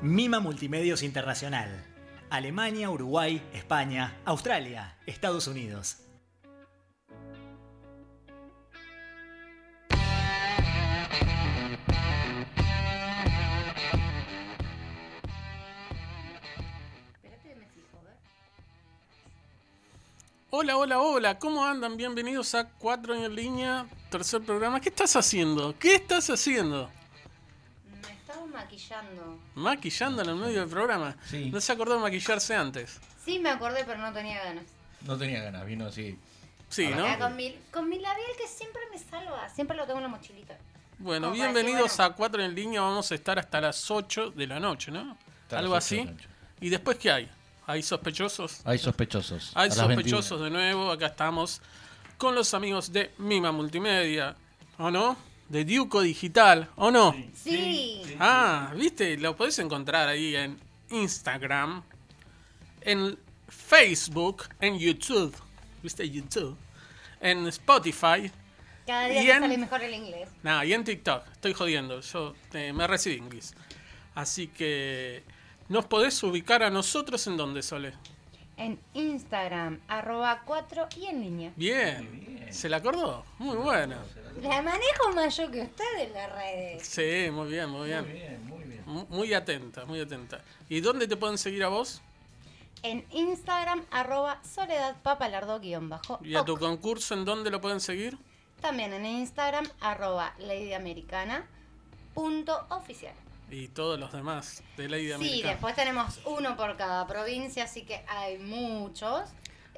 Mima Multimedios Internacional. Alemania, Uruguay, España, Australia, Estados Unidos. Hola, hola, hola, ¿cómo andan? Bienvenidos a Cuatro en línea, tercer programa. ¿Qué estás haciendo? ¿Qué estás haciendo? Maquillando. Maquillando en el medio del programa. Sí. No se acordó de maquillarse antes. Sí, me acordé, pero no tenía ganas. No tenía ganas, vino así. Sí, ¿no? Con, mi, con mi labial que siempre me salva. Siempre lo tengo en la mochilita. Bueno, Como bienvenidos decir, bueno. a Cuatro en línea. Vamos a estar hasta las 8 de la noche, ¿no? Hasta Algo 8 de así. ¿Y después qué hay? ¿Hay sospechosos? Hay sospechosos. Hay a las 21. sospechosos de nuevo. Acá estamos con los amigos de Mima Multimedia. ¿O no? De Duco Digital. ¿O no? Sí. Ah, viste, lo podés encontrar ahí en Instagram, en Facebook, en YouTube, viste YouTube, en Spotify, Cada día Y te en- sale mejor el inglés. nada, y en TikTok. Estoy jodiendo, yo eh, me recibí inglés. Así que nos podés ubicar a nosotros en donde Sole. En Instagram, arroba 4 y en línea. Bien, ¿se la acordó? Muy buena. La manejo más yo que usted en las redes. Sí, muy bien, muy bien. Muy bien, muy bien. Mu- Muy atenta, muy atenta. ¿Y dónde te pueden seguir a vos? En Instagram, arroba soledadpapalardo guion bajo. ¿Y a tu concurso en dónde lo pueden seguir? También en Instagram, arroba ladyamericana punto oficial. Y todos los demás de Lady Sí, Americana. después tenemos uno por cada provincia, así que hay muchos.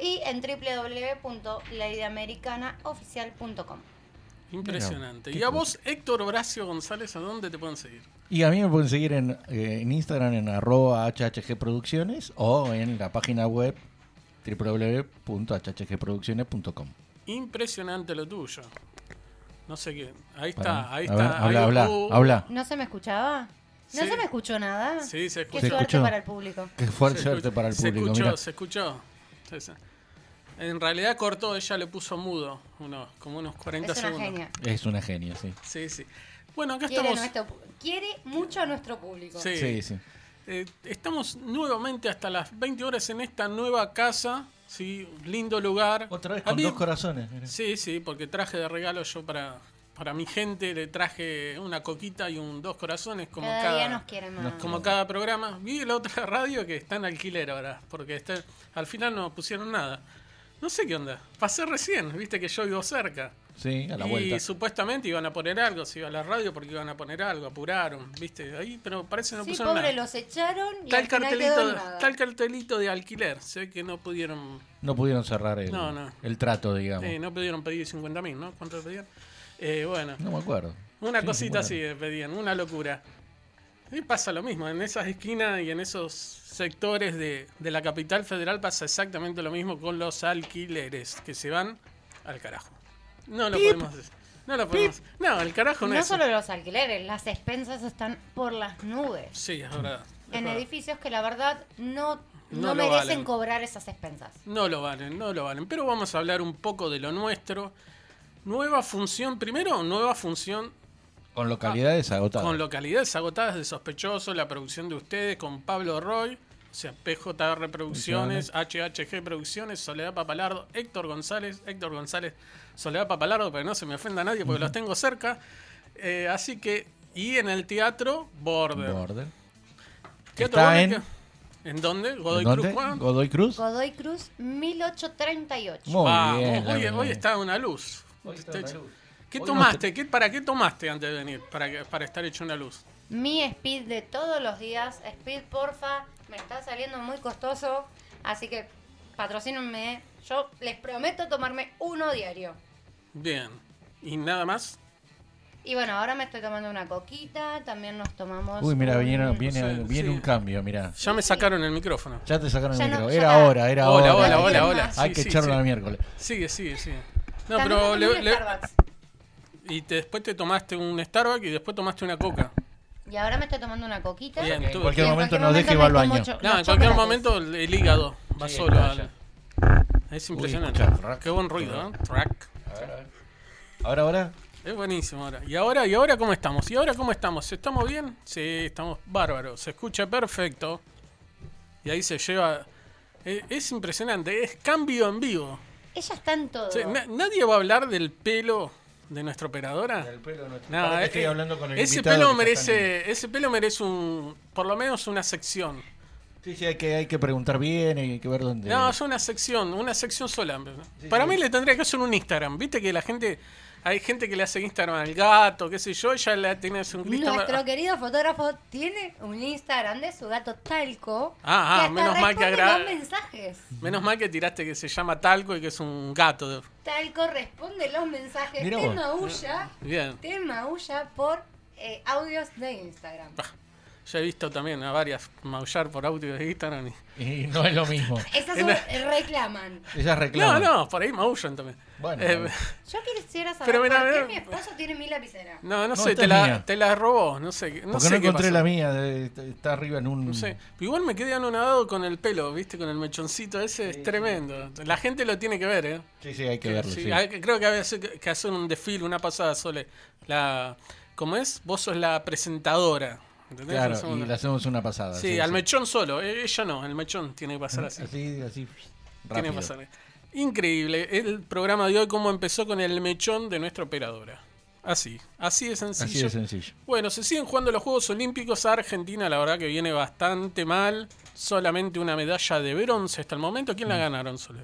Y en www.ladyamericanaoficial.com. Impresionante. Mira, ¿Y a vos, Héctor Horacio González, a dónde te pueden seguir? Y a mí me pueden seguir en, eh, en Instagram en arroba HHG Producciones o en la página web www.hhgproducciones.com. Impresionante lo tuyo. No sé qué. Ahí Para- está, ahí está. habla, habla, habla. ¿No se me escuchaba? ¿No Sí. se me escuchó nada? Sí, se Qué escuchó. Se suerte escuchó. para el público. Qué fuerte Se suerte escuchó, para el se público. escuchó, mirá. se escuchó. Sí, sí. En realidad cortó, ella le puso mudo, unos, como unos 40 Es una segundos. genia. Es una genia, sí. Sí, sí. Bueno, acá Quiere, estamos. nuestro quiere mucho a nuestro público. Sí. Sí, sí. Eh, estamos nuevamente hasta las 20 horas en esta nueva casa. Sí, lindo lugar. Otra vez con mí- dos corazones. mirá. Sí, sí, porque traje de regalo yo para, para mi gente, le traje una coquita y un dos corazones como Cada, cada, día nos más. como cada programa. Vi la otra radio que está en alquiler ahora, porque está, al final no pusieron nada. No sé qué onda. Pasé recién, viste que yo vivo cerca. Sí, a la y vuelta. supuestamente iban a poner algo, se iba a la radio porque iban a poner algo, apuraron, viste, ahí, pero parece que no sí, pusieron pobre, nada. los echaron y Está el, al final quedó en cartelito, nada. cartelito de alquiler, sé que no pudieron No pudieron cerrar el, No, no. el trato, digamos. eh, no pudieron pedir 50 mil, ¿no? ¿Cuánto pedían? Eh, bueno, No me acuerdo. una Sí, cosita 50. así eh, pedían, una locura. Y pasa lo mismo, en esas esquinas y en esos sectores de, de la capital federal pasa exactamente lo mismo con los alquileres, que se van al carajo. No lo podemos decir. No lo podemos. No, el carajo no, No es. solo los alquileres, las expensas están por las nubes. Sí, es verdad. es En verdad. edificios que la verdad no, no, No merecen valen. cobrar esas expensas. No lo valen, no lo valen. Pero vamos a hablar un poco de lo nuestro. Nueva función, primero, nueva función Con localidades agotadas. con localidades agotadas de sospechosos, la producción de ustedes con Pablo Roy, o sea, PJR Producciones, HHG Producciones, Soledad Papalardo, Héctor González, Héctor González, Soledad Papalardo, para que no se me ofenda a nadie porque los tengo cerca. Eh, así que, y en el teatro, Border. Border. Teatro Está Border en- que- ¿En dónde? Godoy ¿En dónde? Cruz Juan. Godoy Cruz. Godoy Cruz 1838. Muy Vamos, bien. hoy, hoy está una luz. Hoy está hecho-. ¿Qué Hoy tomaste? ¿Qué, ¿Para qué tomaste antes de venir? Para, que- para estar hecho una luz. Mi speed de todos los días. Speed, porfa. Me está saliendo muy costoso. Así que patrocínenme. Yo les prometo tomarme uno diario. Bien. ¿Y nada más? Y bueno, ahora me estoy tomando una coquita. También nos tomamos. Uy, mira, un- viene, viene, Sí, viene sí. un cambio, mira. Ya me sacaron el micrófono. Ya te sacaron Ya el no, micro. ya Era hora, era Hola, hora. hola, hola, quieren hola. más. Hay Sí, que sí, echarlo sí. al miércoles. Sigue, sigue, sigue. No, También pero le- le- y te- después te tomaste un Starbucks y después tomaste una coca. Y ahora me estoy tomando una coquita. Bien, En tú- cualquier momento nos deje y momento va al me como baño. No, en cualquier momento el, hígado va Sí, solo. al- Es impresionante. Qué buen ruido, ¿eh? Track. A ver, a ver. Ahora, ahora. Es buenísimo ahora. ¿Y ahora, ¿Y ahora cómo estamos? ¿Y ahora cómo estamos? ¿Estamos bien? Sí, estamos bárbaros. Se escucha perfecto. Y ahí se lleva... eh, Es impresionante, es cambio en vivo. Ella está en todo. Sí, na- nadie va a hablar del pelo de nuestra operadora. El pelo no- No, Para que eh, estoy hablando con el ese invitado pelo que está merece, ese pelo merece un, por lo menos una sección. Sí, sí, hay que, hay que preguntar bien, hay que ver dónde. No, es una sección, una sección sola. Sí, Para sí. mí le tendría que hacer un Instagram. Viste que la gente, hay gente que le hace Instagram al gato, qué sé yo, ella le tiene un Instagram. Nuestro querido fotógrafo tiene un Instagram de su gato Talco. Ah, ah, que hasta menos mal que agra- los mensajes. Menos mal que tiraste que se llama Talco y que es un gato. Talco responde los mensajes. Mirá te vos. maulla, Bien. te maulla por eh, audios de Instagram. Ya he visto también a varias maullar por audio de Instagram. y- Y no es lo mismo. Esas son- la- reclaman. Ellas No, reclaman. no, por ahí maullan también. Bueno, Eh. Yo quisiera saber Pero mira, por mira. qué mi esposo tiene mi lapicera. no, no, No, sé, te la, mía. te la robó. No sé, qué- no Porque sé no qué encontré pasó. la mía, de- está arriba en un. No sé. Igual me quedé anonadado con el pelo, ¿viste? Con el mechoncito ese, es tremendo. La gente lo tiene que ver, ¿eh? Sí, sí, hay que verlo. Sí, sí. hay que- creo que había que que hacer un desfile, una pasada, Sole. La, ¿Cómo es? Vos sos la presentadora. ¿Entendés? Claro, Hacemos y una- le hacemos una pasada. Sí, al mechón solo. eh, Ella no, el mechón tiene que pasar así. Así, así. Tiene que pasar. Increíble. El programa de hoy, cómo empezó con el mechón de nuestra operadora. Así, así de sencillo. Así de sencillo. Bueno, se siguen jugando los Juegos Olímpicos. Argentina, la verdad que viene bastante mal. Solamente una medalla de bronce hasta el momento. ¿Quién la Mm. ganaron, Sole?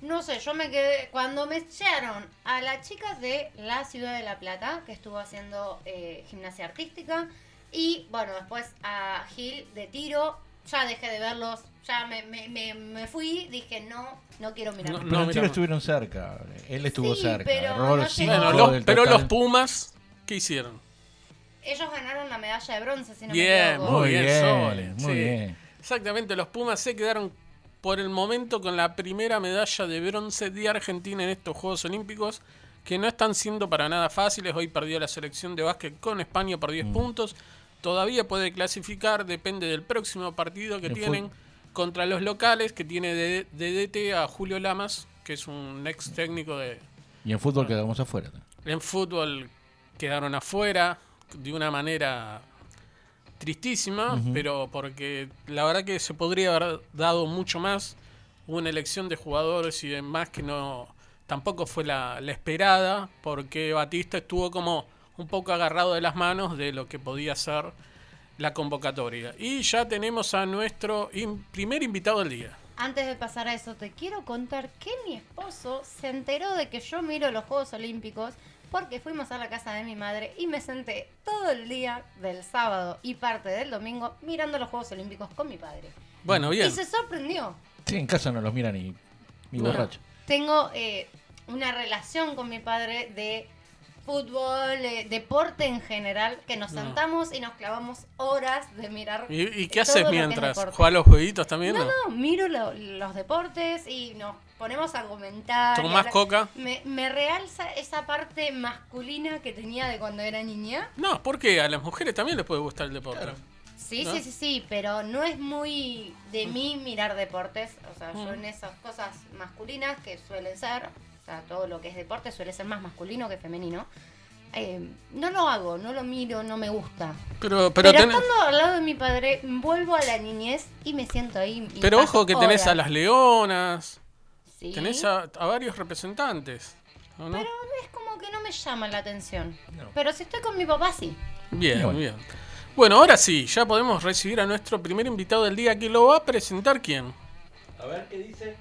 No sé, yo me quedé. Cuando me echaron a la chica de la ciudad de La Plata, que estuvo haciendo eh, gimnasia artística, y bueno, después a Gil de tiro, ya dejé de verlos, ya me, me, me, me fui, dije no, no quiero mirar. No, no, no. estuvieron cerca. Él estuvo Sí, cerca. pero no los Bueno, los- pero los Pumas, ¿qué hicieron? Ellos ganaron la medalla de bronce, si no me Bien, equivoco. muy bien, muy Sí. bien. Exactamente, los Pumas se quedaron por el momento con la primera medalla de bronce de Argentina en estos Juegos Olímpicos, que no están siendo para nada fáciles. Hoy perdió la selección de básquet con España por Mm. 10 puntos. Todavía puede clasificar, depende del próximo partido que El tienen contra los locales, que tiene de, de DT a Julio Lamas, que es un ex técnico de, Y en fútbol quedamos afuera. en fútbol quedaron afuera de una manera tristísima, pero porque la verdad que se podría haber dado mucho más. Una elección de jugadores y demás que no tampoco fue la, la esperada, porque Batista estuvo como un poco agarrado de las manos de lo que podía ser la convocatoria. Y ya tenemos a nuestro in- primer invitado del día. Antes de pasar a eso, te quiero contar que mi esposo se enteró de que yo miro los Juegos Olímpicos porque fuimos a la casa de mi madre y me senté todo el día del sábado y parte del domingo mirando los Juegos Olímpicos con mi padre. Bueno, bien. Y se sorprendió. Sí, en casa no los mira ni, ni No. borracho. Tengo eh, una relación con mi padre de fútbol, eh, deporte en general, que nos No. sentamos y nos clavamos horas de mirar. ¿Y, y qué haces mientras? ¿Juegas los jueguitos también? No, no? no, miro lo- los deportes y nos ponemos a comentar. ¿Tomás coca? Me, me realza esa parte masculina que tenía de cuando era niña. No, porque a las mujeres también les puede gustar el deporte. Claro. Sí, ¿No? sí, sí, sí, pero no es muy de mí mirar deportes. O sea, yo Mm. en esas cosas masculinas que suelen ser, sea, todo lo que es deporte suele ser más masculino que femenino. eh, no lo hago, no lo miro, no me gusta. Pero, pero, estando al lado de mi padre, vuelvo a la niñez y me siento ahí. pero ojo que tenés a las leonas, Sí. tenés a, a varios representantes. ¿o no? Pero es como que no me llama la atención. No. Pero si estoy con mi papá, sí. Bien, Bueno. bien. Bueno, ahora sí, ya podemos recibir a nuestro primer invitado del día que lo va a presentar quién. A ver qué dice.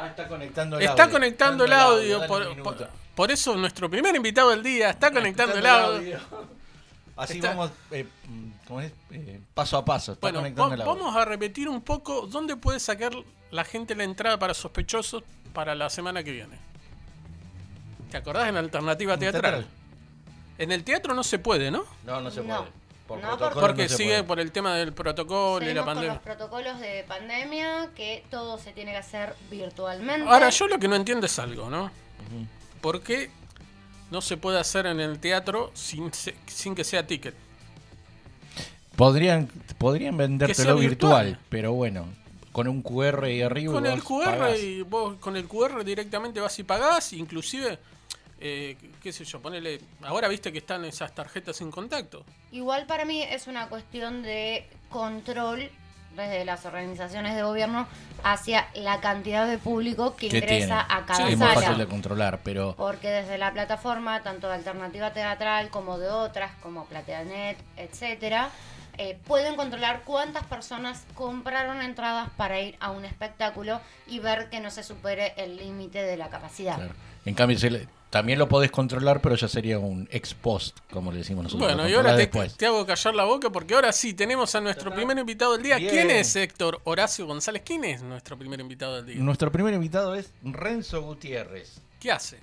Ah, está conectando el Está audio. conectando el audio, por, eso nuestro primer invitado del día está conectando el audio. Así Está- vamos, eh, mm, ¿cómo es? Eh, paso a paso. Está Bueno, conectando va- el audio. vamos a repetir un poco dónde puede sacar la gente la entrada para sospechosos para la semana que viene. ¿Te acordás en alternativa ¿En teatral? teatral? En el teatro no se puede, ¿no? No, no se No. puede. Por No, protocolo Porque no sigue puede. por el tema del protocolo y la Seguimos con pandemia. los protocolos de pandemia, que todo se tiene que hacer virtualmente. Ahora, yo lo que no entiendo es algo, ¿no? ¿Por qué no se puede hacer en el teatro sin, se- sin que sea ticket? Podrían, podrían vendértelo virtual. virtual, pero bueno, con un QR ahí arriba. Con y el QR pagás. y vos con el QR directamente vas y pagás, inclusive eh, qué sé yo, ponele, ahora viste que están esas tarjetas sin contacto. Igual para mí es una cuestión de control desde las organizaciones de gobierno hacia la cantidad de público que ¿Qué ingresa tiene? a cada Sí, es más sala. fácil de controlar, pero Porque desde la plataforma, tanto de alternativa teatral como de otras, como Plateanet, etcétera, eh, pueden controlar cuántas personas compraron entradas para ir a un espectáculo y ver que no se supere el límite de la capacidad. claro. en cambio se le- también lo podés controlar, pero ya sería un ex post, como le decimos nosotros. Bueno, y ahora te, te hago callar la boca porque ahora sí tenemos a nuestro primer invitado del día. Bien. ¿Quién es Héctor Horacio González? ¿Quién es nuestro primer invitado del día? Nuestro primer invitado es Renzo Gutiérrez. ¿Qué hace?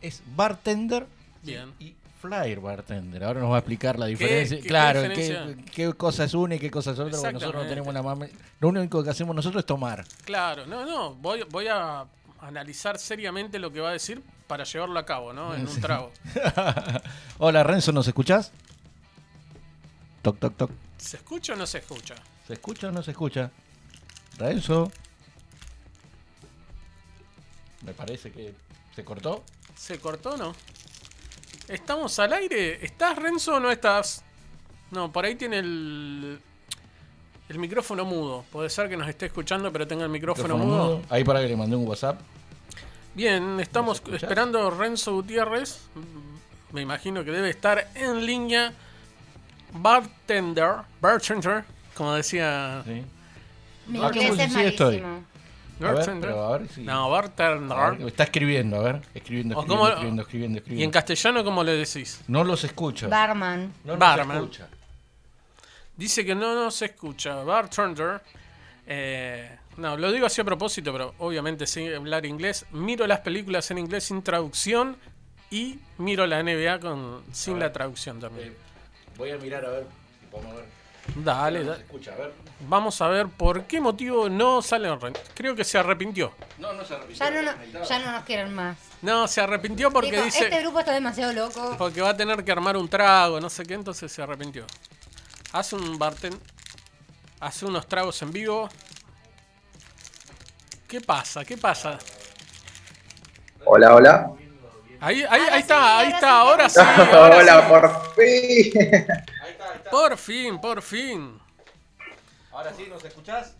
Es bartender Bien. y flyer bartender. Ahora nos va a explicar la diferencia. qué- qué claro, diferencia? qué, qué cosa es una y qué cosa es otra, porque nosotros no tenemos una mame- Lo único que hacemos nosotros es tomar. Claro, no, no, voy, voy a analizar seriamente lo que va a decir para llevarlo a cabo, ¿no? En un trago. Hola Renzo, ¿nos escuchás? Toc, toc, toc. ¿Se escucha o no se escucha? ¿Se escucha o no se escucha? Renzo. Me parece que se cortó. ¿Se cortó o no? ¿Estamos al aire? ¿Estás, Renzo, o no estás? No, por ahí tiene el, el micrófono mudo. Puede ser que nos esté escuchando, pero tenga el micrófono, Micrófono mudo. mudo. Ahí para que le mandé un WhatsApp. Bien, estamos esperando a Renzo Gutiérrez. Me imagino que debe estar en línea. Bartender, bartender, como decía. ¿sí? Mi Ah, qué inglés es sí estoy. malísimo. A ver, Bartender. pero a ver si- No, bartender. A ver, está escribiendo, a ver. Escribiendo, escribiendo, cómo- escribiendo, escribiendo, ¿Y en castellano cómo le decís? No los escucho. Barman. no los Barman. escucha. Dice que no, no se escucha. Bartender. Eh, no, lo digo así a propósito, pero obviamente sin hablar inglés. Miro las películas en inglés sin traducción y miro la NBA con, sin la traducción también. Eh, voy a mirar a ver si podemos ver. Dale, No se dale. escucha, a ver. Vamos a ver por qué motivo no sale en ren- Creo que se arrepintió. No, no se repitió. Ya no, no- ya no nos quieren más. No, se arrepintió porque Dijo, dice este grupo está demasiado loco. porque va a tener que armar un trago, no sé qué, entonces se arrepintió. Hace un barten hace unos tragos en vivo. ¿Qué pasa? ¿Qué pasa? Hola, hola. Ahí, ahí, Ahora ahí sí, está, ahí está, sí. ahora sí. ahora hola, sí. por fin. Por fin, por fin. Ahora sí, ¿nos escuchás?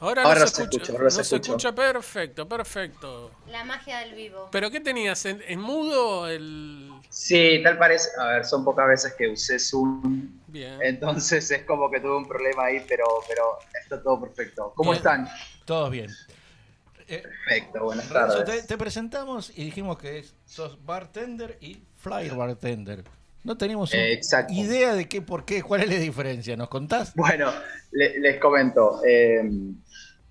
Ahora, Ahora no se escucha, escucha, ahora no se se escucha. escucha perfecto, perfecto. La magia del vivo. ¿Pero qué tenías? ¿En, en mudo? El... Sí, tal parece. A ver, son pocas veces que usé Zoom. Bien. Entonces es como que tuve un problema ahí, pero, pero está todo perfecto. ¿Cómo Bien. están? Todos bien. Eh, Perfecto, buenas Renzo, te, tardes. te presentamos y dijimos que es- sos bartender y flyer bartender. No tenemos Eh, idea de qué, por qué, cuál es la diferencia. ¿Nos contás? Bueno, le- les comento. eh,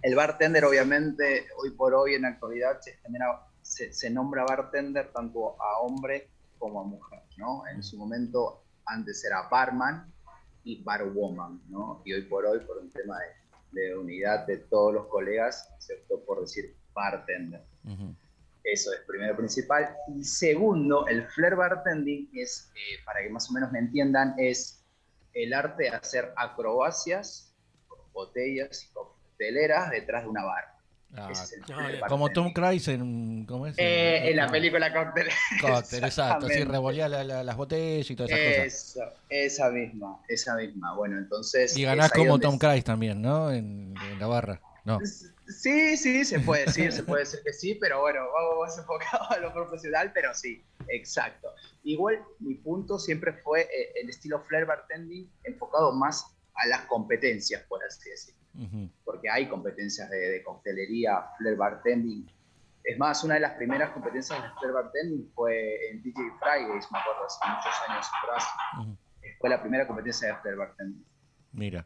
el bartender, obviamente, hoy por hoy en la actualidad se, genera- se, se nombra bartender tanto a hombre como a mujer, ¿no? En su momento, antes era barman y barwoman, ¿no? Y hoy por hoy, por un tema de, de unidad de todos los colegas, se optó por decir bartender. Ujú. Eso es primero principal. Y segundo, el flair bartending es, eh, para que más o menos me entiendan, es el arte de hacer acrobacias botellas y cocteleras detrás de una barra. Ah, es Ah, como Tom. Cruise en, ¿cómo es? Eh, en la película Cóctel. Cóctel, exacto, así la- la- las botellas y todas esas cosas. Esa misma, esa misma. Bueno, entonces... Y ganás como Tom Cruise también, ¿no? En, en la barra. No. Sí, sí, se puede decir, se puede decir que sí, pero bueno, vamos más enfocado a lo profesional, pero sí, exacto. Igual mi punto siempre fue eh, el estilo flair bartending enfocado más a las competencias, por así decirlo, Porque hay competencias de, de coctelería, flair bartending. Es más, una de las primeras competencias de flair bartending fue en DJ Fridays, me acuerdo, hace muchos años atrás. Ujú. Fue la primera competencia de flair bartending. Mira,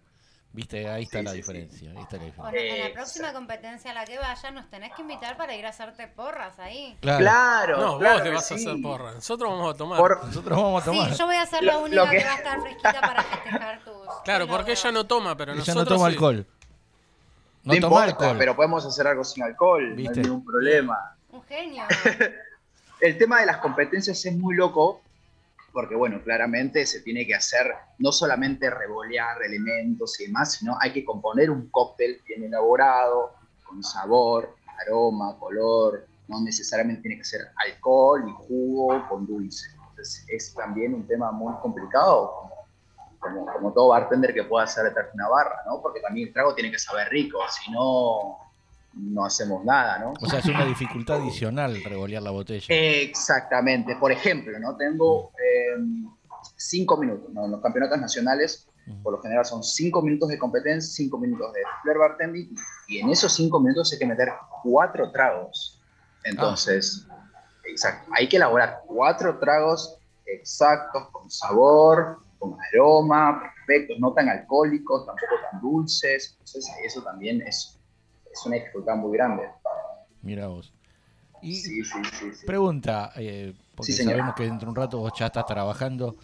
viste, ahí está Sí, la sí, diferencia. Ahí está la diferencia. Bueno, en la próxima competencia a la que vayas, nos tenés que invitar para ir a hacerte porras ahí. Claro, Claro, No, claro vos te vas a sí. hacer porra. Nosotros vamos a tomar. Por- nosotros vamos a tomar. Sí, yo voy a ser la única lo que... que- va a estar fresquita para festejar tus. Claro, porque ella no toma, pero Ella nosotros no toma sí. alcohol. No, No, toma importa, alcohol. pero podemos hacer algo sin alcohol, no hay ningún problema. Un genio. El tema de las competencias es muy loco, porque bueno, claramente se tiene que hacer no solamente revolear elementos y demás, sino hay que componer un cóctel bien elaborado, con sabor, aroma, color, no necesariamente tiene que ser alcohol y jugo con dulce. Entonces es también un tema muy complicado, como, como, todo bartender que pueda hacer detrás de una barra, ¿no? Porque también el trago tiene que saber rico, si no, no hacemos nada, ¿no? O sea, es una dificultad adicional revolear la botella. Exactamente. Por ejemplo, ¿no? Tengo eh, cinco minutos, ¿no? En los campeonatos nacionales por lo general son cinco minutos de competencia, cinco minutos de flair bartending, y en esos cinco minutos hay que meter cuatro tragos. Entonces, exacto, hay que elaborar cuatro tragos exactos, con sabor, con aroma, perfectos, no tan alcohólicos, tampoco tan dulces. Entonces, eso también es, es una dificultad muy grande. Mira vos. Y Sí, sí, sí, pregunta, eh, porque sabemos que dentro de un rato vos ya estás trabajando.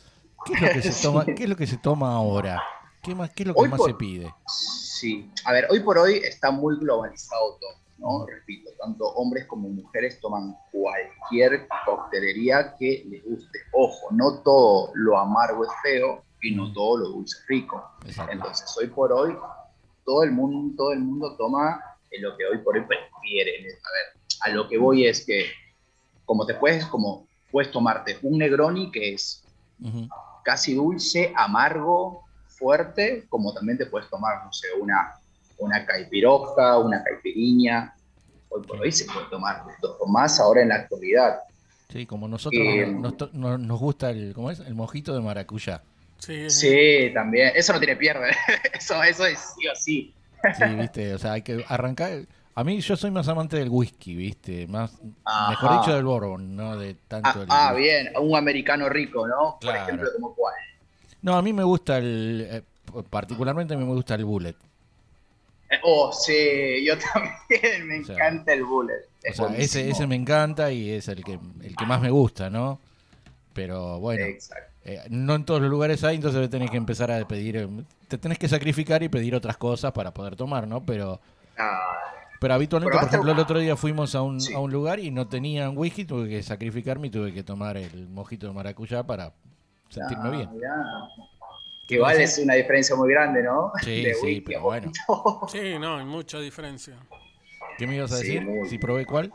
¿Qué es lo que se toma, qué es lo que se toma ahora? ¿Qué, más, qué es lo que Hoy más por- se pide? Sí, a ver, hoy por hoy está muy globalizado todo, ¿no? Repito, tanto hombres como mujeres toman cualquier coctelería que les guste. Ojo, no todo lo amargo es feo y no todo lo dulce es rico. Exacto. Entonces, hoy por hoy, todo el mundo, todo el mundo toma lo que hoy por hoy prefiere. A ver, a lo que voy es que, como te puedes, como puedes tomarte un Negroni que es casi dulce, amargo, fuerte, como también te puedes tomar, no sé, una, una caipirosca, una caipiriña. Hoy por hoy se puede tomar de todo, más ahora en la actualidad. Sí, como nosotros Eh, nos, to- nos- nos gusta el, ¿cómo es? El mojito de maracuyá. Sí, Sí, también. Eso no tiene pierde. Eso, eso es sí o sí. Sí, viste, o sea, hay que arrancar. A mí yo soy más amante del whisky, viste, más, Ajá. mejor dicho del bourbon, no de tanto Ah, el ah, whisky. bien. Un americano rico, ¿no? Claro. Por ejemplo, como cuál. No, a mí me gusta el, eh, particularmente a mí me gusta el bullet. Oh, sí, yo también. Me O sea, encanta el bullet. O Es sea, ese, ese me encanta y es el que, el que más me gusta, ¿no? Pero bueno, eh, no en todos los lugares hay, entonces tenés que empezar a pedir, eh, te tenés que sacrificar y pedir otras cosas para poder tomar, ¿no? Pero, Ah, pero habitualmente, por ¿Probaste ejemplo, el otro día fuimos a un, Sí. a un lugar y no tenían whisky, tuve que sacrificarme y tuve que tomar el mojito de maracuyá para sentirme ah, bien. mirá. Que igual es una diferencia muy grande, ¿no? Sí, De sí, pero a bueno. Sí, no, hay mucha diferencia. ¿Qué me ibas a Sí, decir? muy ¿Si probé cuál?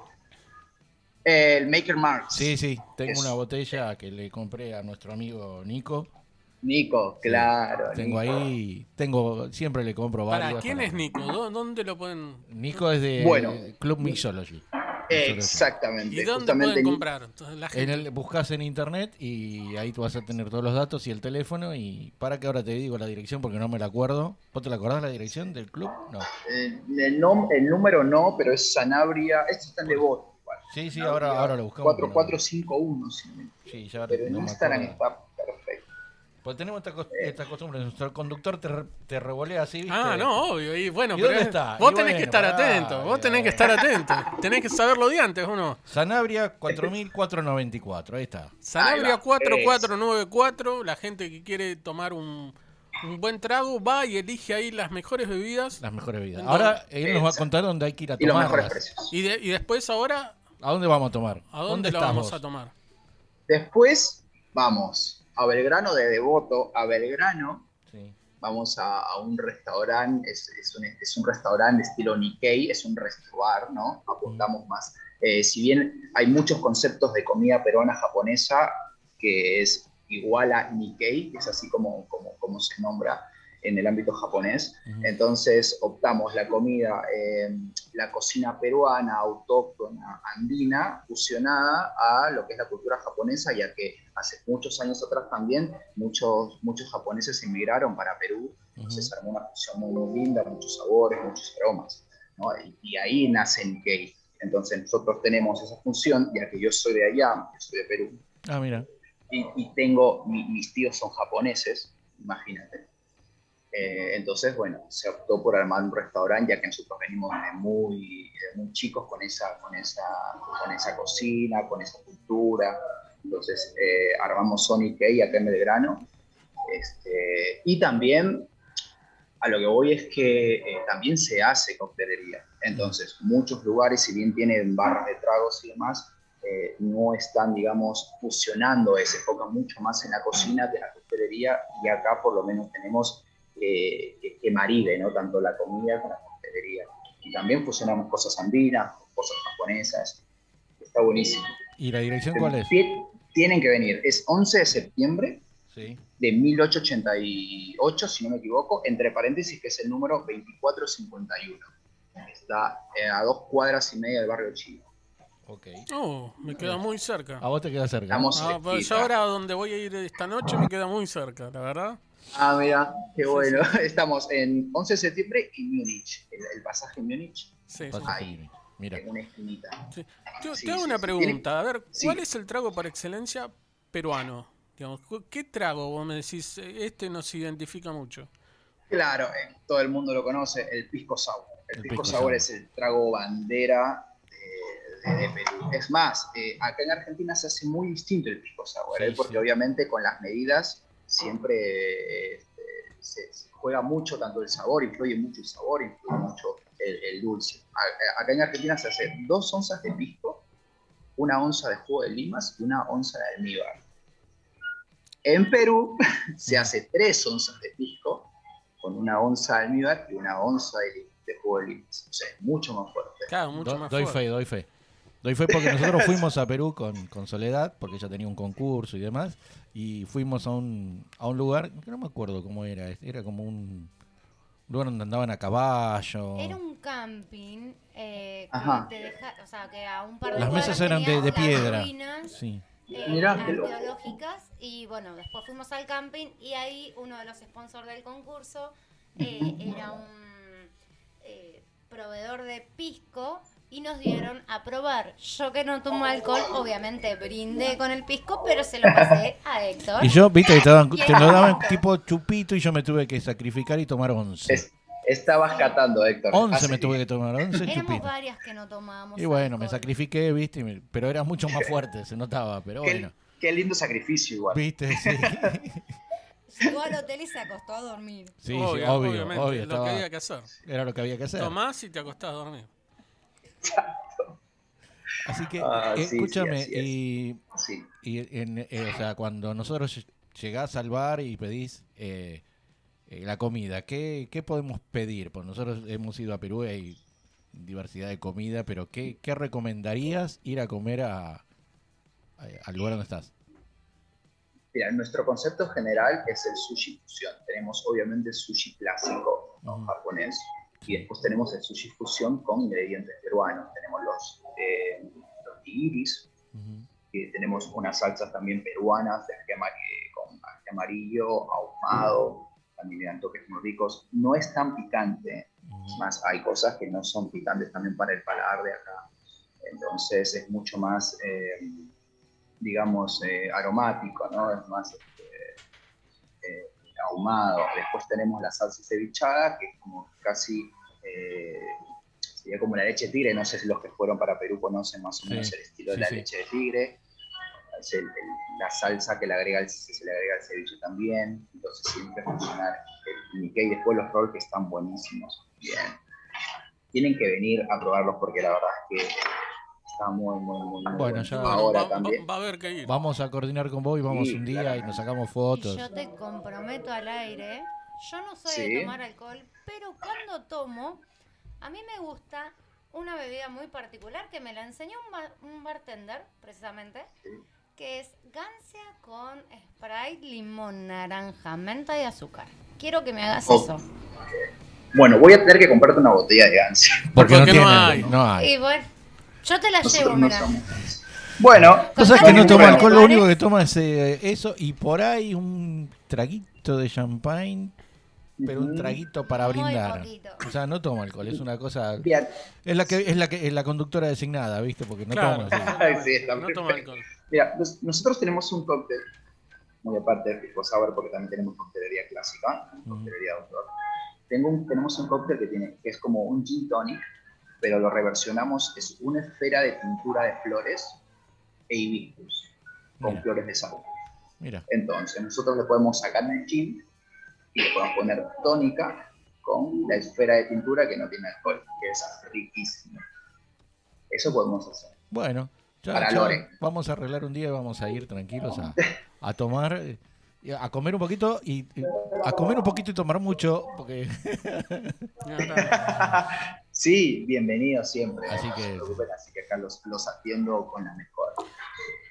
El Maker Marks. Sí, sí, tengo Es- una botella que le compré a nuestro amigo Nico. Nico, Sí, claro. Tengo Nico. ahí, tengo, siempre le compro varios. ¿Para quién para- es Nico? ¿Dó- ¿Dónde lo pueden...? Nico es de Bueno. Club Mixology. Exactamente. ¿Y dónde justamente pueden comprar? En el, buscas en internet y ahí tú vas a tener todos los datos y el teléfono. Y para que ahora te digo la dirección porque no me la acuerdo. ¿Vos te la acordás la dirección del club? No. eh, el, nom- el número no, pero es Sanabria. Este está en Devoto. igual. Sí, sí, Sanabria ahora, ahora lo buscamos. pero- 4451, sí. Sí, ya Pero en Instagram está perfecto. Pues tenemos esta, esta costumbre. Nuestro conductor te, re- te revolea así, ¿viste? Ah, no, obvio. Y bueno, ¿Y pero dónde es- está? vos Y tenés que estar pará, atento. Vos ya. tenés que estar atento. tenés que saberlo de antes, ¿o no? Sanabria 4494. Ahí está. Sanabria Ahí va, 4494. La gente que quiere tomar un, un buen trago va y elige ahí las mejores bebidas. Las mejores bebidas. Entonces, Ahora él nos va a contar dónde hay que ir a Y los mejores tomarlas. precios. Y, de- y después ahora, ¿A dónde vamos a tomar? ¿a dónde, lo estás vamos a tomar? Después vamos a Belgrano de Devoto, a Belgrano. Sí. Vamos a, a un restaurante, es, es un, es un restaurante estilo Nikkei, es un restaurant, ¿no? Apuntamos más. eh, si bien hay muchos conceptos de comida peruana japonesa que es igual a Nikkei, que es así como, como, como se nombra en el ámbito japonés, entonces optamos la comida, eh, la cocina peruana, autóctona, andina, fusionada a lo que es la cultura japonesa, ya que hace muchos años atrás también muchos, muchos japoneses emigraron para Perú, entonces se armó una fusión muy, muy linda, muchos sabores, muchos aromas, ¿no? y, y ahí nace Nikkei. Entonces nosotros tenemos esa función, ya que yo soy de allá, yo soy de Perú, Ah, mira. y, y tengo, mi- mis tíos son japoneses, imagínate. Eh, entonces, bueno, se optó por armar un restaurante, ya que nosotros venimos de muy, de muy chicos con esa, con, esa, con esa cocina, con esa cultura. Entonces, eh, armamos Sonic Key acá en Belgrano. Este, y también, a lo que voy es que eh, también se hace coctelería. Entonces, muchos lugares, si bien tienen barras de tragos y demás, eh, no están, digamos, fusionando, se enfocan mucho más en la cocina que en la coctelería y acá por lo menos tenemos eh, que, que maride, ¿no? Tanto la comida como la coctelería. Y también fusionamos cosas andinas, cosas japonesas. está buenísimo. ¿Y la dirección cuál es? Tie- Tienen que venir, es 11 de septiembre Sí. de 1888, si no me equivoco, entre paréntesis, que es el número 2451. Está eh, a dos cuadras y media del barrio chino. Ok. Oh, me queda muy cerca. A vos te queda cerca. Estamos Ah, pues yo ahora donde voy a ir esta noche me queda muy cerca, la verdad. Ah, mira, qué bueno. Estamos en 11 de septiembre y Múnich, el, el pasaje en Múnich, Sí, sí. Ahí. Mira. en una esquinita. Sí. Te, Sí, te hago sí, una sí. pregunta, a ver, Sí. ¿cuál es el trago por excelencia peruano? Digamos, ¿Qué trago vos me decís, eh, este nos identifica mucho? Claro, eh, todo el mundo lo conoce, el pisco sour. El, El pisco, pisco sour sour. es el trago bandera de, de- de Perú. Es más, eh, acá en Argentina se hace muy distinto el pisco sour, Sí, ¿eh? porque sí. obviamente con las medidas siempre eh, este, se, se juega mucho, tanto el sabor, influye mucho el sabor, influye mucho el, el dulce. A- Acá en Argentina se hace dos onzas de pisco, una onza de jugo de limas y una onza de almíbar. En Perú se hace tres onzas de pisco con una onza de almíbar y una onza de, de jugo de limas. O sea, es mucho más fuerte. Claro, mucho Do- más doy fuerte. fe, doy fe. Doy fe porque nosotros fuimos a Perú con, con Soledad, porque ella tenía un concurso y demás, y fuimos a un, a un lugar, que no me acuerdo cómo era, era como un lugar donde andaban a caballo. Era un camping eh, Ajá. que te deja, o sea, que a un par de Las mesas eran de, de piedra. ruinas, Sí. eh, Mirá, arqueológicas y bueno, después fuimos al camping y ahí uno de los sponsors del concurso eh, era un eh, proveedor de pisco y nos dieron a probar. Yo que no tomo alcohol, obviamente brindé con el pisco, pero se lo pasé a Héctor. Y yo, viste, que te, daban- te lo daban tipo chupito y yo me tuve que sacrificar y tomar 11. Es- estabas catando, Héctor. 11 Hace me tuve que tomar, 11 Éramos chupitos. varias que no tomábamos Y bueno, me alcohol. sacrifiqué, viste, me- pero era mucho más fuerte, se notaba, pero Qué, bueno. qué lindo sacrificio igual. Viste, sí. Llegó al hotel y se acostó a dormir. Sí, sí, Obvio, obvio, obviamente, obvio, lo que había que hacer. era lo que había que hacer. Tomás y te acostás a dormir. Así que, Ah, sí, escúchame, así y, Sí. y en, eh, o sea, cuando nosotros ll- llegás al bar y pedís eh, eh, la comida, ¿qué, ¿qué podemos pedir? Pues nosotros hemos ido a Perú y hay diversidad de comida, pero ¿qué, qué recomendarías ir a comer a, a- al lugar donde estás? Mira, nuestro concepto general es el sushi fusión. Tenemos obviamente el sushi clásico ¿no? Ujú. japonés y después tenemos el sushi fusión con ingredientes peruanos. Tenemos los, eh, los nigiris, que tenemos unas salsas también peruanas de con amarillo, ahumado, también le dan toques muy ricos. No es tan picante, es más, hay cosas que no son picantes también para el paladar de acá. Entonces es mucho más, eh, digamos, eh, aromático, ¿no? Es más este, eh, ahumado. Después tenemos la salsa cevichada, que es como casi, eh, sería como la leche de tigre. No sé si los que fueron para Perú conocen más o Sí, menos el estilo sí, de la sí. leche de tigre. Es el- el- la salsa que le agrega el, se le agrega el ceviche también. Entonces siempre funciona el Nikkei. Después los rolls que están buenísimos. Bien. Tienen que venir a probarlos porque la verdad es que está muy, muy, muy, muy Bueno, ya- Ahora va, también. va- va a haber que ir. Vamos a coordinar con vos y vamos Sí, un día y nos sacamos Y fotos. yo te comprometo al aire, yo no soy Sí. de tomar alcohol, pero cuando tomo, a mí me gusta una bebida muy particular que me la enseñó un, bar- un bartender, precisamente, que es gancia con Sprite, limón, naranja, menta y azúcar. Quiero que me hagas Oh. eso. Bueno, voy a tener que comprarte una botella de Gancia. Porque, no, Porque no tienen, hay. no hay. Y bueno, yo te la llevo, Nosotros no mira. somos. Bueno, Cosas que no toma alcohol, lo único que toma es eh, eso y por ahí un traguito de champagne, pero un traguito para Muy brindar. poquito. O sea, no toma alcohol, es una cosa es la que es la que es la conductora designada, ¿viste? Porque no Claro, toma. sí. exactamente, Sí, está no toma alcohol. mira, nos- nosotros tenemos un cóctel, muy aparte de Pisco Sour, porque también tenemos coctelería clásica, Ujú. coctelería de autor. Tengo un- tenemos un cóctel que, tiene, que es como un gin tonic, pero lo reversionamos, es una esfera de pintura de flores e hibiscus, con Mira. flores de sabor. Mira, Entonces, nosotros le podemos sacar el gin y le podemos poner tónica con la esfera de pintura que no tiene alcohol, que es riquísimo. Eso podemos hacer. bueno, ya, Para ya Lore. vamos a arreglar un día y vamos a ir tranquilos a, a tomar eh, a comer un poquito y y a comer un poquito y tomar mucho porque Sí, bienvenido siempre. Así no que- se preocupen, así que acá los, los atiendo con la mejor.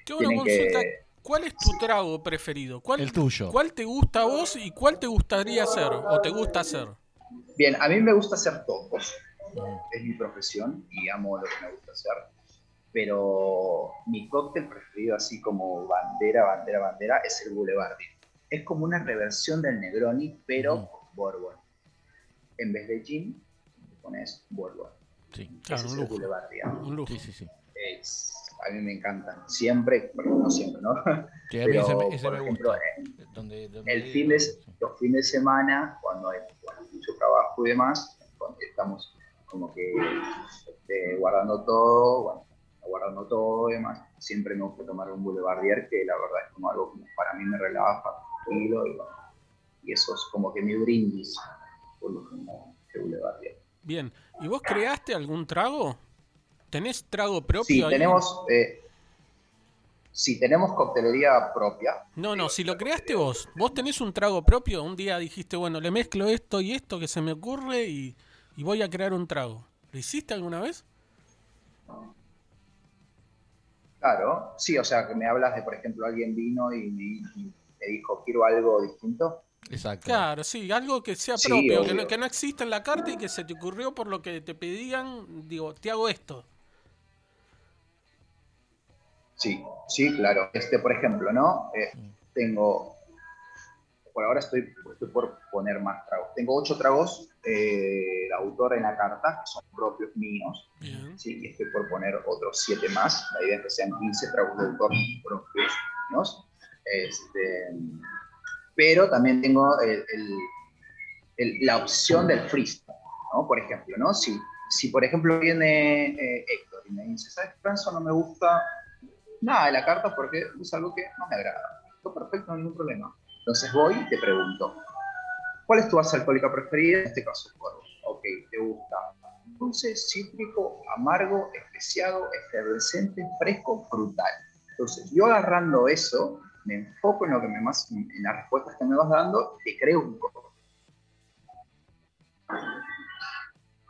Qué que- consulta. ¿Cuál es tu trago preferido? ¿Cuál, El tuyo. ¿Cuál te gusta a vos y cuál te gustaría hacer o te gusta hacer? Bien, a mí me gusta hacer todos. Es mi profesión y amo lo que me gusta hacer. Pero mi cóctel preferido, así como bandera, bandera, bandera, es el Boulevardia. Es como una reversión del Negroni, pero Bourbon. En vez de gin, pones Bourbon. Sí, Claro, un lujo. Boulevardia. Un lujo. sí, sí. sí. Es- a mí me encantan. Siempre, bueno, no siempre, ¿no? Sí, a mí ese, Pero, me- ese por me ejemplo, gusta. eh, Donde, donde- el fin de, los fines de semana, cuando hay bueno, mucho trabajo y demás, estamos como que este, guardando todo, bueno, guardando todo y demás, siempre me gusta tomar un boulevardier que la verdad es como algo que para mí me relaja, tranquilo y, bueno, y eso es como que mi brindis por lo como de boulevardier. Bien. ¿Y vos creaste algún trago? ¿Tenés trago propio? Sí, ahí? tenemos, eh, sí, tenemos coctelería propia. No, no, si lo creaste vos, vos tenés un trago propio, un día dijiste, bueno, le mezclo esto y esto que se me ocurre y, y voy a crear un trago. ¿Lo hiciste alguna vez? Claro, sí, o sea, que me hablas de, por ejemplo, alguien vino y me, y me dijo, quiero algo distinto. Exacto. Claro, sí, algo que sea Sí, propio, que no, que no exista en la carta y que se te ocurrió por lo que te pedían, digo, te hago esto. Sí, sí, claro. Este, por ejemplo, ¿no? Eh, tengo, por ahora estoy, estoy por poner más tragos. Tengo ocho tragos eh, de autor en la carta, que son propios míos, Bien. ¿sí? y estoy por poner otros siete más. La idea es que sean 15 tragos de autor propios míos. Este, pero también tengo el- el- el- la opción del freestyle, ¿no? Por ejemplo, ¿no? Si, si por ejemplo viene eh, Héctor y me dice, ¿sabes, Franzo? No me gusta nada de la carta porque es algo que no me agrada. Todo perfecto, ningún problema. Entonces voy y te pregunto, ¿cuál es tu base alcohólica preferida? En este caso, cuervo. Ok, ¿te gusta dulce, cítrico, amargo, especiado, efervescente, fresco, frutal? Entonces, yo agarrando eso, me enfoco en lo que me más, en las respuestas que me vas dando, te creo un poco.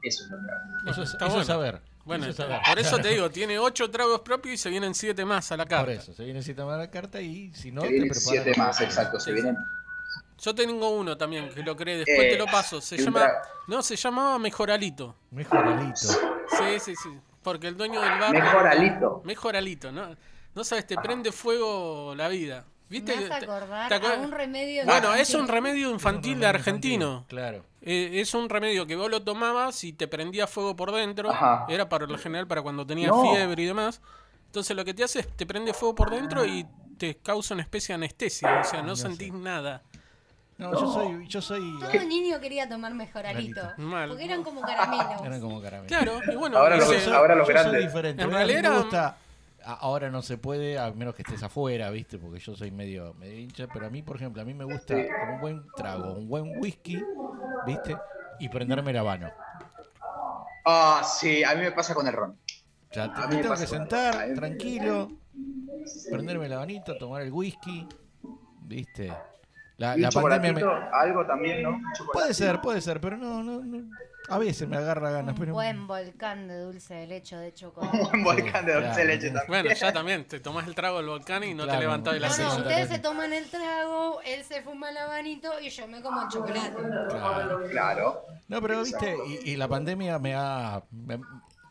Eso es lo que hago. Eso es, Está eso es bueno. saber. Bueno, eso es saber. por eso te digo, tiene ocho tragos propios y se vienen siete más a la carta. Por eso, se viene siete más la carta y si no, Se te vienen preparas. siete más, exacto. Se vienen Yo tengo uno también que lo creé, después Eh, te lo paso. Se llama. tra- No, se llamaba Mejoralito. Mejoralito. Sí, sí, sí. Porque el dueño del bar. mejor alito. Mejoralito, ¿no? No sabes, te prende fuego la vida. ¿Viste? Me Te- acordar te acuer- a un remedio Bueno, es un remedio infantil de argentino. Claro. Eh, es un remedio que vos lo tomabas y te prendía fuego por dentro. Ajá. Era para lo general para cuando tenías No. fiebre y demás. Entonces lo que te hace es te prende fuego por dentro y te causa una especie de anestesia. O sea, no No sé. sentís nada. No, yo soy, yo soy. Todo niño quería tomar mejoralito. Mal. Porque eran como caramelos. Eran como caramelos. Claro, y bueno, Ahora los- ahora los grandes. diferente. En realidad me era- gusta. Ahora no se puede, a menos que estés afuera, ¿viste? Porque yo soy medio, medio hincha. Pero a mí, por ejemplo, a mí me gusta un buen trago, un buen whisky, ¿viste? Y prenderme el habano. Ah, sí, a mí me pasa con el ron. O sea, te- tengo que sentar tranquilo, prenderme el habanito, tomar el whisky, ¿viste? La, la pandemia me... algo también, ¿no? Puede ser, puede ser, pero no, no, no. A veces me agarra ganas, Un pero... buen volcán de dulce de leche o de Un chocolate. buen volcán de dulce de leche también. Bueno, ya también, te tomás el trago del volcán y no Claro, te levantás de la No, no, ustedes se toman el trago, él se fuma el habanito y yo me como el chocolate. Claro. Claro. No, pero viste, y, y la pandemia me ha, me-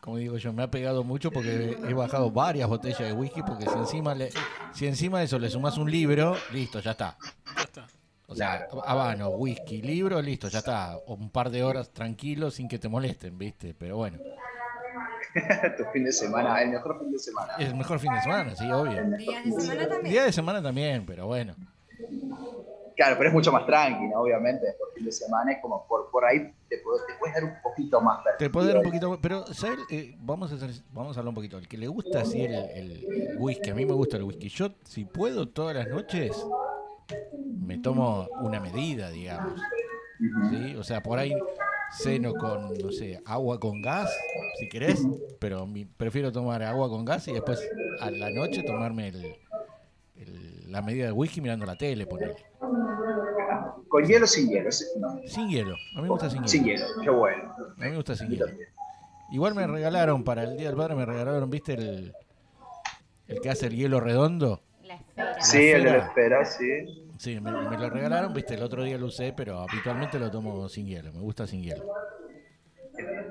como digo yo, me ha pegado mucho porque he bajado varias botellas de whisky porque si encima le, si encima de eso le sumas un libro, listo, ya está. Ya está. O sea, habano, whisky, libro, listo, ya está. Un par de horas tranquilo sin que te molesten, ¿viste? Pero bueno, tu fin de semana, el mejor fin de semana. es el mejor fin de semana, sí, obvio. Días de semana también. Día de semana también, pero bueno. Claro, pero es mucho más tranqui, ¿no? Obviamente, por fin de semana es como por, por ahí te, puedes- te puedes dar un poquito más Te puedo dar un poquito más, pero ¿sabes? Eh, vamos, a hacer- vamos a hablar un poquito. El que le gusta así el, el- el whisky, a mí me gusta el whisky. Yo, si puedo, todas las noches me tomo una medida, digamos. ¿sí? O sea, por ahí ceno con, no sé, agua con gas, si querés, pero mi- prefiero tomar agua con gas y después a la noche tomarme el, el- la medida de whisky mirando la tele, poner. Con hielo o sin hielo, no. Sin hielo, a mí me gusta sin hielo. Sin hielo, qué bueno. A mí me gusta sin hielo. Igual me regalaron, para el Día del Padre me regalaron, ¿viste el, el que hace el hielo redondo? Sí, el de la esfera. espera, sí. Sí, me, me lo regalaron, ¿viste? El otro día lo usé, pero habitualmente lo tomo sin hielo. Me gusta sin hielo.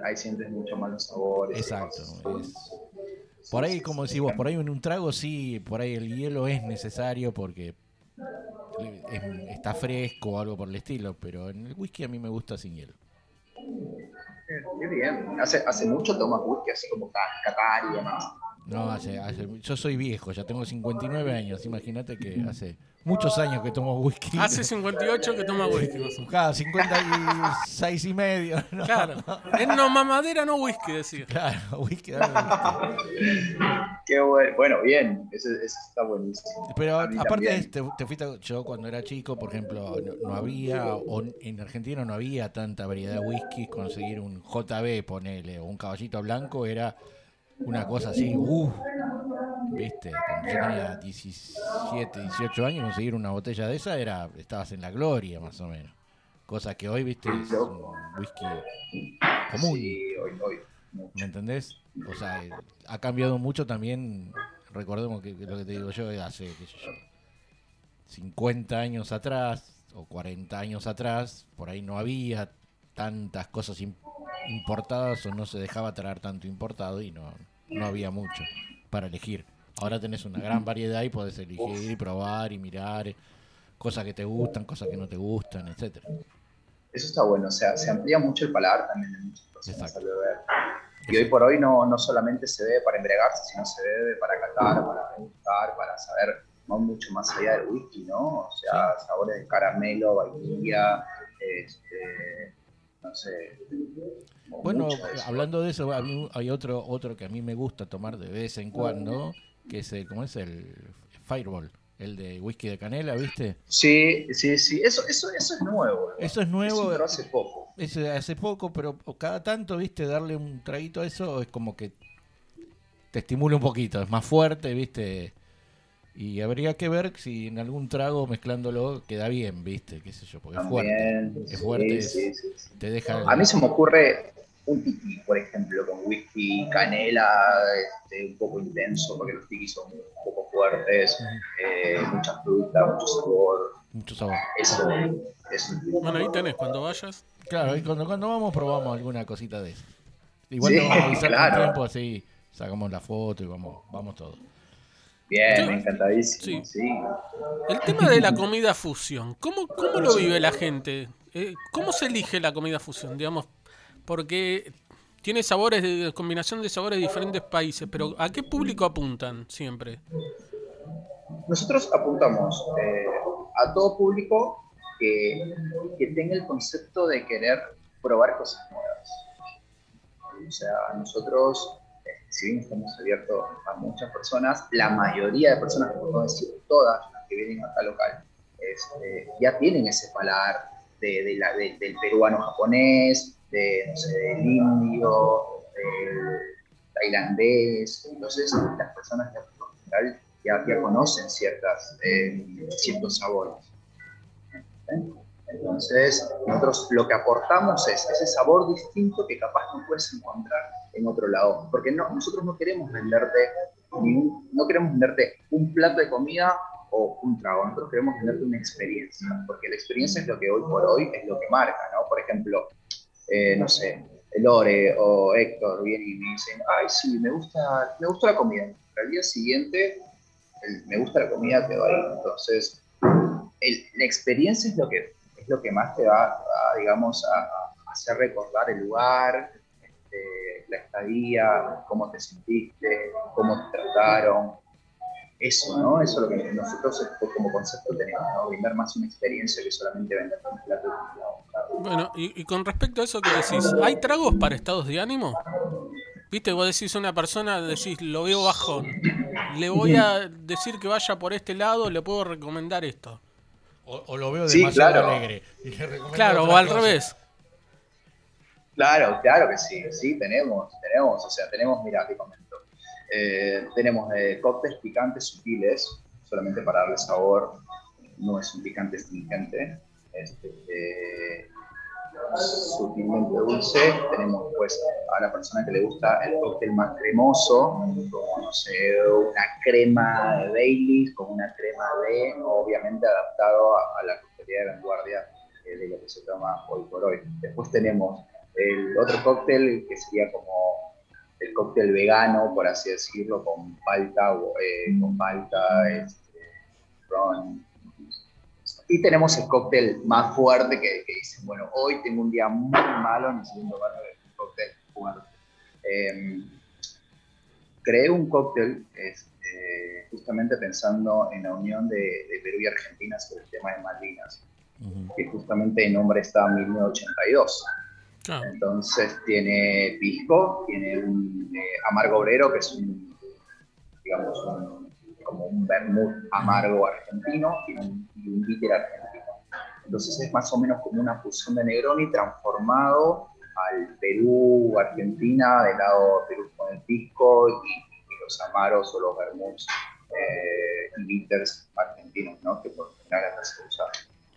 Ahí sientes mucho más los sabores. Exacto. es- Por ahí, como decís vos, por ahí en un trago sí, por ahí el hielo es necesario porque es- está fresco o algo por el estilo, pero en el whisky a mí me gusta sin hielo. Qué bien. ¿Hace, hace mucho tomas whisky así como ca- Qatar y demás? No, hace, hace- yo soy viejo, ya tengo 59 años, imagínate que hace muchos años que tomo whisky. Hace 58 que toma whisky. más o menos. Claro, 56 y medio. ¿no? Claro. Es no mamadera, no whisky, decía. Claro, whisky, dame whisky. Qué bueno. Bueno, bien. Eso, eso está buenísimo. Pero aparte, te, te fuiste, yo cuando era chico, por ejemplo, no, no había, o en Argentina no había tanta variedad de whisky, conseguir un JB, ponele, o un caballito blanco, era una cosa así, uff, viste, cuando yo tenía 17, 18 años, conseguir una botella de esa era, estabas en la gloria, más o menos. Cosa que hoy, viste, es un whisky común. Sí, hoy, hoy. ¿Me entendés? O sea, eh, ha cambiado mucho también. Recordemos que, que lo que te digo yo hace, qué sé yo, 50 años atrás o 40 años atrás, por ahí no había tantas cosas im- importadas o no se dejaba traer tanto importado y no, no había mucho para elegir. Ahora tenés una gran variedad y podés elegir y probar y mirar eh, cosas que te gustan, cosas que no te gustan, etcétera. Eso está bueno. O sea, se amplía mucho el paladar también de muchas personas al beber. Y hoy por hoy no, no solamente se bebe para embriagarse, sino se bebe para catar, para degustar, para saber ¿no? mucho más allá del whisky, ¿no? O sea, sabores de caramelo, vainilla, este, no sé. Bueno, de eso. hablando de eso, hay, otro otro que a mí me gusta tomar de vez en cuando, que es el, ¿cómo es? El Fireball, el de whisky de canela, ¿viste? Sí, sí, sí. Eso, eso, eso es nuevo. Eso es Eso nuevo, entró hace poco. es de hace poco, pero cada tanto, ¿viste? Darle un traguito a eso es como que te estimula un poquito, es más fuerte, ¿viste? Y habría que ver si en algún trago mezclándolo queda bien, ¿viste? ¿Qué sé yo? Porque es fuerte. También, Es fuerte, sí, es- sí, sí. Te deja... A mí se me ocurre un tiki, por ejemplo, con whisky, canela, este, un poco intenso, porque los tikis son un poco fuertes, eh, mucha fruta, mucho sabor. mucho sabor. Eso, eso. Bueno, ahí tenés, cuando vayas. Claro, y cuando, cuando vamos probamos alguna cosita de eso. Igual Sí, te vamos a avisar claro. con tiempo, así sacamos la foto y vamos, vamos todos. Bien, encantadísimo. sí. Sí. El tema de la comida fusión, ¿cómo, cómo lo vive la gente? Eh, ¿Cómo se elige la comida fusión? Digamos, porque tiene sabores, de combinación de sabores de diferentes países, pero ¿a qué público apuntan siempre? Nosotros apuntamos eh, a todo público que, que tenga el concepto de querer probar cosas nuevas. O sea, nosotros, si bien estamos abiertos a muchas personas, la mayoría de personas, por no decir todas las que vienen acá local, este, ya tienen ese paladar de, de la- de- del peruano japonés, de, del indio, del tailandés. Entonces, las personas ya general ya, conocen eh, ciertos sabores. Entonces, nosotros lo que aportamos es ese sabor distinto que capaz no puedes encontrar en otro lado. Porque no, nosotros no queremos venderte un- no queremos venderte un plato de comida o un trago, nosotros queremos venderte una experiencia, porque la experiencia es lo que hoy por hoy es lo que marca, ¿no? Por ejemplo, eh, no sé, Lore o Héctor vienen y me dicen, ay, sí, me gusta, me gusta la comida. Al día siguiente, me gusta la comida, quedó ahí. Entonces, la experiencia es lo que es lo que más te va, a, digamos, a, a hacer recordar el lugar, este, la estadía, cómo te sentiste, cómo te trataron. Eso, ¿no? Eso es lo que nosotros como concepto tenemos, ¿no? Brindar más una experiencia que solamente vender un plato. Bueno, y, y con respecto a eso que decís, ¿hay tragos para estados de ánimo? Viste, vos decís a una persona, decís, lo veo bajón. Le voy a decir que vaya por este lado, le puedo recomendar esto. O, o lo veo Sí, demasiado claro. alegre. y le recomiendo Claro, o al cosa. revés. Claro, claro que sí, sí, tenemos, tenemos, o sea, tenemos, mira, te comento, Eh, tenemos eh, cócteles picantes sutiles, solamente para darle sabor, no es un picante astringente, este, eh, sutilmente dulce. Tenemos pues a la persona que le gusta el cóctel más cremoso, como no sé, una crema de Baileys, con una crema de, obviamente adaptado a, la coctelería de vanguardia eh, de lo que se toma hoy por hoy. Después tenemos el otro cóctel que sería como el cóctel vegano, por así decirlo, con palta, eh, con palta, este, ron, y tenemos el cóctel más fuerte que, que dicen, bueno, hoy tengo un día muy malo, necesito tomar un cóctel fuerte. Eh, creé un cóctel este, justamente pensando en la unión de, Perú y Argentina sobre el tema de Malvinas, que justamente el nombre está 1982. Entonces tiene pisco, tiene un eh, amargo obrero, que es un, digamos, un como un vermut amargo argentino y un, bitter argentino. Entonces es más o menos como una fusión de Negroni transformado al Perú, Argentina, del lado Perú con el pisco y, los amaros o los vermuts eh, y bitters argentinos, ¿no? que por general acá se usa.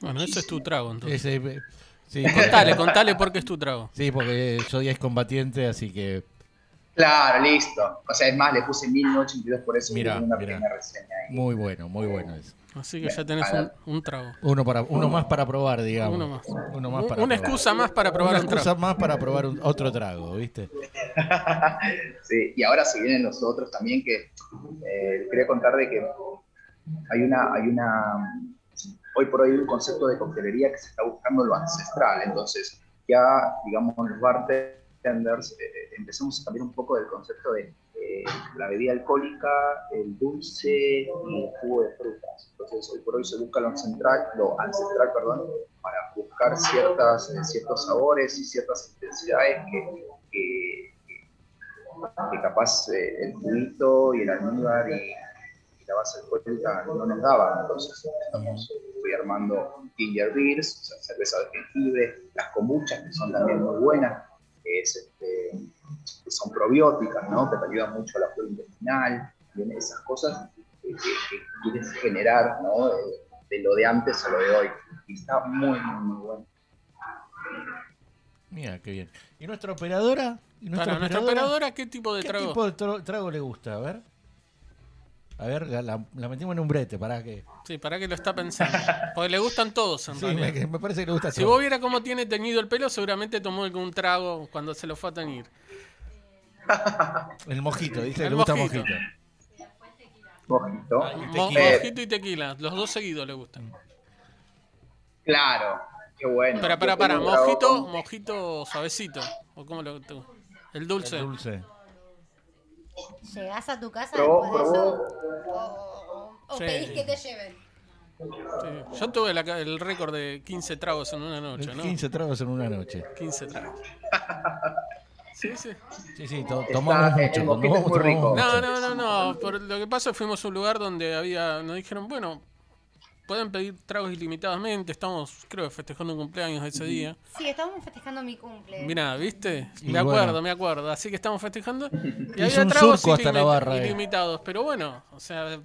Bueno, ese es tu trago entonces. Ese, sí. contale, contale por qué es tu trago. Sí, porque yo ya es combatiente, así que Claro, listo. O sea, es más, le puse 1082 por eso mira, una pequeña reseña ahí. Muy bueno, muy bueno eso. Así que ya tenés un, trago. Uno para uno más para probar, digamos. Uno más. Uno más para una excusa más para probar una excusa más para probar otro trago, ¿viste? sí, y ahora se vienen los otros también que eh, quería contar de que hay una hay una hoy por hoy un concepto de coctelería que se está buscando lo ancestral, entonces ya digamos los bartenders tenders, eh, eh, empezamos a cambiar un poco del concepto de eh, la bebida alcohólica, el dulce y el jugo de frutas. Entonces, hoy por hoy se busca lo ancestral, lo ancestral perdón, para buscar ciertas, ciertos sabores y ciertas intensidades que, que, capaz el juguito y el almíbar y, la base alcohólica no nos daban. Entonces, estamos fui armando ginger beers, o sea, cerveza de jengibre, las kombuchas, que son también muy buenas este, que, son probióticas, ¿no? que te ayudan mucho a la flora intestinal, esas cosas que, quieres generar ¿no? de, lo de antes a lo de hoy. Y está muy, muy, bueno. Mira, qué bien. ¿Y nuestra operadora? ¿Y nuestra, operadora, qué tipo de ¿qué trago? tipo de trago le gusta? A ver. A ver, la, metimos en un brete, para que. Sí, para que lo está pensando. Porque le gustan todos, en sí, me, parece que le gusta Si vos viera cómo tiene teñido el pelo, seguramente tomó algún trago cuando se lo fue a teñir. el mojito, dice que le gusta mojito. Mojito. mojito y tequila, los dos seguidos le gustan. Claro, qué bueno. Pero para, para, mojito, mojito suavecito. ¿O cómo lo, el dulce. El dulce. ¿Llegás a tu casa después de eso? ¿O, pedís que te lleven? Yo tuve el récord de 15 tragos en una noche, ¿no? 15 tragos en una noche. 15 tragos. Sí, sí. Sí, sí, tomamos mucho. No, no, no, no. Por lo que pasa, fuimos a un lugar donde había. Nos dijeron, bueno, pueden pedir tragos ilimitadamente. Estamos, creo, festejando un cumpleaños ese día. Sí, estamos festejando mi cumple. Mira, ¿viste? me acuerdo, me acuerdo. Así que estamos festejando. Y había tragos hasta la barra, eh. ilimitados. Pero bueno, o sea.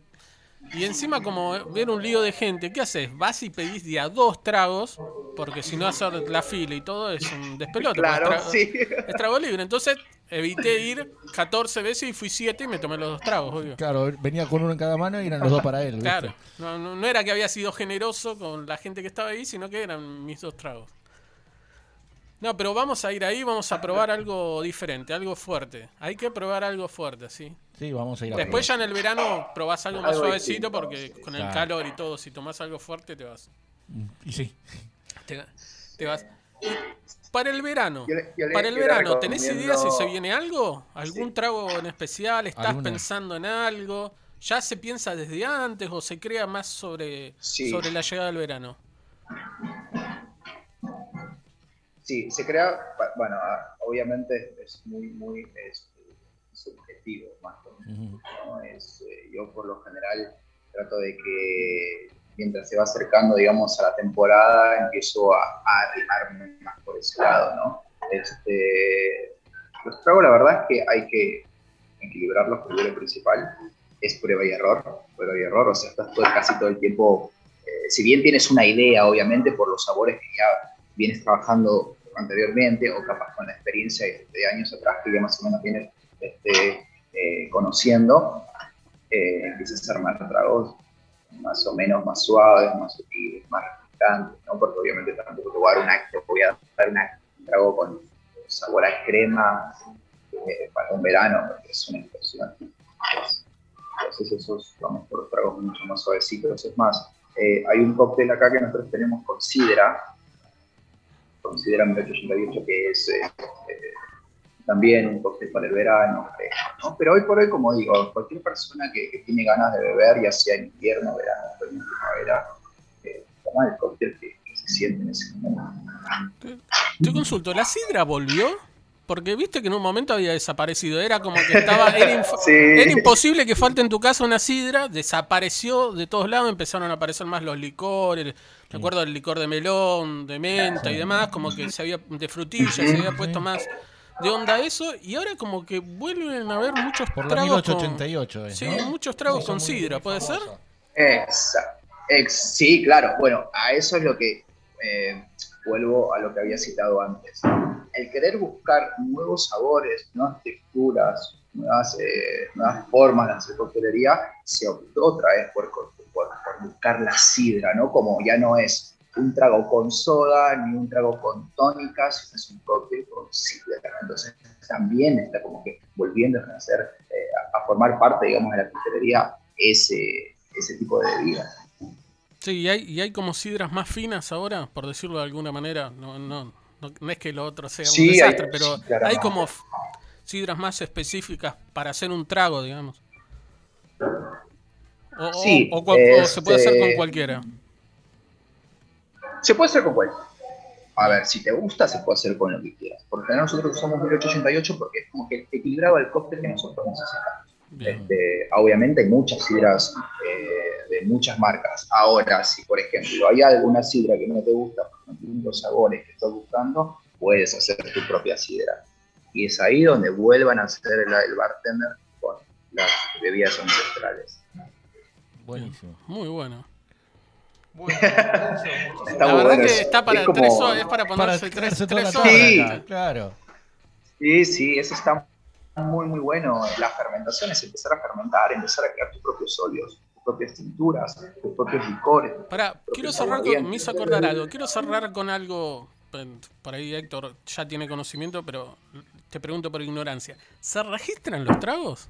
Y encima, como ver un lío de gente, ¿qué haces? Vas y pedís día dos tragos, porque si no hacer la fila y todo es un despelote. Claro, sí. Es trago libre. Entonces, evité ir 14 veces y fui 7 y me tomé los dos tragos, obvio. Claro, venía con uno en cada mano y eran los dos para él. Claro, no, no, era que había sido generoso con la gente que estaba ahí, sino que eran mis dos tragos. No, pero vamos a ir ahí, vamos a probar algo diferente, algo fuerte. Hay que probar algo fuerte, ¿sí? Sí, vamos a ir a Después ya en el verano probás algo más suavecito porque con el calor y todo, si tomás algo fuerte te vas. Mm, y sí. te vas. Para el verano, para el verano, ¿tenés idea si se viene algo? ¿Algún trago en especial? ¿Estás pensando en algo? ¿Ya se piensa desde antes o se crea más sobre, sobre la llegada del verano? Sí, se crea, bueno, obviamente es muy, muy subjetivo más es, eh, yo por lo general trato de que mientras se va acercando, digamos, a la temporada, empiezo a, a arrimarme más por ese lado, ¿no? Este, los tragos, la verdad es que hay que equilibrarlos, primero principal es prueba y error, prueba y error, o sea, estás todo, casi todo el tiempo, eh, si bien tienes una idea, obviamente, por los sabores que ya vienes trabajando anteriormente o capaz con la experiencia de años atrás que ya más o menos viene este, eh, conociendo, eh, empiezas a armar tragos más o menos más suaves, más sutiles, más refrescantes, ¿no? porque obviamente tampoco te voy a dar, una, voy a dar un trago con sabor a crema eh, para un verano, porque es una explosión. Entonces esos vamos por los tragos mucho más suavecitos. Es más, eh, hay un cóctel acá que nosotros tenemos con sidra, con sidra 1888, que es eh, también un cóctel para el verano, ¿no? Pero hoy por hoy, como digo, cualquier persona que, tiene ganas de beber, ya sea en invierno, verano, primavera, eh, toma el cóctel que, se siente en ese momento. Te, consulto, ¿la sidra volvió? Porque viste que en un momento había desaparecido. Era como que estaba. Era, era, imposible que falte en tu casa una sidra. Desapareció de todos lados. Empezaron a aparecer más los licores. Me acuerdo del licor de melón, de menta y demás. Como que se había. de frutilla, se había puesto más de onda eso y ahora como que vuelven a haber muchos Por tragos 1888 con, sí, muchos tragos con sidra, ¿puede ser? Exacto. sí, claro. Bueno, a eso es lo que eh, vuelvo a lo que había citado antes. El querer buscar nuevos sabores, nuevas texturas, nuevas, eh, nuevas formas de hacer coctelería, se optó otra vez por, por, por buscar la sidra, ¿no? Como ya no es un trago con soda ni un trago con tónicas, es un cóctel con sidra. Entonces también está como que volviendo a hacer, eh, a formar parte, digamos, de la coctelería ese, ese tipo de bebida. Sí, y hay, y hay como sidras más finas ahora, por decirlo de alguna manera. No, no, no, es que lo otro sea un desastre, pero hay como sidras más específicas para hacer un trago, digamos. O, sí, o, se puede hacer con este, cualquiera. Se puede hacer con cualquiera. A ver, si te gusta, se puede hacer con lo que quieras. Porque nosotros usamos 1888 porque es como que equilibraba el cóctel que nosotros necesitamos. Este, obviamente hay muchas sidras eh, de muchas marcas. Ahora, si por ejemplo hay alguna sidra que no te gusta, no tiene los sabores que estás buscando, puedes hacer tu propia sidra. Y es ahí donde vuelvan a hacer el, el bartender con las bebidas ancestrales. Buenísimo, muy bueno. Bueno, la verdad que está para tres horas, es para ponerse tres, tres horas. Sí, claro. Sí, sí, eso está muy, muy bueno. La fermentación es empezar a fermentar, empezar a crear tus propios óleos, tus propias tinturas, tus propios licores. Para, quiero cerrar con, me hizo acordar algo, quiero cerrar con algo, por ahí Héctor ya tiene conocimiento, pero te pregunto por ignorancia. ¿Se registran los tragos?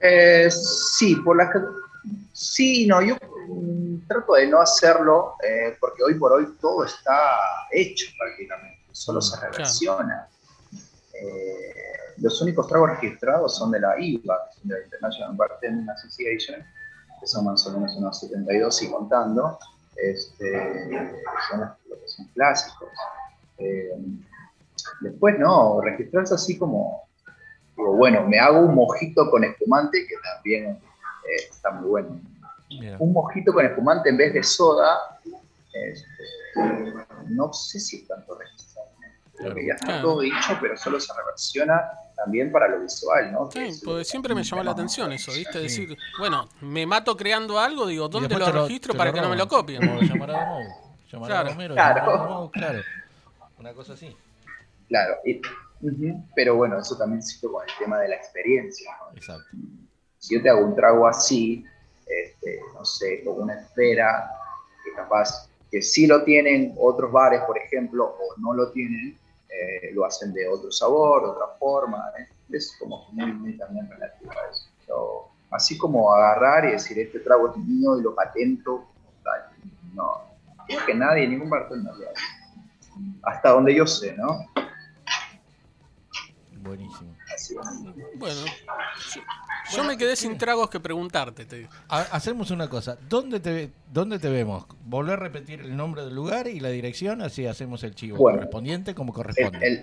Eh, sí, por las Sí, no, yo mm, trato de no hacerlo eh, porque hoy por hoy todo está hecho prácticamente, solo se reversiona. Eh, los únicos tragos registrados son de la IVA, de la International Bartending Association, que son más o menos unos 72 y contando, este, son los que son clásicos. Eh, después, no, registrarse así como, digo, bueno, me hago un mojito con espumante, que también eh, está muy bueno. Un mojito con espumante en vez de soda, este, no sé si es tanto registrado. Porque ya está todo dicho, pero solo se reversiona también para lo visual, ¿no? Sí, porque siempre me llamó la atención eso, ¿viste? Decir, bueno, me mato creando algo, digo, ¿dónde lo registro para que no me lo copien? llamar a llamar claro. a Romero, claro. claro. Una cosa así. Claro, pero bueno, eso también sirve con el tema de la experiencia. ¿no? Exacto si yo te hago un trago así, este, no sé, con una esfera, que capaz que sí lo tienen otros bares, por ejemplo, o no lo tienen, eh, lo hacen de otro sabor, otra forma, ¿eh? es como muy, muy también relativo a eso. así como agarrar y decir, este trago es mío y lo patento, no, creo que nadie, ningún bartender lo hace. Hasta donde yo sé, ¿no? Buenísimo. Bueno, yo, me quedé sin tragos que preguntarte. Te Hacemos una cosa. ¿Dónde te, ¿Dónde te vemos? Volver a repetir el nombre del lugar y la dirección, así hacemos el chivo correspondiente como corresponde.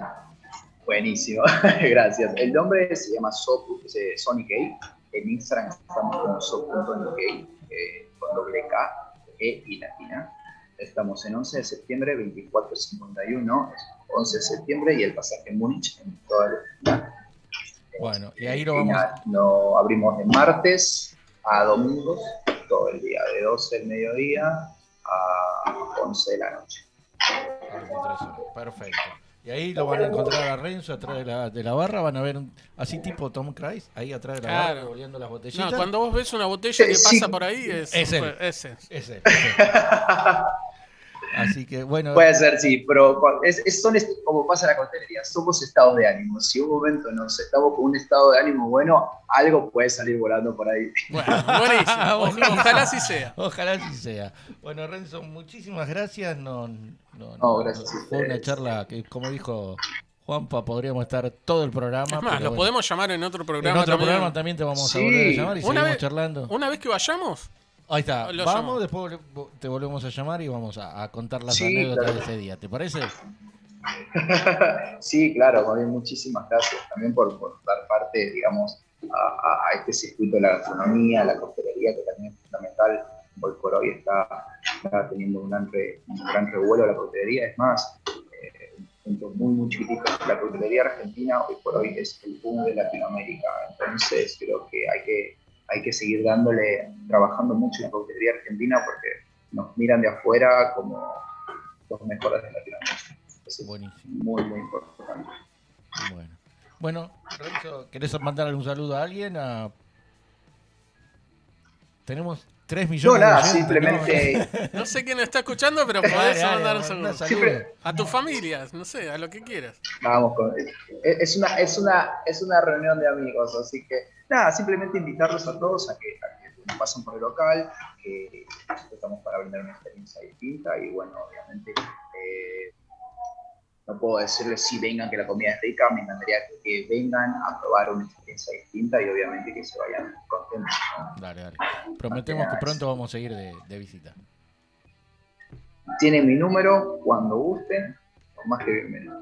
buenísimo, gracias. El nombre se llama Sonic En Instagram estamos como so.uk eh, con doble K, E y latina. Estamos en 11 de septiembre, 2451, 11 de septiembre y el pasaje en Múnich en toda la bueno, y ahí lo vamos. Lo abrimos de martes a domingos, todo el día, de 12 del mediodía a 11 de la noche. A 23 horas, perfecto. Y ahí lo van a encontrar a Renzo atrás de la, de la barra, van a ver un- así tipo Tom Cruise, ahí atrás de la barra, Claro. volviendo las botellitas. No, cuando vos ves una botella que Sí. pasa por ahí, es, Es él. ese. Ese, ese. Así que bueno, Puede ser, sí, pero es, es- son como pasa en la coctelería, somos estados de ánimo. Si un momento nos estamos con un estado de ánimo bueno, algo puede salir volando por ahí. Bueno, buenísimo. Buenísimo. Ojalá así sea. Ojalá así sea. Bueno, Renzo, muchísimas gracias. No, no, No, gracias a Fue una charla que, como dijo Juanpa, podríamos estar todo el programa. Es más, pero lo bueno, podemos llamar en otro En programa otro también. programa también te vamos a Sí. volver a llamar y Una seguimos vez- charlando. Una vez que vayamos, Ahí está. lo Vamos, llamo. después te volvemos a llamar y vamos a, a contar las Sí, anécdotas claro. de ese día. ¿Te parece? sí, claro, bien muchísimas gracias también por, por dar parte, digamos, a, a- a este circuito de la gastronomía, la coctelería, que también es fundamental. Hoy por hoy está, está teniendo un gran, re- un gran revuelo la coctelería. Es más, eh, un punto muy, muy chiquitito. La coctelería argentina hoy por hoy es el boom de Latinoamérica. Entonces creo que hay que, hay que seguir dándole, trabajando mucho en la coctelería argentina porque nos miran de afuera como los mejores de Latinoamérica. Eso es Buenísimo. muy, muy importante. Bueno. Bueno, Renzo, ¿querés mandar algún saludo a alguien? A- Tenemos 3 No, millones nada, de simplemente no sé quién está escuchando, pero podés dale, mandar un saludo. saludos. A tu familia, no sé, a lo que quieras. vamos con. Es, es una, es, una, es una reunión de amigos, así que nada, simplemente invitarlos a todos a que, a que pasen por el local, que nosotros estamos para brindar una experiencia distinta y bueno, obviamente. eh, no puedo decirles si vengan que la comida es rica, me encantaría que vengan a probar una experiencia distinta y obviamente que se vayan contentos. ¿no? Dale, dale. Prometemos que pronto vamos a ir de, de visita. Tienen mi número cuando gusten, o más que bienvenidos.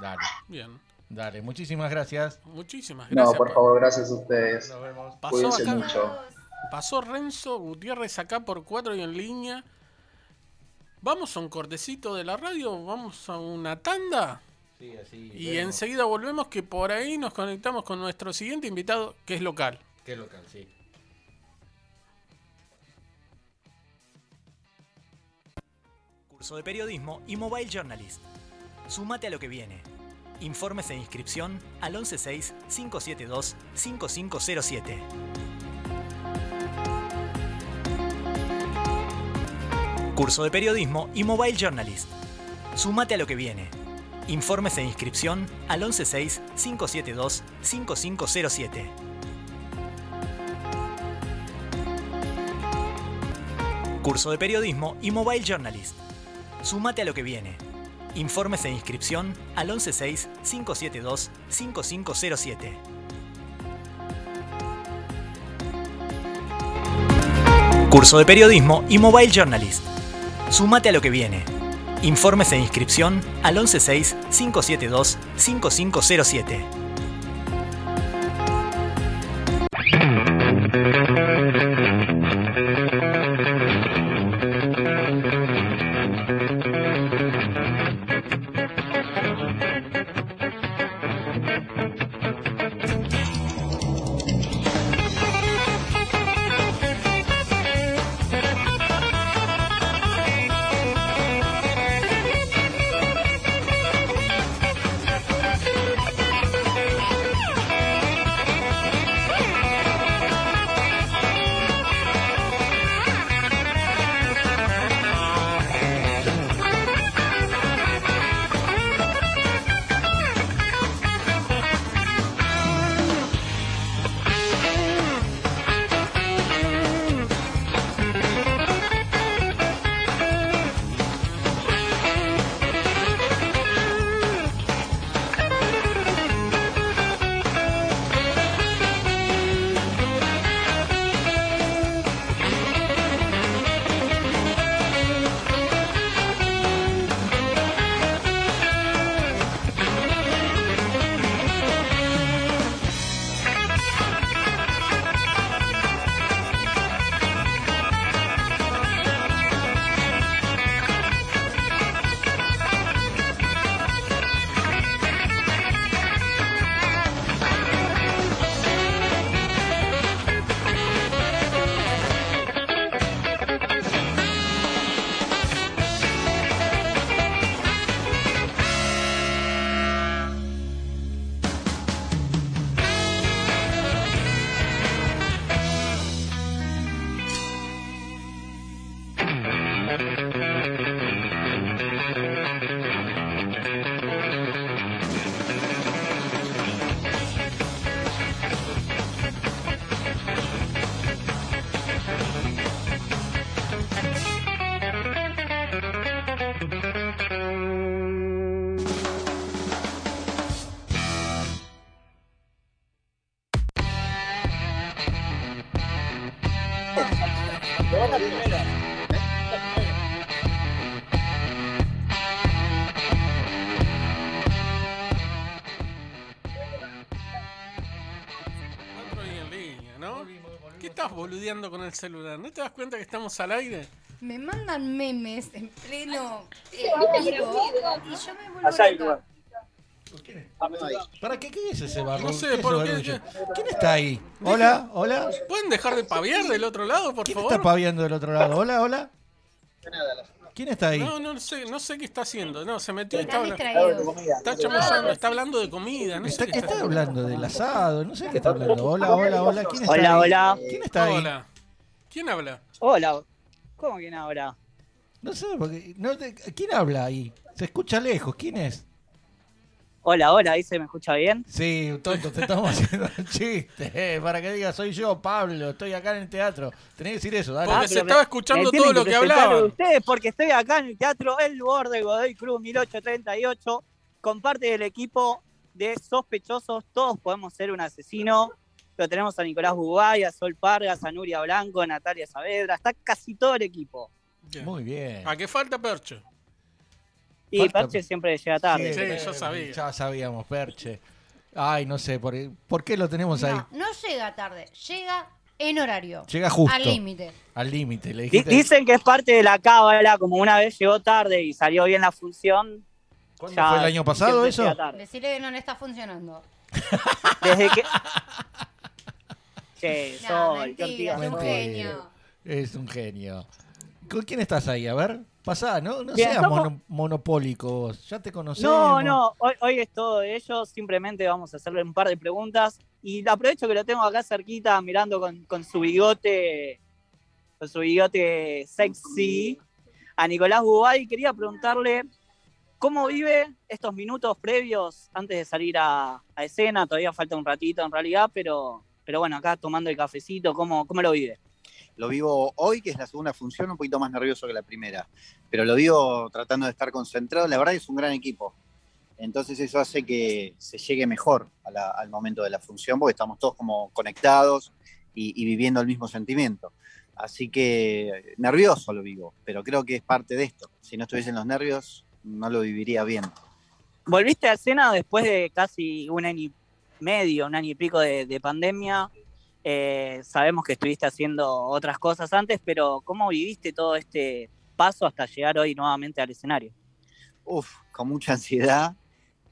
Dale, Bien. dale. Muchísimas gracias. Muchísimas gracias. No, por favor, gracias a ustedes. Nos vemos. Pasó acá, mucho. pasó Renzo Gutiérrez acá por cuatro y en línea. Vamos a un cortecito de la radio, vamos a una tanda Sí, así. y vemos. enseguida volvemos que por ahí nos conectamos con nuestro siguiente invitado que es local. Qué local, sí. Curso de periodismo y mobile journalist. Súmate a lo que viene. Informes e inscripción al 116-572-5507. Curso de periodismo y mobile journalist. Súmate a lo que viene. Informes e inscripción al 116-572-5507. Curso de periodismo y mobile journalist. Súmate a lo que viene. Informes e inscripción al 116-572-5507. Curso de periodismo y mobile journalist. Sumate a lo que viene. Informes e inscripción al 116 572 5507. El celular? ¿No te das cuenta que estamos al aire? Me mandan memes en pleno eh, lugar. ¿Para qué? ¿Qué es ese barro? No sé, ¿Qué ¿por qué? barullo? ¿Quién está ahí? Hola, hola. ¿Pueden dejar de paviar del otro lado, por ¿Quién favor? está paviando del otro lado? Hola, hola. ¿Quién está ahí? No, no sé, no sé qué está haciendo. No, se metió y está, Están habla- distraídos. está está hablando de comida. No Está, sé ¿Qué está hablando? Del asado, no sé qué está hablando. Hola, hola, hola. ¿Quién está Hola, ahí? hola. ¿Quién está ahí? Hola. ¿Quién habla? Hola. ¿Cómo que ahora? No sé, porque no te- ¿quién habla ahí? Se escucha lejos. ¿Quién es? Hola, hola, ¿ahí se me escucha bien? Sí, tonto, te estamos haciendo un chiste. eh, para que digas, soy yo, Pablo, estoy acá en el teatro. Tenés que decir eso, dale. Porque Ah, se pero estaba me- escuchando me tienen todo lo que presentar hablaban. ustedes porque estoy acá en el Teatro El Borde Godoy Cruz 1838 con parte del equipo de sospechosos. Todos podemos ser un asesino. Pero tenemos a Nicolás Bugay, a Sol Pargas, a Nuria Blanco, a Natalia Saavedra. Está casi todo el equipo. Bien. Muy bien. ¿A qué falta Percho? Y Falta- Perche siempre llega tarde. Sí, yo sabía. Ya sabíamos, Perche. Ay, no sé, ¿por, ¿por qué lo tenemos ahí? No, llega tarde, llega en horario. Llega justo. Al límite. Al límite, le Di- dijiste. Dicen que es parte de la cábala, como una vez llegó tarde y salió bien la función. ¿Cuándo ya fue el año pasado eso? Decirle que no le está funcionando. Desde que. Che, No, mentira, ortiga es un genio. Es un genio. ¿Con quién estás ahí? A ver, pasá, no, no Bien, seas mono- monopólico vos. Ya te conocemos. No, no, hoy, hoy es todo de ellos. Simplemente vamos a hacerle un par de preguntas. Y aprovecho que lo tengo acá cerquita, mirando con, con su bigote, con su bigote sexy, a Nicolás Bubay. Quería preguntarle cómo vive estos minutos previos antes de salir a, a escena. Todavía falta un ratito en realidad, pero, pero bueno, acá tomando el cafecito, ¿cómo, cómo lo vive? Lo vivo hoy, que es la segunda función, un poquito más nervioso que la primera. Pero lo vivo tratando de estar concentrado. La verdad es un gran equipo. Entonces eso hace que se llegue mejor a la- al momento de la función, porque estamos todos como conectados y, y viviendo el mismo sentimiento. Así que nervioso lo vivo, pero creo que es parte de esto. Si no estuviesen los nervios, no lo viviría bien. Volviste a escena después de casi un año y medio, un año y pico de, de pandemia. Eh, sabemos que estuviste haciendo otras cosas antes, pero ¿cómo viviste todo este paso hasta llegar hoy nuevamente al escenario? Uf, con mucha ansiedad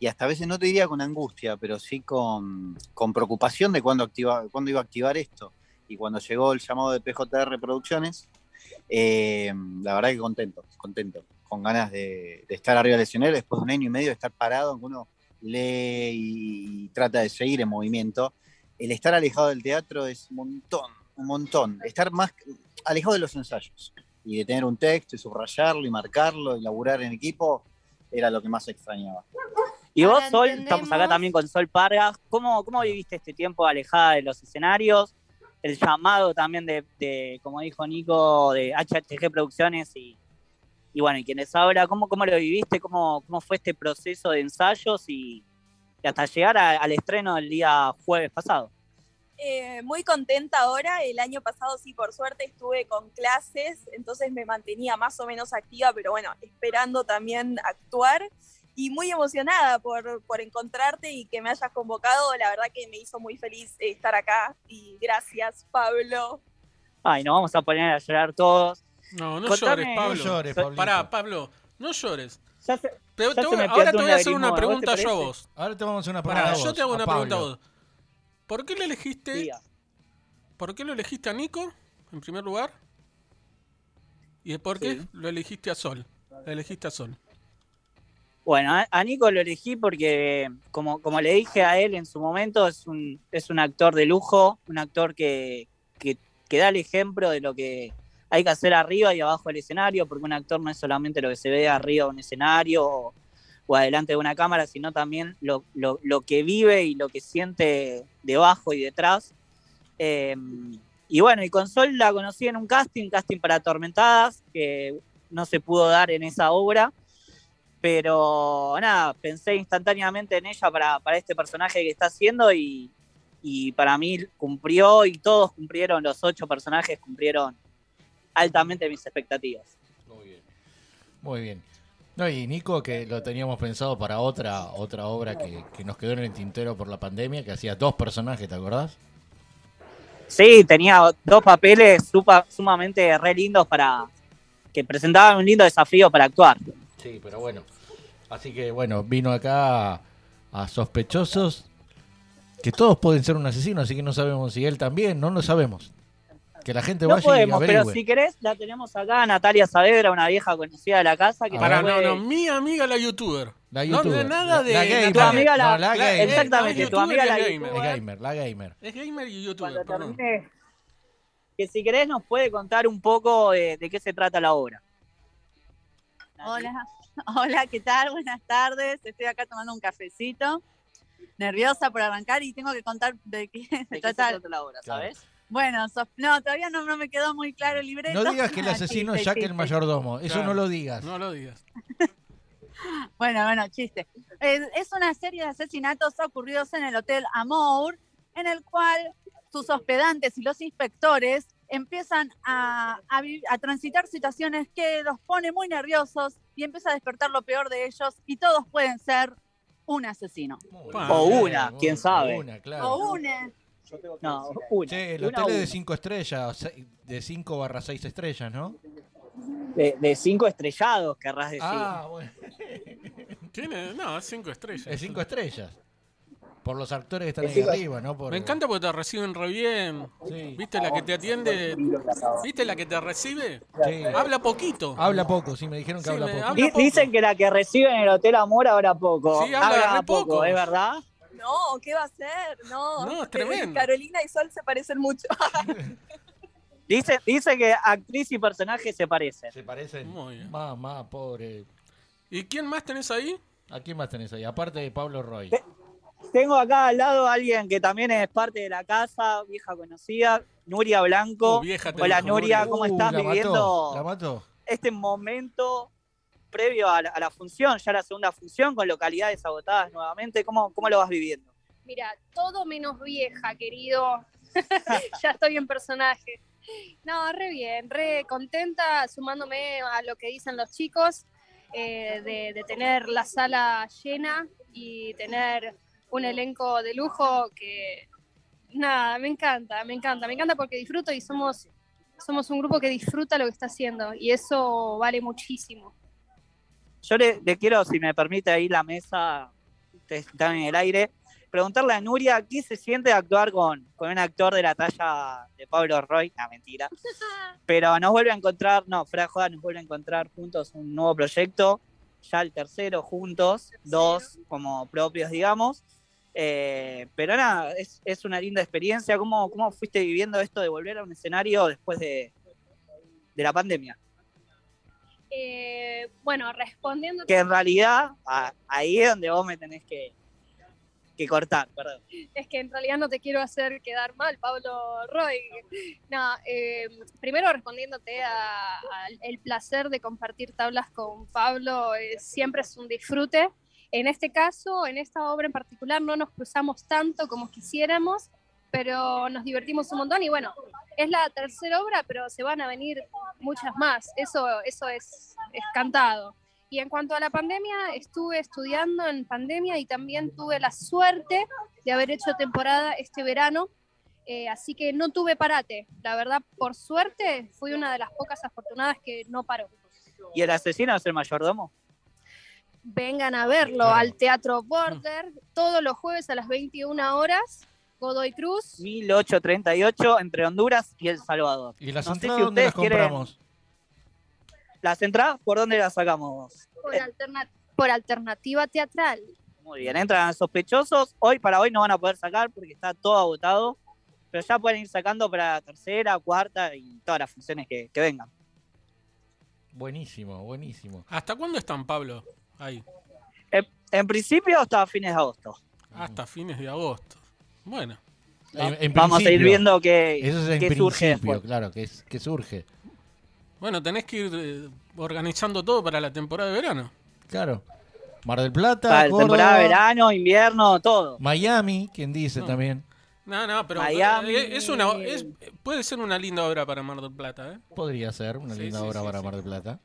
y hasta a veces no te diría con angustia, pero sí con, con preocupación de cuándo, activa, cuándo iba a activar esto. Y cuando llegó el llamado de PJR Producciones, eh, la verdad que contento, contento, con ganas de, de estar arriba del escenario después de un año y medio de estar parado, aunque uno lee y, trata de seguir en movimiento. El estar alejado del teatro es un montón, un montón. Estar más alejado de los ensayos y de tener un texto y subrayarlo y marcarlo y laburar en equipo era lo que más extrañaba. Y vos, Sol, entendemos- estamos acá también con Sol Pargas. ¿Cómo, ¿Cómo viviste este tiempo alejada de los escenarios? El llamado también de, de, como dijo Nico, de HHG Producciones y, y bueno, y quienes habla, ¿cómo, cómo lo viviste? ¿Cómo, ¿Cómo fue este proceso de ensayos y, y hasta llegar a- al estreno del día jueves pasado? Eh, muy contenta ahora. El año pasado sí, por suerte, estuve con clases, entonces me mantenía más o menos activa, pero bueno, esperando también actuar. Y muy emocionada por, por encontrarte y que me hayas convocado. La verdad que me hizo muy feliz eh, estar acá. Y gracias, Pablo. Ay, nos vamos a poner a llorar todos. No, no Contame- llores, Pablo. No llores, Pablito. Pará, Pablo, no llores. Ya se- Te- Ya te se voy- me ahora te voy a hacer una lagrimal, ¿a vos te pregunta yo a vos. Ahora te vamos a hacer una pregunta. Pará, a vos, yo te hago una Pablo. pregunta a vos. ¿Por qué le elegiste? ¿Por qué lo elegiste a Nico en primer lugar? ¿Y por qué Sí. lo elegiste a Sol? Lo elegiste a Sol. Bueno, a, a Nico lo elegí porque, como, como le dije a él en su momento, es un, es un actor de lujo, un actor que, que, que da el ejemplo de lo que hay que hacer arriba y abajo del escenario, porque un actor no es solamente lo que se ve arriba de un escenario o, adelante de una cámara, sino también lo, que vive y lo que siente debajo y detrás. Eh, y bueno, y con Sol la conocí en un casting, casting para Atormentadas, que no se pudo dar en esa obra pero nada, pensé instantáneamente en ella para, para este personaje que está haciendo y, y para mí cumplió y todos cumplieron, los ocho personajes cumplieron altamente mis expectativas. Muy bien. Muy bien. No, y Nico, que lo teníamos pensado para otra otra obra que, que nos quedó en el tintero por la pandemia, que hacía dos personajes, ¿te acordás? Sí, tenía dos papeles sumamente re lindos para que presentaban un lindo desafío para actuar. Sí, pero bueno. Así que bueno, vino acá a, a sospechosos que todos pueden ser un asesino, así que no sabemos si él también, no lo sabemos. Que la gente No vaya y podemos, pero si querés, la tenemos acá, Natalia Saavedra, una vieja conocida de la casa. Que Para, no, puede- no, mi amiga la youtuber. La No, youtuber. de nada de. la gamer. Tu amiga la- No, la gamer. Exactamente, tu amiga la youtuber. Es gamer. gamer, la gamer. Es gamer y youtuber, cuando perdón. termine, que si querés nos puede contar un poco de, de qué se trata la obra. Hola, hola, ¿qué tal? Buenas tardes. Estoy acá tomando un cafecito. Nerviosa por arrancar y tengo que contar de qué se ¿De qué se trata. trata la obra, sabes? Bueno, sos- no, todavía no, no me quedó muy claro el libreto. No digas que el asesino es chiste, Jack el chiste. mayordomo. Eso Claro. no lo digas. No lo digas. Bueno, bueno, chiste. Es, es una serie de asesinatos ocurridos en el Hotel Amour, en el cual sus hospedantes y los inspectores empiezan a, a vi- a transitar situaciones que los pone muy nerviosos y empieza a despertar lo peor de ellos y todos pueden ser un asesino. O una, quién sabe. Una, claro. O una. No, una. Che, el Una hotel es de una. 5 estrellas, de 5 barra 6 estrellas, ¿no? De, de cinco estrellados, querrás decir. Ah, bueno. Tiene, no, es cinco estrellas. Es 5 estrellas. Por los actores que están Es ahí arriba, ¿no? Por- Me encanta porque te reciben re bien. Sí. ¿Viste la que te atiende? ¿Viste la que te recibe? Sí. Habla poquito. Habla poco, sí, me dijeron que Sí, habla poco. habla- Di- Dicen que la que recibe en el Hotel Amor ahora poco. Sí, habla re poco, poco. ¿es verdad? No, ¿qué va a ser? No, No, es tremendo. Carolina y Sol se parecen mucho. Dice, dice que actriz y personaje se parecen. Se parecen. Muy bien. Más, más, pobre. ¿Y quién más tenés ahí? ¿A quién más tenés ahí? Aparte de Pablo Roy. Te- Tengo acá al lado a alguien que también es parte de la casa, vieja conocida, Nuria Blanco. Uh, vieja Hola dijo, Nuria. ¿cómo Uh, estás la mató, viviendo ¿La mató? este momento previo a la, función, ya la segunda función, con localidades agotadas nuevamente? ¿Cómo, cómo lo vas viviendo? Mira, todo menos vieja, querido. ya estoy en personaje. No, re bien, re contenta, sumándome a lo que dicen los chicos, eh, de, de tener la sala llena y tener un elenco de lujo que, nada, me encanta, me encanta, me encanta porque disfruto y somos, somos un grupo que disfruta lo que está haciendo y eso vale muchísimo. Yo le, le quiero, si me permite ahí la mesa, ustedes están en el aire, preguntarle a Nuria qué se siente actuar con, con un actor de la talla de Pablo Roy. No, mentira. Pero nos vuelve a encontrar, no, fuera de joda, nos vuelve a encontrar juntos un nuevo proyecto, ya el tercero juntos, dos como propios, digamos. Eh, pero nada, es, es una linda experiencia. ¿Cómo, ¿Cómo fuiste viviendo esto de volver a un escenario después de, de la pandemia? Eh, bueno, respondiendo Que en realidad a- ahí es donde vos me tenés que, que cortar, perdón. Es que en realidad no te quiero hacer quedar mal, Pablo Roy. No, eh, primero respondiéndote a- al el placer de compartir tablas con Pablo, eh, siempre es un disfrute. En este caso, en esta obra en particular, no nos cruzamos tanto como quisiéramos, pero nos divertimos un montón y bueno, es la tercera obra, pero se van a venir muchas más. Eso, eso es, es cantado. Y en cuanto a la pandemia, estuve estudiando en pandemia y también tuve la suerte de haber hecho temporada este verano. eh, así que no tuve parate. La verdad, por suerte, fui una de las pocas afortunadas que no paró. ¿Y el asesino es el mayordomo? Vengan a verlo al Teatro Border todos los jueves a las 21 horas. Godoy Cruz. 1838 entre Honduras y El Salvador. ¿Y las No sé entradas si dónde las ustedes quieren- compramos? ¿Las entradas por dónde las sacamos? Por, alterna- por alternativa teatral. Muy bien, entran a sospechosos. Hoy para hoy no van a poder sacar porque está todo agotado. Pero ya pueden ir sacando para tercera, cuarta y todas las funciones que, que vengan. Buenísimo, buenísimo. ¿Hasta cuándo están, Pablo? Ahí. En, en principio hasta fines de agosto. Hasta fines de agosto. Bueno. En- en Vamos a ir viendo qué, Eso es qué surge después. claro, que, es, que surge. Bueno, tenés que ir eh, organizando todo para la temporada de verano. Claro. Mar del Plata, Para Córdoba, temporada de verano, invierno, todo. Miami, quien dice No. también. No, no, pero Miami. eh, es una, es- puede ser una linda obra para Mar del Plata, ¿eh? Podría ser una Sí, linda sí, obra sí, para sí. Mar del Plata.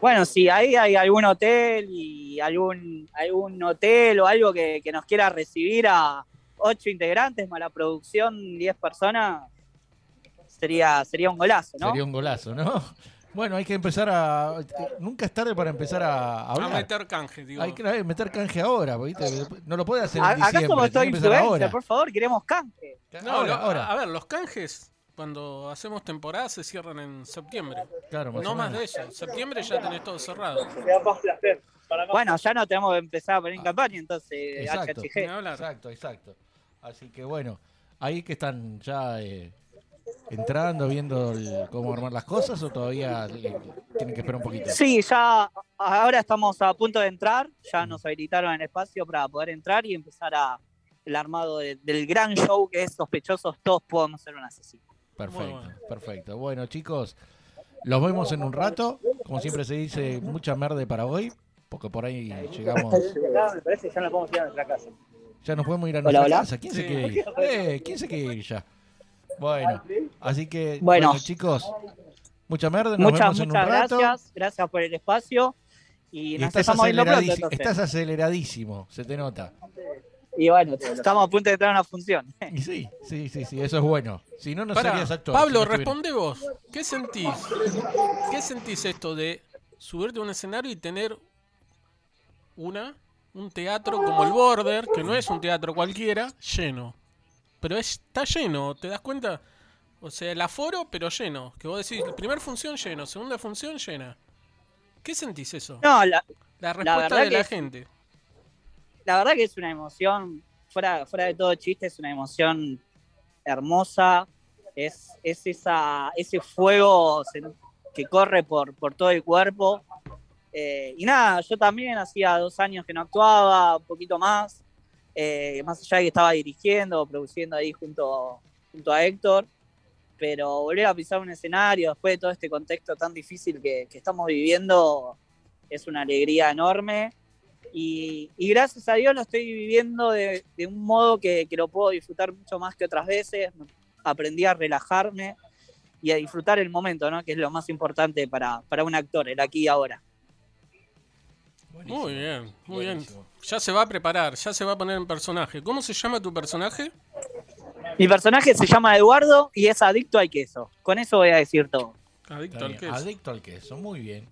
Bueno, si ahí hay algún hotel y algún, algún hotel o algo que, que nos quiera recibir a, ocho integrantes, más la producción, 10 personas, sería, sería un golazo, ¿no? Sería un golazo, ¿no? Bueno, hay que empezar a. Nunca es tarde para empezar a A hablar. meter canje, digo. Hay que meter canje ahora, ¿viste? No lo puede hacer A- en Acá diciembre. somos todos influencers, ahora. por favor, queremos canje. No, ahora, lo- ahora. A ver, los canjes, cuando hacemos temporada, se cierran en septiembre. Claro, más no más de eso. En septiembre ya tenés todo cerrado. Bueno, ya no tenemos que empezar a poner en campaña, entonces, Exacto. Exacto, exacto. Así que bueno, ahí que están ya eh, entrando, viendo el- cómo armar las cosas o todavía le- tienen que esperar un poquito. Sí, ya ahora estamos a punto de entrar, ya nos habilitaron el espacio para poder entrar y empezar a el armado de- del gran show que es sospechosos, todos podemos ser un asesino. Perfecto, bueno. perfecto. Bueno, chicos, los vemos en un rato. Como siempre se dice, mucha merde para hoy, porque por ahí llegamos. Me parece que ya nos podemos ir a nuestra casa. Ya nos podemos ir a nuestra hola. casa. ¿Quién se quiere ir? Eh, ¿Quién se quiere ir ya? Bueno, así que, Bueno. bueno, chicos, mucha merde. Nos Muchas, vemos en muchas un rato. gracias, gracias por el espacio y Y nos estás, estamos viendo pronto estás aceleradísimo, se te nota. Y bueno, estamos a punto de entrar a una función. Y sí, sí, sí, sí, eso es bueno. Si no, no Pará, serías actor. Pablo, si no estuviera- responde vos. ¿Qué sentís? ¿Qué sentís esto de subirte a un escenario y tener una un teatro como el Border, que no es un teatro cualquiera, lleno? Pero es- está lleno, ¿te das cuenta? O sea, el aforo, pero lleno. Que vos decís, primera función lleno, segunda función llena. ¿Qué sentís eso? No, la, La respuesta verdad de la es- gente. la verdad que es una emoción, fuera, fuera de todo chiste, es una emoción hermosa, es, es esa, ese fuego que corre por, por todo el cuerpo. Eh, y nada, yo también hacía dos años que no actuaba, un poquito más, eh, más allá de que estaba dirigiendo, produciendo ahí junto, junto a Héctor, pero volver a pisar un escenario después de todo este contexto tan difícil que, que estamos viviendo es una alegría enorme. Y, y gracias a Dios lo estoy viviendo de, de un modo que, que lo puedo disfrutar mucho más que otras veces. Aprendí a relajarme y a disfrutar el momento, ¿no? que es lo más importante para, para un actor, el aquí y ahora. Buenísimo. Muy bien, muy bien. Ya se va a preparar, ya se va a poner en personaje. ¿Cómo se llama tu personaje? Mi personaje se llama Eduardo y es adicto al queso. Con eso voy a decir todo. Adicto al queso. Adicto al queso, muy bien.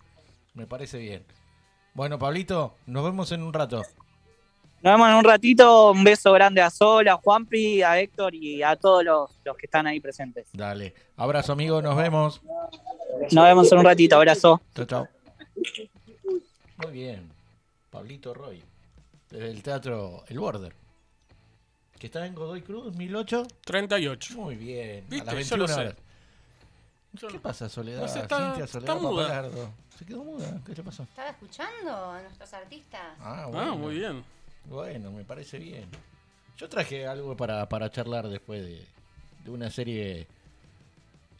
Me parece bien. Bueno, Pablito, nos vemos en un rato. Nos vemos en un ratito. Un beso grande a Sol, a Juanpi, a Héctor y a todos los, los que están ahí presentes. Dale. Abrazo, amigo, nos vemos. Nos vemos en un ratito. Abrazo. Chao, chao. Muy bien. Pablito Roy. Desde el teatro El Border. Que está en Godoy Cruz, 1008. 38. Muy bien. A Viste, las yo lo 21 sé. horas. Yo ¿Qué no- pasa, Soledad? No sé, está- Cintia Soledad está muda. Papalardo. ¿Se quedó muda? ¿Qué le pasó? ¿Estaba escuchando a nuestros artistas? Ah, bueno. Ah, muy bien. Bueno, me parece bien. Yo traje algo para, para charlar después de, de una serie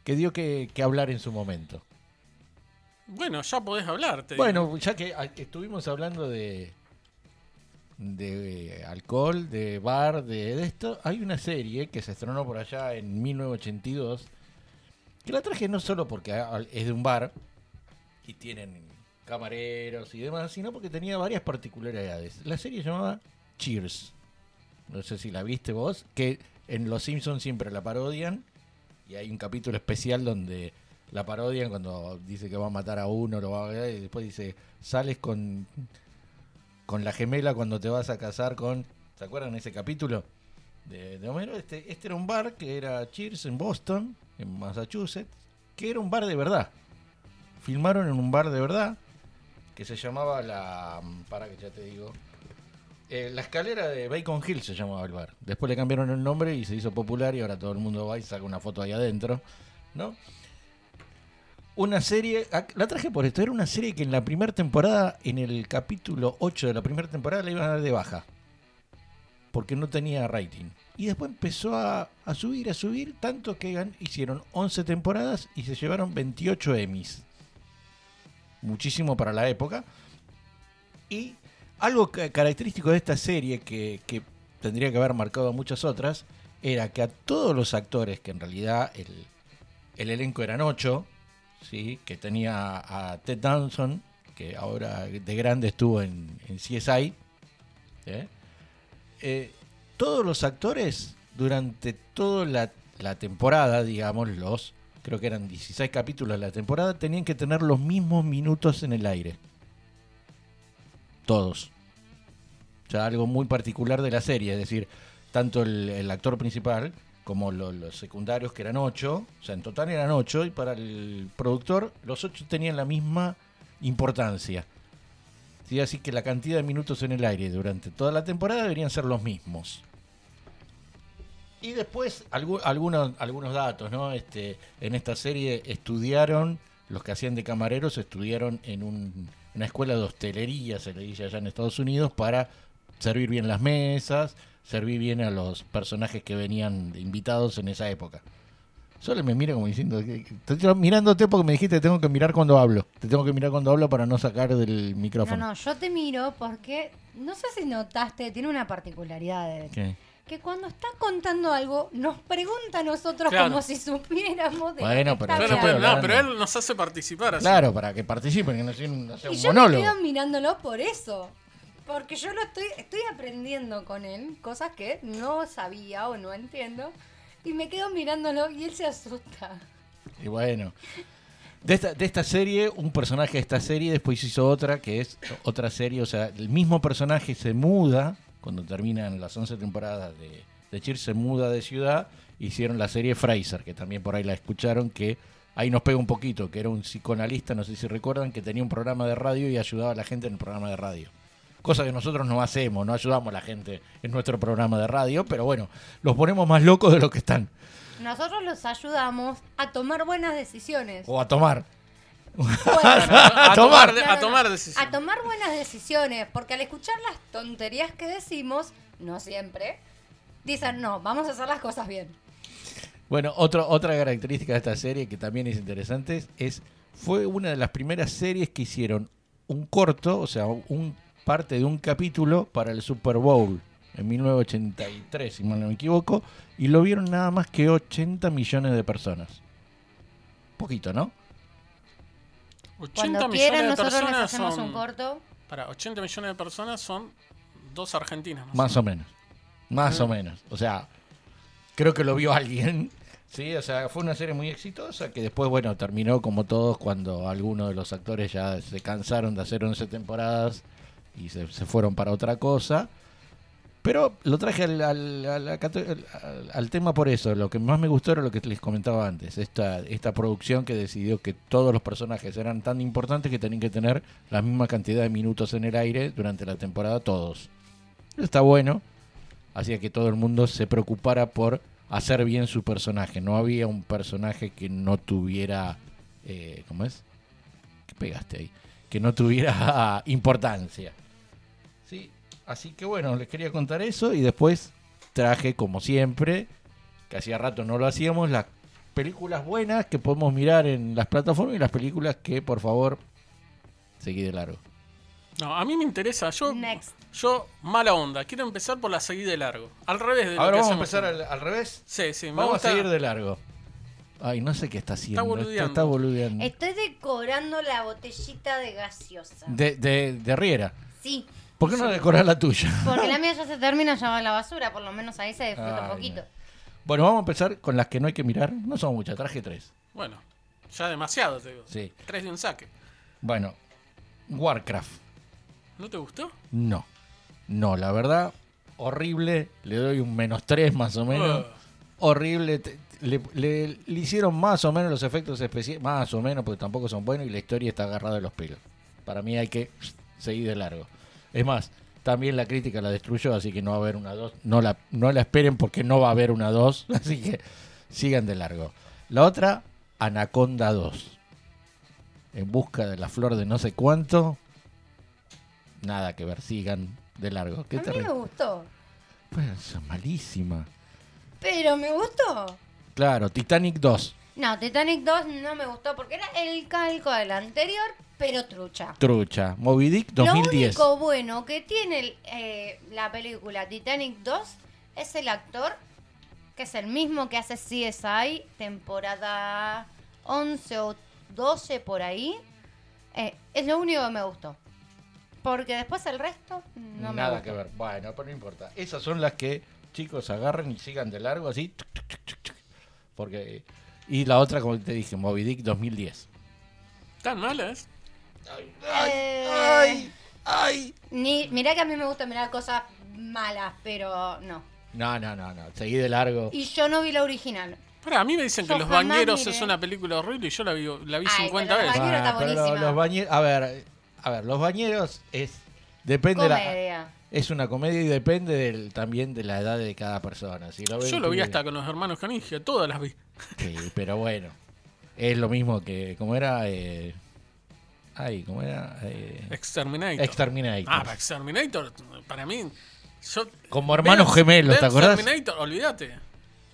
que dio que, que hablar en su momento. Bueno, ya podés hablar. te digo. Bueno, ya que a- estuvimos hablando de de alcohol, de bar, de, de esto, hay una serie que se estrenó por allá en 1982 que la traje no solo porque a- es de un bar y tienen camareros y demás, sino porque tenía varias particularidades. La serie se llamaba Cheers. No sé si la viste vos, que en Los Simpsons siempre la parodian y hay un capítulo especial donde la parodian cuando dice que va a matar a uno, lo va a y después dice, sales con con la gemela cuando te vas a casar con. ¿Se acuerdan ese capítulo? De, de Homero. Este, este era un bar que era Cheers en Boston, en Massachusetts, que era un bar de verdad. Filmaron en un bar de verdad que se llamaba la. Para que ya te digo. eh, la escalera de Bacon Hill se llamaba el bar. Después le cambiaron el nombre y se hizo popular y ahora todo el mundo va y saca una foto ahí adentro. ¿No? Una serie, ac- la traje por esto, era una serie que en la primera temporada, en el capítulo 8 de la primera temporada, la iban a dar de baja. Porque no tenía rating. Y después empezó a, subir, a subir, tanto que hicieron 11 temporadas y se llevaron 28 Emmys. Muchísimo para la época. Y algo ca- característico de esta serie que, que tendría que haber marcado a muchas otras, era que a todos los actores, que en realidad el, el elenco eran 8, ¿sí? que tenía a Ted Danson, que ahora de grande estuvo en, CSI, ¿eh? Eh, todos los actores, durante toda la, temporada, digamos, los, creo que eran 16 capítulos de la temporada, tenían que tener los mismos minutos en el aire. Todos. O sea, algo muy particular de la serie, es decir, tanto el actor principal como lo- los secundarios, que eran ocho, o sea, en total eran ocho, y para el productor, los ocho tenían la misma importancia. Sí, así que la cantidad de minutos en el aire durante toda la temporada deberían ser los mismos. Y después algu- algunos, algunos datos, ¿no? Este, en esta serie estudiaron, los que hacían de camareros estudiaron en un- una escuela de hostelería, se le dice allá en Estados Unidos, para servir bien las mesas, servir bien a los personajes que venían invitados en esa época. Solo me mira como diciendo, te estoy mirándote porque me dijiste que tengo que mirar cuando hablo. Te tengo que mirar cuando hablo para no sacar del No, micrófono. no, yo te miro porque no sé si notaste, tiene una particularidad de ¿Qué? que cuando está contando algo nos pregunta a nosotros Claro. como si supiéramos de Bueno, pero pero, no, pero él nos hace participar así. Claro, para que participen, que no sea un, no sea Y un yo me monólogo. quedo mirándolo por eso. Porque yo lo estoy, estoy aprendiendo con él, cosas que no sabía o no entiendo. Y me quedo mirándolo y él se asusta. Y bueno. De esta, de esta serie, un personaje de esta serie después hizo otra, que es otra serie, o sea, el mismo personaje se muda, cuando terminan las 11 temporadas de, de Cheers, se muda de ciudad, hicieron la serie Fraser, que también por ahí la escucharon, que ahí nos pega un poquito, que era un psicoanalista, no sé si recuerdan, que tenía un programa de radio y ayudaba a la gente en el programa de radio. Cosa que nosotros no hacemos, no ayudamos a la gente en nuestro programa de radio, pero bueno, los ponemos más locos de lo que están. Nosotros los ayudamos a tomar buenas decisiones. O a tomar. Bueno, a, tomar, de- No, no, a tomar decisiones. a tomar buenas decisiones, porque al escuchar las tonterías que decimos, no siempre, dicen, no, vamos a hacer las cosas bien. Bueno, otro, otra característica de esta serie que también es interesante es fue una de las primeras series que hicieron un corto, o sea, un parte de un capítulo para el Super Bowl en 1983, si mal no me equivoco, y lo vieron nada más que 80 millones de personas. Poquito, ¿no? 80 Cuando millones quieran, de nosotros les personas hacemos son. un corto. Para 80 millones de personas son dos argentinas. Más o menos. Más o menos. O sea, creo que lo vio alguien. Sí, o sea, fue una serie muy exitosa que después, bueno, terminó como todos cuando algunos de los actores ya se cansaron de hacer 11 temporadas y se, fueron para otra cosa. Pero lo traje al- al tema por eso. Lo que más me gustó era lo que les comentaba antes. Esta, esta producción que decidió que todos los personajes eran tan importantes que tenían que tener la misma cantidad de minutos en el aire durante la temporada todos. Está bueno. Hacía que todo el mundo se preocupara por hacer bien su personaje. No había un personaje que no tuviera... Eh, ¿Cómo es? ¿Qué pegaste ahí? Que no tuviera importancia. Sí, así que bueno, les quería contar eso y después traje, como siempre, que hacía rato no lo hacíamos, las películas buenas que podemos mirar en las plataformas y las películas que, por favor, seguí de largo. No, a mí me interesa. Yo, Next. yo mala onda. Quiero empezar por la seguida de largo. Al revés de lo Ahora que vamos a empezar al, al revés. Sí, sí. Me Vamos gusta. a seguir de largo. Ay, no sé qué está haciendo. Está boludeando. Está, boludeando. Estoy decorando la botellita de gaseosa. De, de, de Riera. Sí, ¿Por qué no decorás la tuya? porque la mía ya se termina, ya va a la basura, por lo menos ahí se disfruta Ay, un poquito. Bueno, vamos a empezar con las que no hay que mirar. No son muchas, traje tres. Bueno, ya demasiado, te digo. Sí. Tres de un saque. Bueno, Warcraft. ¿No te gustó? No. No, la verdad, horrible. Le doy un menos tres más o menos. Ah. Horrible. Le- le hicieron más o menos los efectos especiales. Más o menos, porque tampoco son buenos. Y la historia está agarrada de los pelos. Para mí hay que seguir de largo. Es más, también la crítica la destruyó, así que no va a haber una 2. No la, no la esperen porque no va a haber una 2. Así que sigan de largo. La otra, Anaconda 2. En busca de la flor de no sé cuánto. Nada que ver, sigan de largo. ¿Qué A te mí me gustó, Pues, es malísima. pero me gustó. Claro, Titanic 2. No, Titanic 2 no me gustó porque era el calco del anterior, pero trucha. Trucha. Moby Dick 2010. Lo único bueno que tiene eh, la película Titanic 2 es el actor, que es el mismo que hace CSI, temporada 11 o 12 por ahí. Eh, es lo único que me gustó. Porque después el resto no me Nada que ver. Bueno, pero no importa. Esas son las que chicos agarren y sigan de largo así. Porque y la otra como te dije, Moby Dick 2010. ¿Tan mala es? Eh, ay, ay. Ni, mirá que a mí me gusta mirar cosas malas, pero no. No, no, no, no, seguí de largo. Y yo no vi la original. Pará, a mí me dicen que Los Bañeros miré. es una película horrible y yo la vi, la vi Ay, 50 pero Los veces. Bañeros está Ah, pero buenísima. los bañeros, a ver, a ver, los bañeros es depende de la Comedia. es una comedia y depende del, también de la edad de cada persona. Si lo ven Yo lo vi hasta con los hermanos Canigia, todas las vi. Sí, pero bueno. Es lo mismo que. ¿Cómo era? Eh, ay, ¿cómo era? Eh, Exterminator. Exterminator. Ah, para Exterminator, para mí. Yo, Como hermanos gemelos, ¿te acordás? Exterminator, olvídate.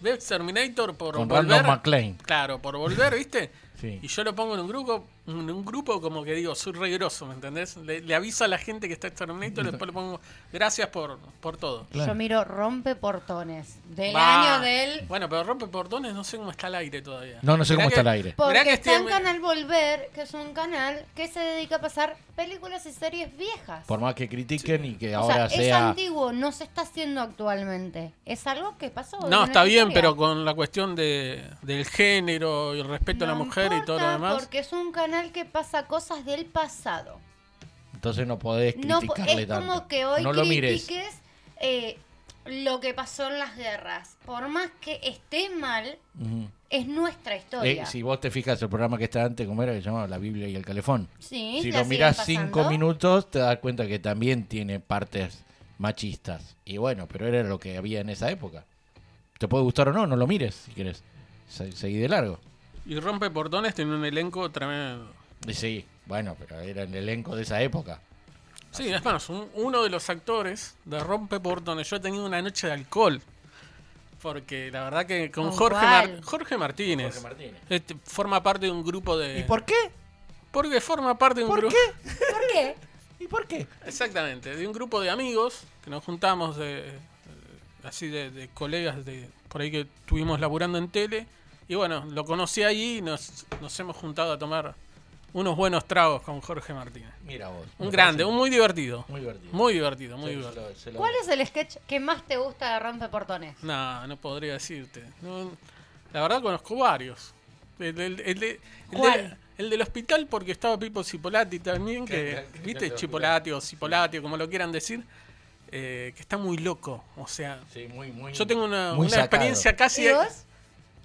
Veo Exterminator por Con volver. Randall McClane. Claro, por volver, ¿viste? Sí. Y yo lo pongo en un grupo, en un grupo como que digo, soy re grosso, ¿me entendés? Le, le aviso a la gente que está Exterminator y después le pongo gracias por, por todo. Yo miro Rompe Portones. Del Va. año del. Bueno, pero rompe portones, no sé cómo está al aire todavía. No, no sé cómo que- está el aire. Porque está en Canal Volver, que es un canal que se dedica a pasar películas y series viejas. Por más que critiquen y que o ahora sea, es antiguo, no se está haciendo actualmente. Es algo que pasó. No, está bien, historia. pero con la cuestión de, del género y el respeto a la No mujer y todo lo importa, demás. Porque es un canal que pasa cosas del pasado. Entonces no podés No, po- criticarle es tanto. como que hoy no lo mires. critiques eh, lo que pasó en las guerras. Por más que esté mal, es nuestra historia. Eh, si vos te fijas el programa que está antes, ¿cómo era? Que se llamaba La Biblia y el Calefón. Sí, si lo mirás cinco minutos, te das cuenta que también tiene partes machistas. Y bueno, pero era lo que había en esa época. Te puede gustar o no, no lo mires si quieres. Se- Seguí de largo. Y rompe portones tiene un elenco tremendo. Y sí, bueno, pero era el elenco de esa época. Sí, es más, un- uno de los actores de Rompe Portones, yo he tenido una noche de alcohol. Porque la verdad que con ¿Con Jorge, cuál? Mar- Jorge Martínez. Jorge Martínez. este, forma parte de un grupo de. ¿Y por qué? Porque forma parte de un ¿Por grupo. qué? ¿Por qué? ¿Y por qué? Exactamente, de un grupo de amigos que nos juntamos de, así de, de colegas de por ahí que estuvimos laburando en tele y bueno, lo conocí allí y nos, nos hemos juntado a tomar unos buenos tragos con Jorge Martínez. Mira vos. Un grande, un muy divertido. Muy divertido. Muy divertido, muy Se- divertido. se lo- se lo- ¿Cuál es el sketch que más te gusta de Rompe Portones? No, no podría decirte. No, la verdad conozco varios. El, el- el de- el ¿Cuál? de- el del hospital porque estaba Pipo Cipolati también, que, viste, Chipolati o Cipolati como lo quieran decir, eh, que está muy loco. O sea, Sí, muy, muy, yo tengo una, muy una experiencia casi... ¿Y vos?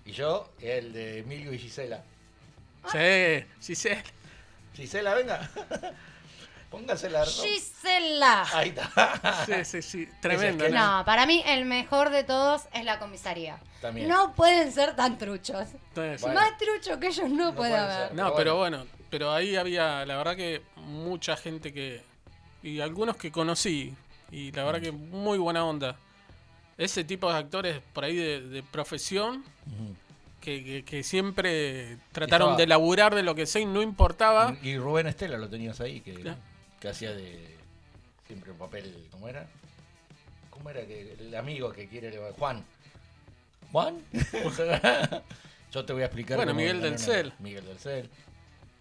Y yo, el de Emilio y Gisela. Sí, sí, sí. Gisela, venga. Póngase la ropa. Gisela. Ahí está. Sí, sí, sí. Tremendo. Ese es que ¿no? Para mí el mejor de todos es la comisaría. También. No pueden ser tan truchos. Entonces, Bueno. Más trucho que ellos no, No puede pueden haber. ser. No, Pero pero bueno, pero ahí había, la verdad que mucha gente que... Y algunos que conocí. Y la verdad que muy buena onda. Ese tipo de actores por ahí de, de profesión que, que- que siempre trataron Estaba- de laburar de lo que sea y no importaba. Y Rubén Estela lo tenías ahí, que, que hacía de siempre un papel, ¿cómo era? ¿Cómo era que el amigo que quiere Juan? ¿Juan? Yo te voy a explicar. Bueno, Miguel del. Cel. Miguel del Cel.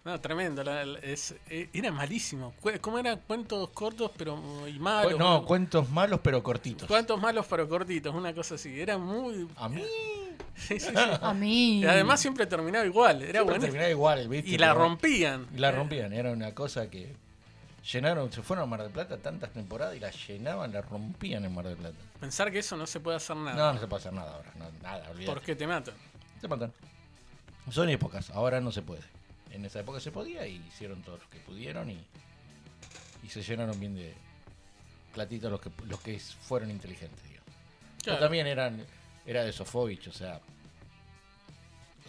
No, tremendo. la- la- es- eh, era malísimo. ¿Cómo eran cuentos cortos pero y malos? No, cuentos malos pero cortitos. Cuentos malos pero cortitos, una cosa así. Era muy... A mí. Sí, sí, sí. A mí. Y además siempre terminaba igual. Era Siempre bueno. terminaba igual, ¿viste? Y la Pero- rompían. Y la rompían, era una cosa que llenaron, se fueron a Mar del Plata tantas temporadas y la llenaban, la rompían en Mar del Plata. Pensar que eso no se puede hacer No, nada. no se puede hacer nada ahora, no, nada, olvídate. porque te matan. Se matan. Son épocas, ahora no se puede. En esa época se podía y hicieron todo lo que pudieron y, y se llenaron bien de platitos los que, los que fueron inteligentes, digamos. Pero también eran, era de Sofovich, o sea...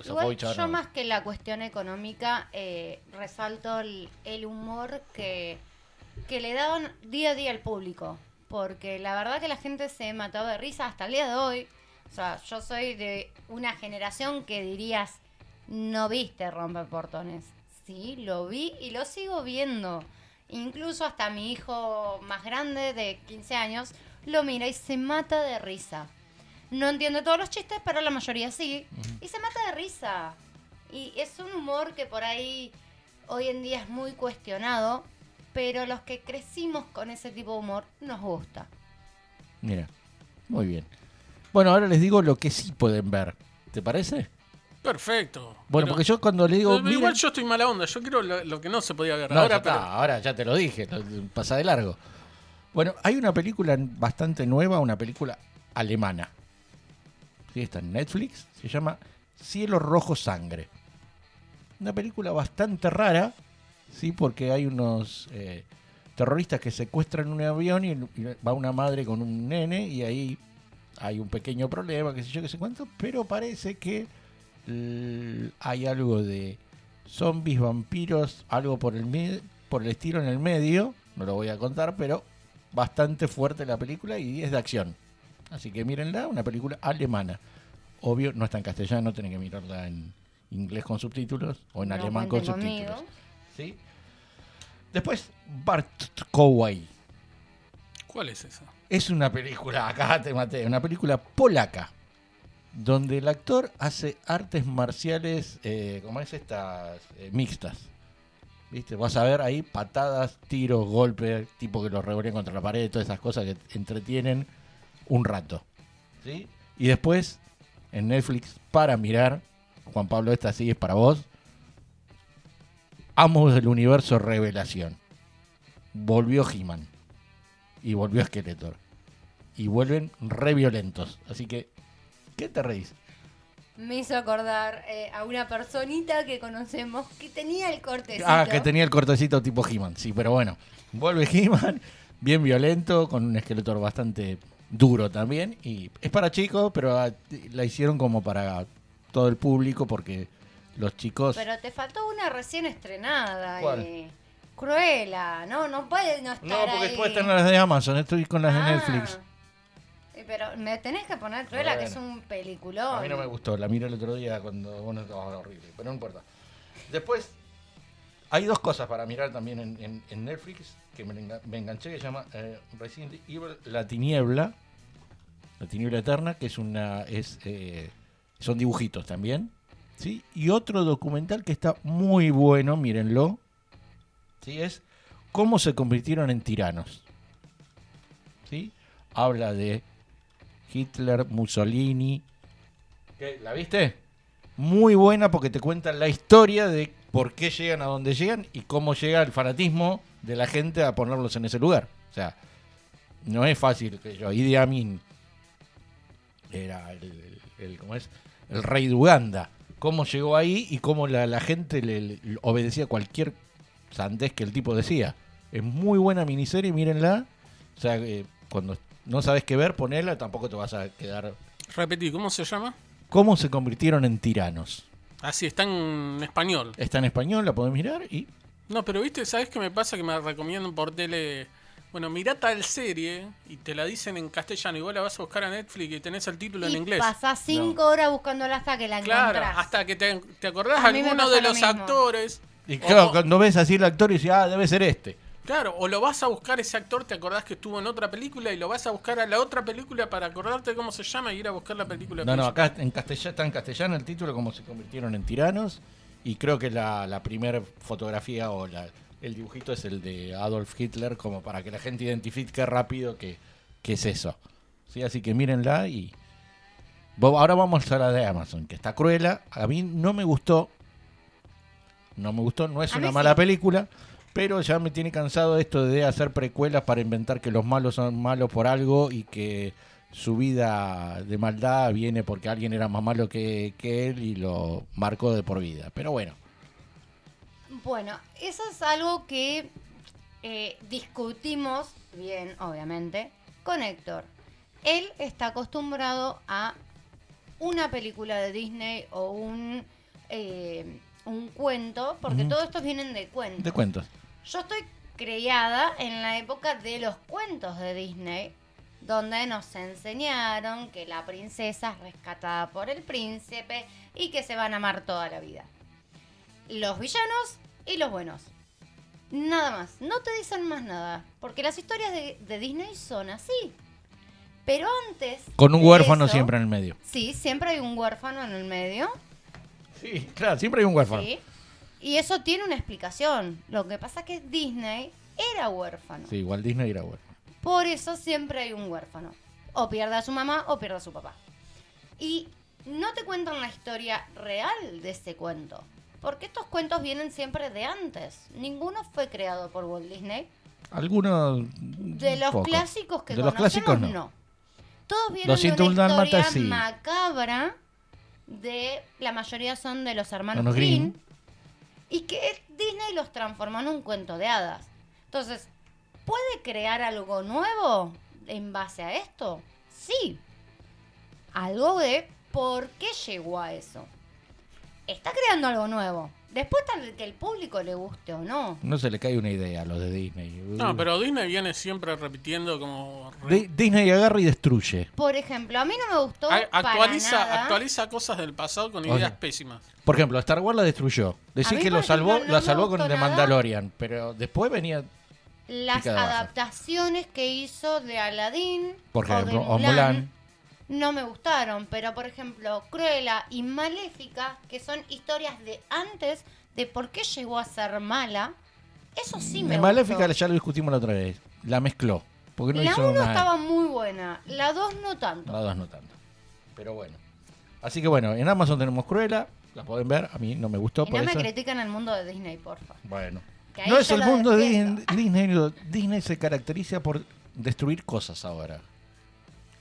Igual yo no. más que la cuestión económica eh, resalto el, el humor que, que le daban día a día al público. Porque la verdad que la gente se mató de risa hasta el día de hoy. O sea, yo soy de una generación que dirías, no viste romper portones. Sí, lo vi y lo sigo viendo. Incluso hasta mi hijo más grande de 15 años lo mira y se mata de risa. No entiende todos los chistes, pero la mayoría sí. Y se mata de risa. Y es un humor que por ahí hoy en día es muy cuestionado, pero los que crecimos con ese tipo de humor nos gusta. Mira, muy bien. Bueno, ahora les digo lo que sí pueden ver. ¿Te parece? Perfecto. Bueno, Pero- porque yo cuando le digo, Pero igual yo estoy mala onda. Yo quiero lo, lo que no se podía ver No, ahora, ya pero. está, ahora ya te lo dije, pasa de largo. Bueno, hay una película bastante nueva, una película alemana. Sí, está en Netflix, se llama Cielo Rojo Sangre. Una película bastante rara, sí, porque hay unos eh, terroristas que secuestran un avión y, y va una madre con un nene y ahí hay un pequeño problema, qué sé yo, qué sé cuánto, pero parece que hay algo de zombies, vampiros, algo por el, por el estilo en el medio, no lo voy a contar, pero bastante fuerte la película y es de acción. Así que mírenla, una película alemana. Obvio, no está en castellano, tienen que mirarla en inglés con subtítulos o en No alemán con subtítulos. conmigo. ¿Sí? Después, Bart Kowai. ¿Cuál es esa? Es una película, acá te maté, una película polaca, donde el actor hace artes marciales, eh, como es estas, eh, mixtas. ¿Viste? Vas a ver ahí patadas, tiros, golpes, tipo que los revolean contra la pared, todas esas cosas que entretienen un rato. ¿Sí? Y después, en Netflix, para mirar, Juan Pablo, esta sí es para vos. Amos del universo Revelación. Volvió He-Man. Y volvió Skeletor. Y vuelven re violentos. Así que, ¿qué te reís? Me hizo acordar eh, a una personita que conocemos que tenía el cortecito. Ah, que tenía el cortecito tipo He-Man. Sí, pero bueno. Vuelve He-Man, bien violento, con un Skeletor bastante duro también. Y es para chicos, pero ah, la hicieron como para todo el público porque los chicos... Pero te faltó una recién estrenada. ¿Cuál? eh, Cruella, ¿no? No puede no estar No, porque ahí. después están las de Amazon, estoy con las Ah. de Netflix. Pero me tenés que poner Cruella, que es un peliculón. A mí no me gustó, la miré el otro día cuando bueno, estaba horrible, pero no importa. Después, hay dos cosas para mirar también en, en- en Netflix que me enganché, que se llama eh, Resident Evil La Tiniebla, La Tiniebla Eterna, que es una es eh, son dibujitos también, ¿sí? Y otro documental que está muy bueno, mírenlo, ¿sí? Es cómo se convirtieron en tiranos, ¿sí? Habla de Hitler, Mussolini. ¿Qué? ¿La viste? Muy buena porque te cuentan la historia de por qué llegan a donde llegan y cómo llega el fanatismo de la gente a ponerlos en ese lugar. O sea, no es fácil que yo. Idi Amin era el, el- el- ¿cómo es? el rey de Uganda. Cómo llegó ahí y cómo la, la gente le, le obedecía cualquier sandés que el tipo decía. Es muy buena miniserie, mírenla. O sea, eh, cuando no sabes qué ver, ponela, tampoco te vas a quedar. Repetí, ¿cómo se llama? ¿Cómo se convirtieron en tiranos? Así, está en español. Está en español, la podés mirar y. No, pero viste, ¿sabes qué me pasa? Que me recomiendan por tele. Bueno, mirá tal serie y te la dicen en castellano y vos la vas a buscar a Netflix y tenés el título en inglés. pasás cinco horas buscándola hasta que la Claro, encontrás. hasta que te, te acordás A alguno de lo los mismo. actores. Y claro, o- cuando ves así el actor y dices, ah, debe ser este. Claro, o lo vas a buscar ese actor, te acordás que estuvo en otra película y lo vas a buscar a la otra película para acordarte cómo se llama y ir a buscar la película. No, no, acá en castellano, está en castellano el título, cómo se convirtieron en tiranos. Y creo que la, la primera fotografía o la, el dibujito es el de Adolf Hitler, como para que la gente identifique rápido que, que es eso. ¿Sí? Así que mírenla y. Ahora vamos a la de Amazon, que está cruela. A mí no me gustó. No me gustó, no es A una mala sí. película. Pero ya me tiene cansado esto de hacer precuelas para inventar que los malos son malos por algo y que su vida de maldad viene porque alguien era más malo que, que él y lo marcó de por vida. Pero bueno, Bueno, eso es algo que eh, discutimos bien, obviamente, con Héctor. Él está acostumbrado a una película de Disney o un, eh, un cuento, porque todos estos vienen de cuentos. de cuentos. Yo estoy criada en la época de los cuentos de Disney, donde nos enseñaron que la princesa es rescatada por el príncipe y que se van a amar toda la vida. Los villanos y los buenos. Nada más, no te dicen más nada, porque las historias de, de Disney son así. Pero antes... Con un huérfano eso- siempre en el medio. Sí, siempre hay un huérfano en el medio. Sí, claro, siempre hay un huérfano. Sí. Y eso tiene una explicación. Lo que pasa es que Disney era huérfano. Sí, igual Disney era huérfano. Por eso siempre hay un huérfano. O pierde a su mamá o pierde a su papá. Y no te cuentan la historia real de ese cuento. Porque estos cuentos vienen siempre de antes. Ninguno fue creado por Walt Disney. Algunos. De los poco. clásicos que De los conocemos, clásicos no. no. Todos vienen 201 de una historia sí. macabra de... La mayoría son de los hermanos Hermanos Green. Y que Disney los transformó en un cuento de hadas. Entonces, ¿puede crear algo nuevo en base a esto? Sí. Algo de por qué llegó a eso. Está creando algo nuevo. Después tal vez que el público le guste o no. No se le cae una idea a los de Disney. No, pero Disney viene siempre repitiendo como... re- Di- Disney agarra y destruye. Por ejemplo, a mí no me gustó a- actualiza, para nada. actualiza cosas del pasado con ideas sea, pésimas. Por ejemplo, Star Wars la destruyó. Decir mí, que lo salvó, ejemplo, no la salvó con The nada. Mandalorian. Pero después venía, Las adaptaciones que hizo de Aladdin por o de ejemplo, o Mulan, Mulan. No me gustaron. Pero, por ejemplo, Cruella y Maléfica, que son historias de antes de por qué llegó a ser mala, eso sí me En gustó. Maléfica ya lo discutimos la otra vez. La mezcló. Porque no la hizo 1 una. estaba muy buena, la 2 no tanto. La dos no tanto. Pero bueno. Así que bueno, en Amazon tenemos Cruella. La pueden ver. A mí no me gustó y por no me critican el mundo de Disney, porfa. Bueno. No es el mundo de defiendo. Disney. Disney se caracteriza por destruir cosas ahora.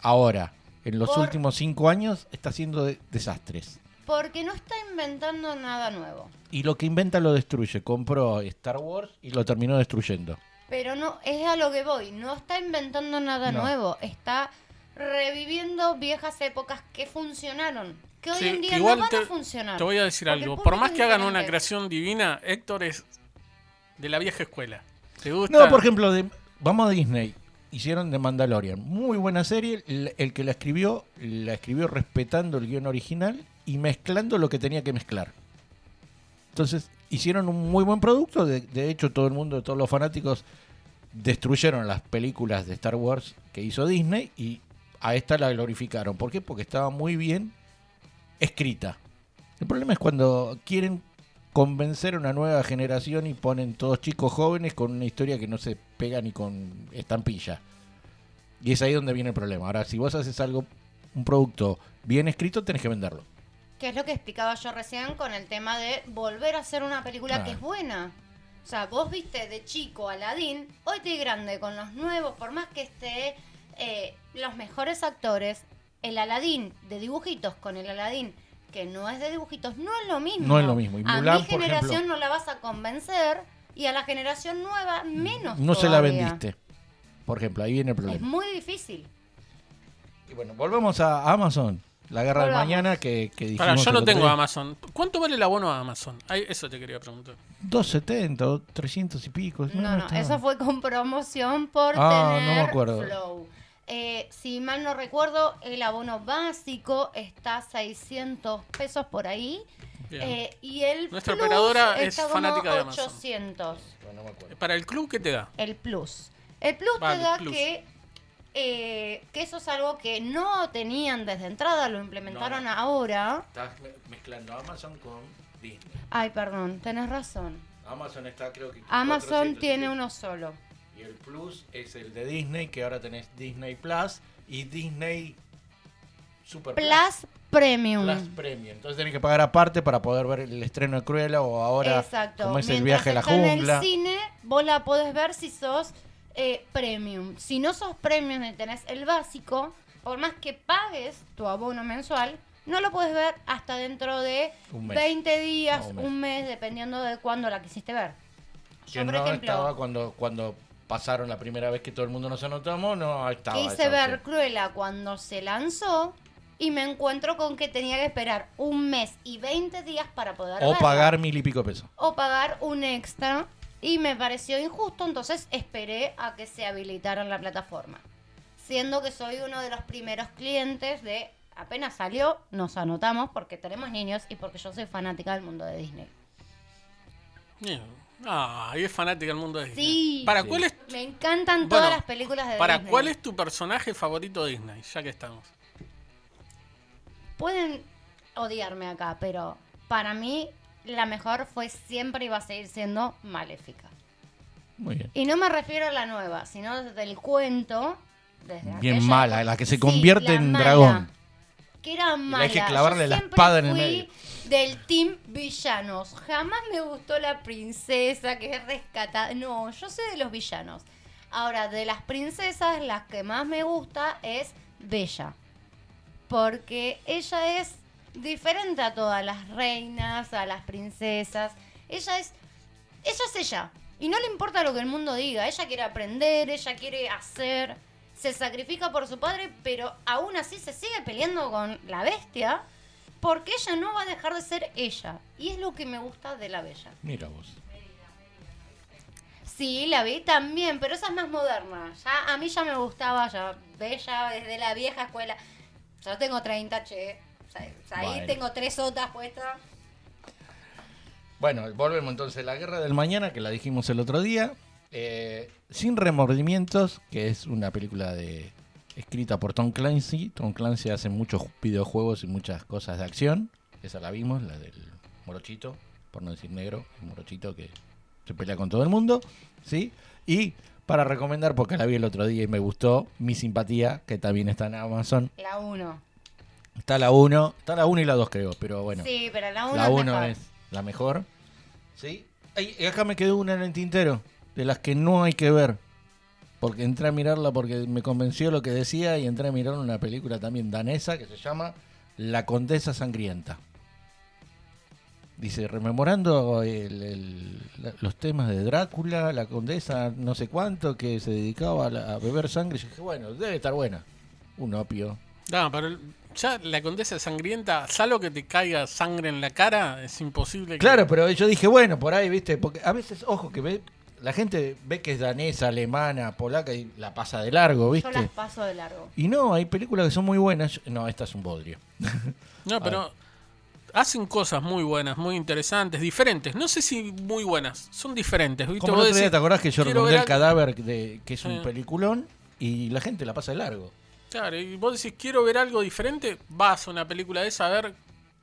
Ahora. En los Por- últimos cinco años está haciendo de- desastres. Porque no está inventando nada nuevo. Y lo que inventa lo destruye. Compró Star Wars y lo terminó destruyendo. Pero no, es a lo que voy. No está inventando nada No. nuevo. Está reviviendo viejas épocas que funcionaron. Que hoy Sí, en día igual no van te, a funcionar. te voy a decir Porque algo. Por más que hagan una creación divina, Héctor es de la vieja escuela. ¿Te gusta? No, por ejemplo, de- vamos a Disney. Hicieron de Mandalorian. Muy buena serie. El, que la escribió, la escribió respetando el guion original y mezclando lo que tenía que mezclar. Entonces, hicieron un muy buen producto. De, de hecho, todo el mundo, todos los fanáticos destruyeron las películas de Star Wars que hizo Disney y a esta la glorificaron. ¿Por qué? Porque estaba muy bien escrita. El problema es cuando quieren convencer a una nueva generación y ponen todos chicos jóvenes con una historia que no se pega ni con estampilla. Y es ahí donde viene el problema. Ahora, si vos haces algo, un producto bien escrito, tenés que venderlo. Que es lo que explicaba yo recién con el tema de volver a hacer una película que es buena. O sea, vos viste de chico Aladdin, hoy te grande con los nuevos, por más que esté eh, los mejores actores, el Aladdin de dibujitos con el Aladdin que no es de dibujitos, no es lo mismo. No es lo mismo. Y a mi por generación ejemplo- no la vas a convencer y a la generación nueva menos. No se la vendiste. Por ejemplo, ahí viene el Es problema. muy difícil. Y bueno, volvemos a Amazon. La guerra del Volvamos. mañana que, que dijimos. Pará, yo no tengo día. Amazon. ¿Cuánto vale el abono a Amazon? Ay, eso te quería preguntar. 270 o 300 y pico. No, no, eso fue con promoción por Ah, no tener me acuerdo. Flow. Eh, si mal no recuerdo, el abono básico está a 600 pesos por ahí. Eh, y el Nuestra Plus operadora es está como fanática de Amazon. 800. Para el club, ¿qué te da? El Plus. El Plus te da Plus. que, eh, que eso es algo que no tenían desde entrada, lo implementaron No. ahora. Estás me- mezclando Amazon con Disney. Ay, perdón, tenés razón. Amazon está, creo que. Amazon 400 y tiene uno solo. Y el Plus es el de Disney, que ahora tenés Disney Plus y Disney Super Plus Premium. Plus Premium. Entonces tenés que pagar aparte para poder ver el estreno de Cruella o ahora Exacto. como es el viaje a la está En jungla. el cine, vos la podés ver si sos eh, premium. Si no sos premium y tenés el básico, por más que pagues tu abono mensual, no lo puedes ver hasta dentro de Un mes. 20 días, No, un un mes. dependiendo de cuándo la quisiste ver. Que Yo, por no ejemplo, estaba cuando, cuando pasaron la primera vez que todo el mundo nos anotamos, no estaba. quise ver. Cruella cuando se lanzó y me encuentro con que tenía que esperar un mes y 20 días para poder O verla. pagar mil y pico de pesos. o pagar un extra y me pareció injusto, entonces esperé a que se habilitara en la plataforma. Siendo que soy uno de los primeros clientes de apenas salió, nos anotamos porque tenemos niños y porque yo soy fanática del mundo de Disney. Bien. Ah, y es fanática del mundo de Disney. Sí. ¿Para Sí. cuál es, Me encantan Bueno, todas las películas de para Disney. cuál es tu personaje favorito de Disney? Ya que estamos. Pueden odiarme acá, pero para mí la mejor fue siempre y va a seguir siendo Maléfica. Muy bien. Y no me refiero a la nueva, sino desde el cuento. Desde Bien mala, época. la que se convierte en mala. dragón. Que era mala. hay que clavarle Yo la espada en el medio. Del team villanos. Jamás me gustó la princesa que es rescatada. No, yo sé de los villanos. Ahora, de las princesas, las que más me gusta es Bella. Porque ella es diferente a todas las reinas, a las princesas. Ella es. Ella es ella. Y no le importa lo que el mundo diga. Ella quiere aprender, ella quiere hacer. Se sacrifica por su padre, pero aún así se sigue peleando con la bestia. Porque ella no va a dejar de ser ella. Y es lo que me gusta de la bella. Mira vos. Sí, la vi también, pero esa es más moderna. Ya, a mí ya me gustaba, ya bella desde la vieja escuela. Yo tengo 30, che. O sea, ahí Bueno. tengo tres otras puestas. Bueno, volvemos entonces a la guerra del mañana, que la dijimos el otro día. Eh, Sin remordimientos, que es una película de escrita por Tom Clancy. Tom Clancy hace muchos videojuegos y muchas cosas de acción. Esa la vimos, la del morochito, por no decir negro, el morochito que se pelea con todo el mundo, ¿sí? Y para recomendar, porque la vi el otro día y me gustó, Mi Simpatía, que también está en Amazon. La 1. Está la 1, está la 1 y la 2 creo, pero bueno. Sí, pero la 1 La es 1 mejor. es la mejor. ¿Sí? Y acá me quedó una en el tintero, de las que no hay que ver. Porque entré a mirarla porque me convenció lo que decía y entré a mirar una película también danesa que se llama La Condesa Sangrienta. Dice, rememorando el- el- la- los temas de Drácula, la condesa no sé cuánto, que se dedicaba a, la- a beber sangre. Yo dije, bueno, debe estar buena. Un opio. No, pero ya la condesa sangrienta, salvo que te caiga sangre en la cara, es imposible. que- Claro, pero yo dije, bueno, por ahí, viste, porque a veces, ojo, que ve, la gente ve que es danesa, alemana, polaca y la pasa de largo, Yo viste. las paso de largo. Y no, hay películas que son muy buenas. Yo- No, esta es un bodrio. No, pero hacen cosas muy buenas, muy interesantes, diferentes. No sé si muy buenas, son diferentes. ¿viste? Como el Vos otro día, decís, ¿te acordás que yo quiero recomendé ver el cadáver, de, que es un peliculón? Y la gente la pasa de largo. Claro, y vos decís, quiero ver algo diferente, vas a una película de esa a ver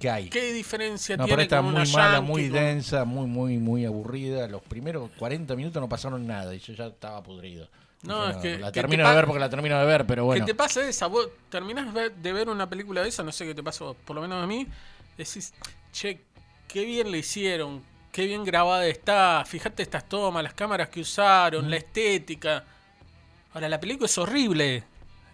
¿Qué hay? qué diferencia No, pero tiene esta con muy una mala, yankee, muy densa, muy, muy, muy aburrida. Los primeros 40 minutos no pasaron nada y yo ya estaba podrido. No, es que- La que te termino de ver porque la termino de ver, pero bueno. ¿Qué te pasa esa? Vos terminás de ver una película de esa, no sé qué te pasó, por lo menos a mí, decís, che, qué bien le hicieron, qué bien grabada está, fíjate estas tomas, las cámaras que usaron, la estética. Ahora, la película es horrible,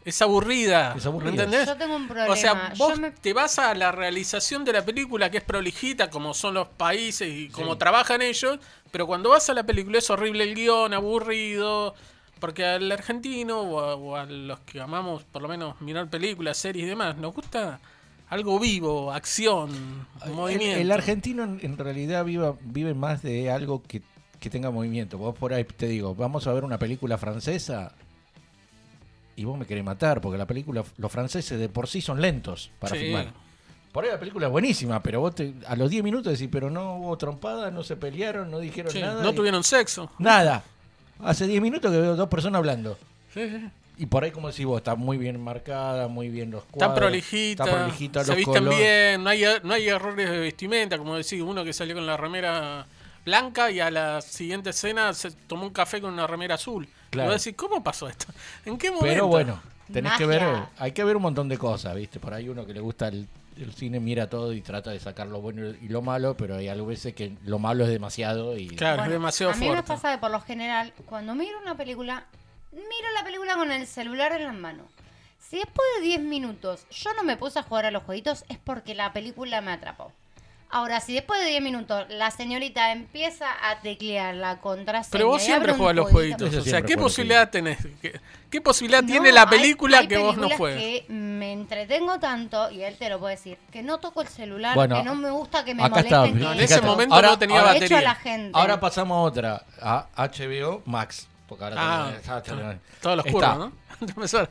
es aburrida, Es aburrida. ¿entendés? Yo tengo un problema. O sea, vos me- te vas a la realización de la película que es prolijita, como son los países y como Sí. trabajan ellos, pero cuando vas a la película es horrible el guion, aburrido, porque al argentino o a, o a los que amamos por lo menos mirar películas, series y demás, nos gusta algo vivo, acción, El, movimiento. el argentino en, en realidad vive, vive más de algo que, que tenga movimiento. Vos por ahí te digo, vamos a ver una película francesa y vos me querés matar, porque la película, los franceses de por sí son lentos para Sí. filmar. Por ahí la película es buenísima, pero vos te- a los 10 minutos decís, pero no hubo trompada, no se pelearon, no dijeron Sí, nada. no y- tuvieron sexo. Nada. Hace 10 minutos que veo dos personas hablando. Sí, sí. Y por ahí, como decís vos, está muy bien marcada, muy bien los Está cuadros. prolijita, Está prolijita, se los visten colores. bien, no hay, no hay errores de vestimenta, como decís, uno que salió con la remera blanca y a la siguiente escena se tomó un café con una remera azul. Claro. Y vos decís, ¿cómo pasó esto? ¿En qué momento? Pero bueno, tenés que ver, hay que ver un montón de cosas, ¿viste? Por ahí uno que le gusta el, el cine mira todo y trata de sacar lo bueno y lo malo, pero hay algo veces que lo malo es demasiado y Claro, es Bueno, demasiado a mí me fuerte. pasa que por lo general, cuando miro una película, miro la película con el celular en la mano. Si después de 10 minutos yo no me puse a jugar a los jueguitos, es porque la película me atrapó. Ahora, si después de 10 minutos la señorita empieza a teclear la contraseña. Pero vos siempre jugás los jueguito- jueguitos. O sea, ¿qué posibilidad tenés? ¿Qué, qué posibilidad No, tiene la película hay que vos no juegues? que me entretengo tanto, y él te lo puede decir, que no toco el celular, Bueno, que no me gusta que me acá está, molesten. No, en ese momento ahora- no tenía ahora- De hecho, a batería. la gente. Ahora pasamos a otra, a HBO Max. Porque ahora Ah, Todos los curvos, ¿no?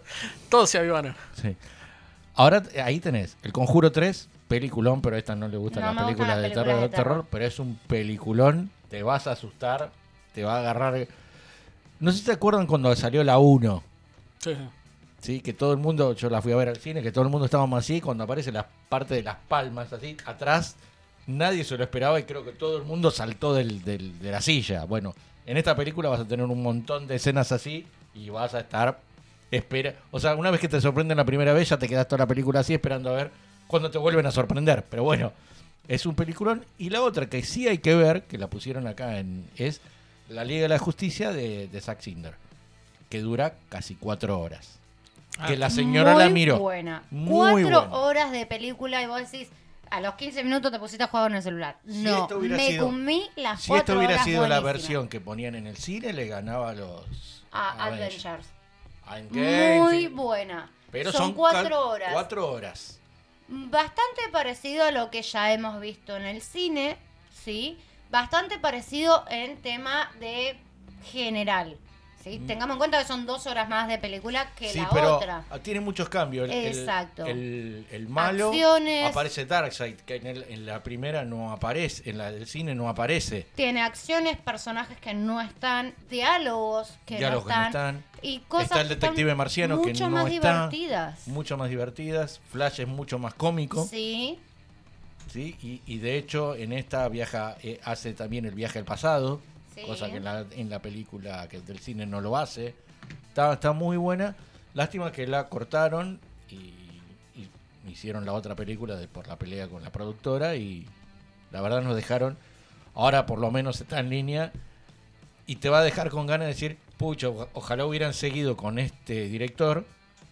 Todos se avivaron. Sí. Ahora ahí tenés El Conjuro 3, peliculón, pero a esta no le gusta No la me gustan película las de películas terror, de terror, terror. pero es un peliculón, te vas a asustar, te va a agarrar. No sé si te acuerdan cuando salió la 1, Sí, sí. ¿sí? que todo el mundo, yo la fui a ver al cine, que todo el mundo estábamos así, cuando aparece la parte de las palmas así, atrás, nadie se lo esperaba y creo que todo el mundo saltó del, del- de la silla. Bueno, en esta película vas a tener un montón de escenas así y vas a estar espera, o sea, una vez que te sorprenden la primera vez, ya te quedas toda la película así esperando a ver cuándo te vuelven a sorprender. Pero bueno, es un peliculón. Y la otra que sí hay que ver, que la pusieron acá en, es La Liga de la Justicia de, de Zack Snyder, que dura casi cuatro horas. que la señora Muy la miró. buena. Muy Cuatro buena. horas de película y vos decís, a los 15 minutos te pusiste a jugar en el celular. Si no, me sido- comí las Si esto hubiera horas sido la versión que ponían en el cine, le ganaba a los A Avengers. Avengers. Muy buena. Pero son, son cuatro horas. Cuatro horas. Bastante parecido a lo que ya hemos visto en el cine, ¿sí? Bastante parecido en tema de general, ¿sí? Mm. Tengamos en cuenta que son dos horas más de película que Sí, la pero otra. tiene muchos cambios. El- Exacto. El, el malo Acciones. aparece Darkseid, que en, el- en la primera no aparece, en la del cine no aparece. Tiene acciones, personajes que no están, diálogos que Diálogos no que no están, están. y cosas Está el que están detective marciano que mucho no más está. divertidas. Mucho más divertidas. Flash es mucho más cómico. Sí, ¿sí? Y, y de hecho en esta viaja eh, hace también el viaje al pasado, Cosa que en la, en la película que del cine no lo hace. Está, está muy buena. Lástima que la cortaron y, hicieron la otra película por la pelea con la productora y la verdad nos dejaron. Ahora por lo menos está en línea y te va a dejar con ganas de decir, pucho, o- ojalá hubieran seguido con este director,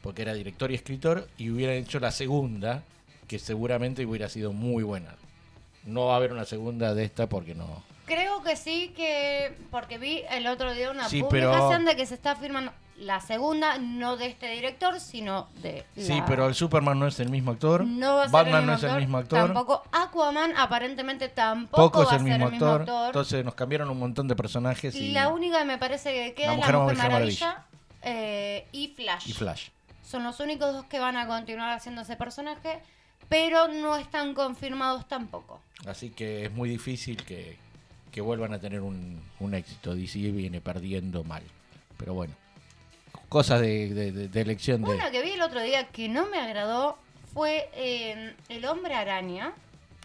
porque era director y escritor, y hubieran hecho la segunda, que seguramente hubiera sido muy buena. No va a haber una segunda de esta porque no. Creo que sí, que porque vi el otro día una Sí, pero- publicación de que se está firmando la segunda, no de este director, sino de Sí, la- pero el Superman no es el mismo actor. No va a ser Batman no es el actor, mismo actor. Tampoco Aquaman aparentemente tampoco Poco es va el a mismo, ser el mismo actor, actor. Entonces nos cambiaron un montón de personajes y, La única que me parece que queda La es Mujer la Mujer Maravilla. Maravilla, eh, y Flash. y Flash. Son los únicos dos que van a continuar haciendo ese personaje, pero no están confirmados tampoco. Así que es muy difícil que, que vuelvan a tener un, un éxito. DC viene perdiendo mal. Pero bueno, cosas de, de- de- de elección de... Una que vi el otro día que no me agradó fue eh, El Hombre Araña,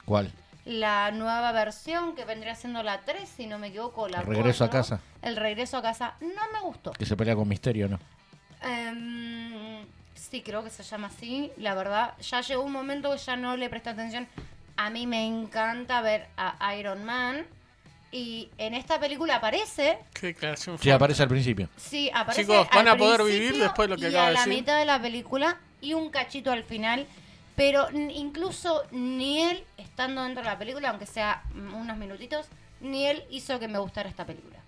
¿Cuál? la nueva versión que vendría siendo la 3, si no me equivoco, la El regreso a 4. casa. El regreso a casa no me gustó. Que se pelea con Misterio, ¿no? Em, sí, creo que se llama así, la verdad. Ya llegó un momento que ya no le presté atención. A mí me encanta ver a Iron Man. Y en esta película aparece. Qué declaración Sí, aparece al principio. Sí, aparece. Chicos, van al a poder vivir después de lo que y acaba a de la decir. mitad de la película y un cachito al final. Pero incluso ni él, estando dentro de la película, aunque sea mm, unos minutitos, ni él hizo que me gustara esta película.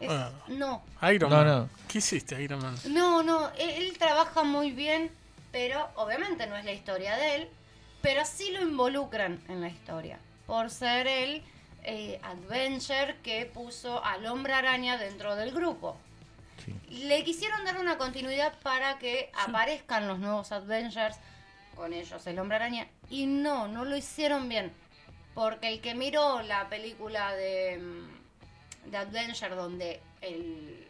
Es- Ah. no, Iron No, Man. no. ¿Qué hiciste, Iron Man? no, no, él, él trabaja muy bien, pero obviamente no es la historia de él, pero sí lo involucran en la historia, por ser el eh, adventure que puso al hombre araña dentro del grupo. Sí. Le quisieron dar una continuidad para que aparezcan los nuevos Adventures, con ellos el hombre araña, y no, no lo hicieron bien. Porque el que miró la película de, mm, de Adventure donde el,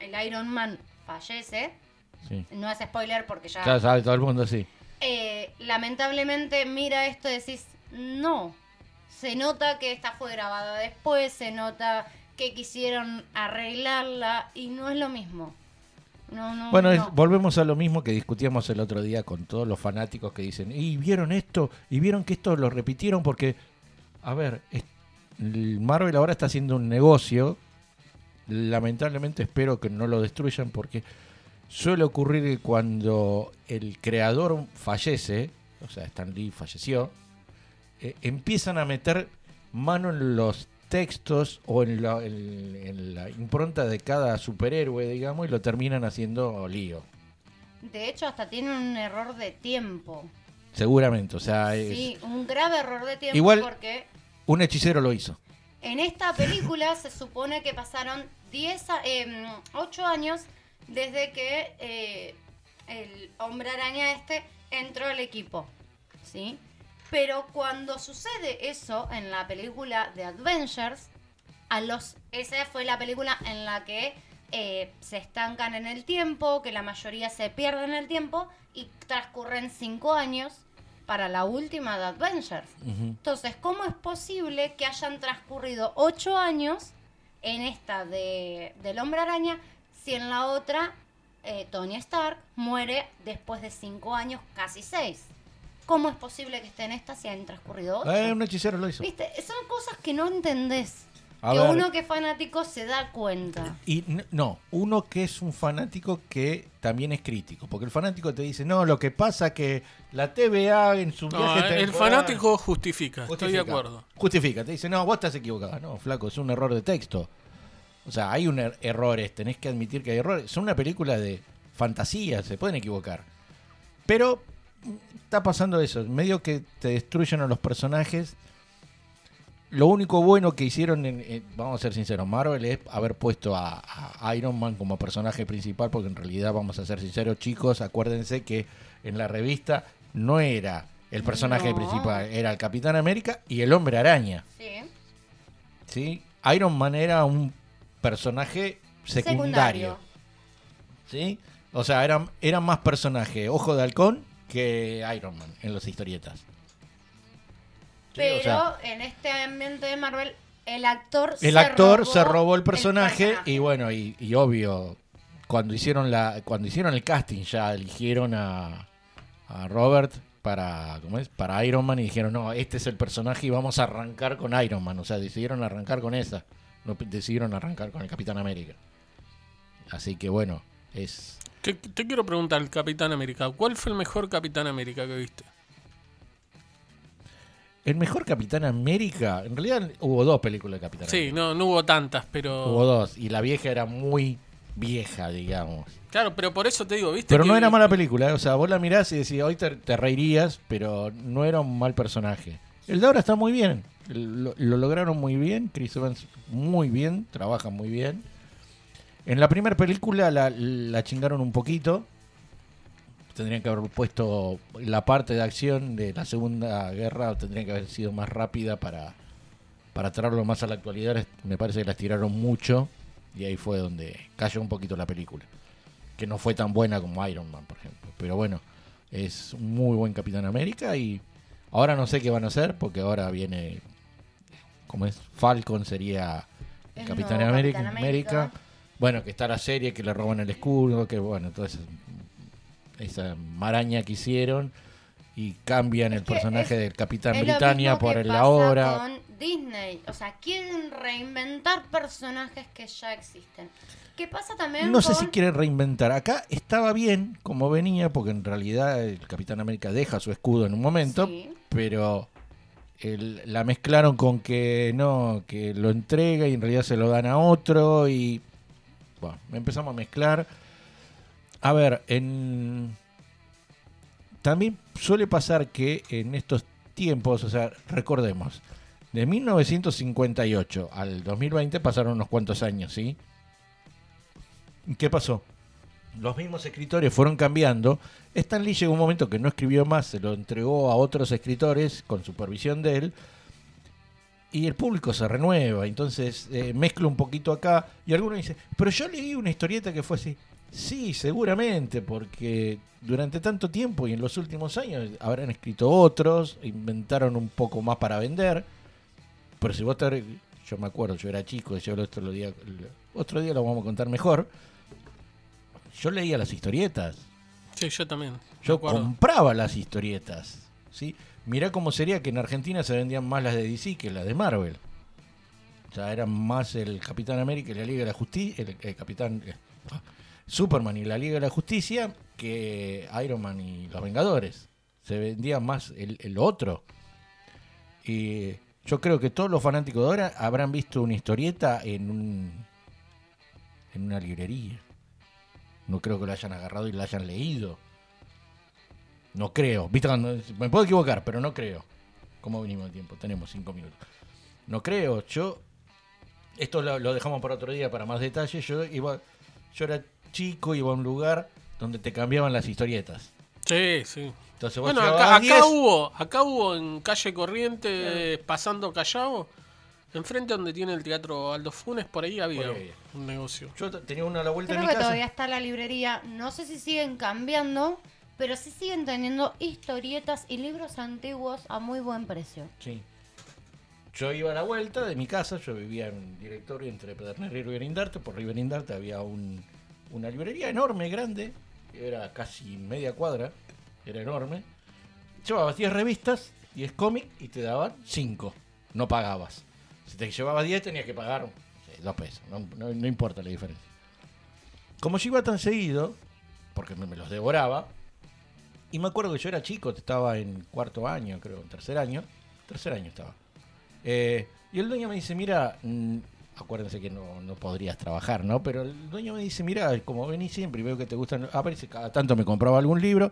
el Iron Man fallece, Sí. no es spoiler porque ya... Ya sabe todo el mundo, sí. eh, lamentablemente mira esto y decís, no. Se nota que esta fue grabada después, se nota que quisieron arreglarla y no es lo mismo. No, no, Bueno, es- volvemos a lo mismo que discutíamos el otro día con todos los fanáticos que dicen, y vieron esto, y vieron que esto lo repitieron porque, a ver, es- Marvel ahora está haciendo un negocio, lamentablemente espero que no lo destruyan porque suele ocurrir que cuando el creador fallece, o sea, Stan Lee falleció, eh, empiezan a meter mano en los textos o en la, en- en la impronta de cada superhéroe, digamos, y lo terminan haciendo lío. De hecho, hasta tiene un error de tiempo. Seguramente, o sea, es- Sí, un grave error de tiempo Igual- porque un hechicero lo hizo. En esta película se supone que pasaron 10 a- em, 8 años desde que eh, el hombre araña este entró al equipo. ¿Sí? Pero cuando sucede eso en la película de Adventures, a los, esa fue la película en la que eh, se estancan en el tiempo, que la mayoría se pierde en el tiempo y transcurren 5 años para la última de Adventures. Entonces, ¿cómo es posible que hayan transcurrido ocho años en esta de, del hombre araña si en la otra eh, Tony Stark muere después de cinco años, casi seis. ¿Cómo es posible que esté en esta si han transcurrido ocho? Eh, un hechicero lo hizo. Viste, son cosas que no entendés. A que ver. uno que es fanático se da cuenta. Y n- no, uno que es un fanático que también es crítico. Porque el fanático te dice, no, lo que pasa que la TVA en su No, viaje el temporal- fanático justifica, estoy de Justifica. acuerdo. Justifica, te dice, no, vos estás equivocado. No, flaco, es un error de texto. O sea, hay un er- errores, tenés que admitir que hay errores. Son una película de fantasía, se pueden equivocar. Pero está pasando eso, medio que te destruyen a los personajes. Lo único bueno que hicieron, en- en- vamos a ser sinceros, Marvel es haber puesto a, a Iron Man como personaje principal, porque en realidad, vamos a ser sinceros, chicos, acuérdense que en la revista no era el personaje No. principal, era el Capitán América y el Hombre Araña. Sí. ¿sí? Iron Man era un personaje secundario. ¿sí? O sea, era, era más personaje Ojo de Halcón que Iron Man en las historietas. Pero o sea, en este ambiente de Marvel, el actor el se actor robó se robó el personaje, personaje. y bueno, y, y obvio, cuando hicieron la cuando hicieron el casting ya eligieron a, a Robert para ¿cómo es? para Iron Man y dijeron, "No, este es el personaje y vamos a arrancar con Iron Man", o sea, decidieron arrancar con esa, no decidieron arrancar con el Capitán América. Así que bueno, es Te, te quiero preguntar, el Capitán América, ¿cuál fue el mejor Capitán América que viste? el mejor Capitán América, en realidad hubo dos películas de Capitán Sí, no, no hubo tantas, pero... Hubo dos y la vieja era muy vieja, digamos. Claro, pero por eso te digo, ¿viste? Pero no era mala película, ¿eh? o sea, vos la mirás y decís, hoy te, te reirías, pero no era un mal personaje. El de ahora está muy bien, lo, lo lograron muy bien, Chris Evans muy bien, trabaja muy bien. En la primera película la, la chingaron un poquito, tendrían que haber puesto la parte de acción de la Segunda Guerra, tendría que haber sido más rápida para, para traerlo más a la actualidad, me parece que las tiraron mucho y ahí fue donde cayó un poquito la película que no fue tan buena como Iron Man, por ejemplo. Pero bueno, es un muy buen Capitán América y ahora no sé qué van a hacer porque ahora viene, ¿cómo es? Falcon sería el Capitán América, Capitán América. América. Bueno, que está la serie que le roban el escudo, que bueno, toda esa, esa maraña que hicieron y cambian el personaje es- del Capitán Es Britannia por el pasa ahora. con Disney. O sea, quieren reinventar personajes que ya existen. ¿Qué pasa también No sé si quieren reinventar. Acá estaba bien como venía, porque en realidad el Capitán América deja su escudo en un momento, Sí. pero el- la mezclaron con que no, que lo entrega y en realidad se lo dan a otro y bueno, empezamos a mezclar. A ver, en también suele pasar que en estos tiempos, o sea, recordemos, de 1958 al 2020 pasaron unos cuantos años, ¿sí? ¿Qué pasó? Los mismos escritores fueron cambiando. Stan Lee llegó un momento que no escribió más, se lo entregó a otros escritores con supervisión de él. Y el público se renueva, entonces eh, mezcla un poquito acá. Y alguno dice, pero yo leí una historieta que fue así. Sí, seguramente, porque durante tanto tiempo y en los últimos años habrán escrito otros, inventaron un poco más para vender. Pero si vos te... Yo me acuerdo, yo era chico, yo otro día, otro día lo vamos a contar mejor. Yo leía las historietas. Sí, yo también. Yo compraba las historietas. ¿sí? Mirá cómo sería que en Argentina se vendían más las de DC que las de Marvel. O sea, eran más el Capitán América y la Liga de la Justicia. El, Capitán. eh, Superman y la Liga de la Justicia que Iron Man y los Vengadores. Se vendía más el, otro. Y yo creo que todos los fanáticos de ahora habrán visto una historieta en un en una librería. No creo que lo hayan agarrado y la hayan leído. No creo. ¿Viste cuando- me puedo equivocar, pero no creo. ¿Cómo venimos de tiempo? Tenemos cinco minutos. No creo. Yo. Esto lo, lo dejamos para otro día para más detalles. Yo iba. Yo era chico, iba a un lugar donde te cambiaban las historietas. Sí, sí. Entonces vos Bueno, acá, a 10, acá hubo, acá hubo en calle Corriente, pasando Callao, enfrente donde tiene el teatro Aldo Funes, por ahí había Por ahí. un negocio. Yo tenía una a la vuelta Creo de que mi casa. todavía está la librería. No sé si siguen cambiando, pero sí siguen teniendo historietas y libros antiguos a muy buen precio. Sí. Yo iba a la vuelta de mi casa, yo vivía en un directorio entre Pedernera y Riverindarte. Por Riverindarte había un, una librería enorme, grande, era casi media cuadra, era enorme. Llevabas 10 revistas, 10 cómics y te daban 5. No pagabas. Si te llevabas 10 tenías que pagar no sé, 2 pesos, no, no- no importa la diferencia. Como yo iba tan seguido, porque me los devoraba, y me acuerdo que yo era chico, estaba en cuarto año, creo, en tercer año, tercer año estaba. Eh, y el dueño me dice, mira, mm, acuérdense que no, no podrías trabajar, ¿no? Pero el dueño me dice, mira, como venís siempre y veo que te gustan, a veces cada tanto me compraba algún libro,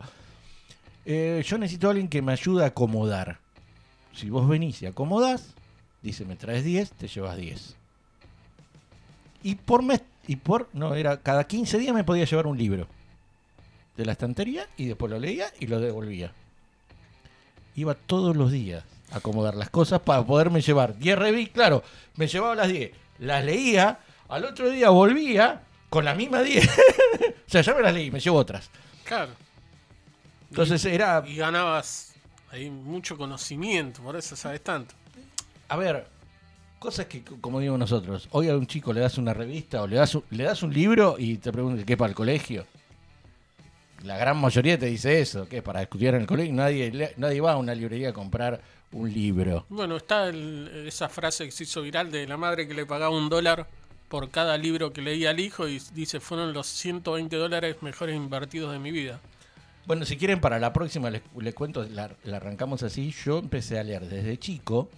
eh, yo necesito a alguien que me ayude a acomodar. Si vos venís y acomodás, dice, me traes 10, te llevas 10. Y por mes, y por, no, era cada 15 días me podía llevar un libro de la estantería y después lo leía y lo devolvía. Iba todos los días a acomodar las cosas para poderme llevar 10 revistas. Claro, me llevaba las 10, las leía, al otro día volvía con la misma 10. o sea, ya me las leí, me llevo otras. Claro. Entonces era. Y ganabas ahí mucho conocimiento, por eso sabes tanto. A ver, cosas que, como digo nosotros, hoy a un chico le das una revista o le das un, le das un libro y te preguntas qué para el colegio. La gran mayoría te dice eso, que para estudiar en el colegio nadie, nadie va a una librería a comprar un libro. Bueno, está el- esa frase que se hizo viral de la madre que le pagaba un dólar por cada libro que leía al hijo y dice fueron los 120 dólares mejores invertidos de mi vida. Bueno, si quieren, para la próxima les, les cuento, la, la arrancamos así. Yo empecé a leer desde chico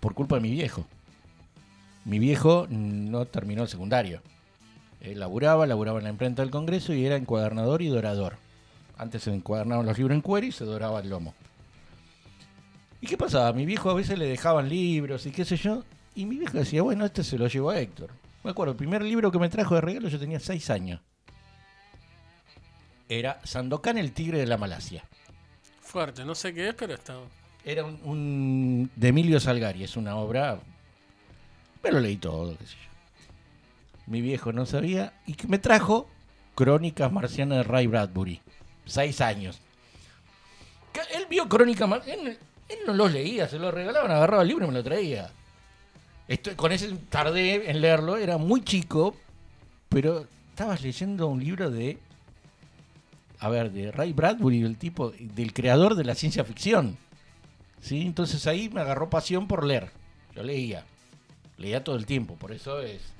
por culpa de mi viejo. Mi viejo no terminó el secundario. Él laburaba, laburaba en la imprenta del Congreso y era encuadernador y dorador. Antes se encuadernaban los libros en cuero y se doraba el lomo. ¿Y qué pasaba? Mi viejo a veces le dejaban libros y qué sé yo. Y mi viejo decía, bueno, este se lo llevó a Héctor. Me acuerdo, el primer libro que me trajo de regalo yo tenía seis años. Era Sandokan el tigre de la Malasia. Fuerte, no sé qué es, pero está. Era un, un- de Emilio Salgari, es una obra. Me lo leí todo, qué sé yo. Mi viejo no sabía y que me trajo Crónicas Marcianas de Ray Bradbury. Seis años. Él vio Crónicas Marcianas. Él, no los leía, se los regalaban, agarraba el libro y me lo traía. Esto, con ese tardé en leerlo, era muy chico, pero estabas leyendo un libro de. A ver, de Ray Bradbury, del tipo, del creador de la ciencia ficción. ¿Sí? Entonces ahí me agarró pasión por leer. Yo leía. Leía todo el tiempo, por eso es.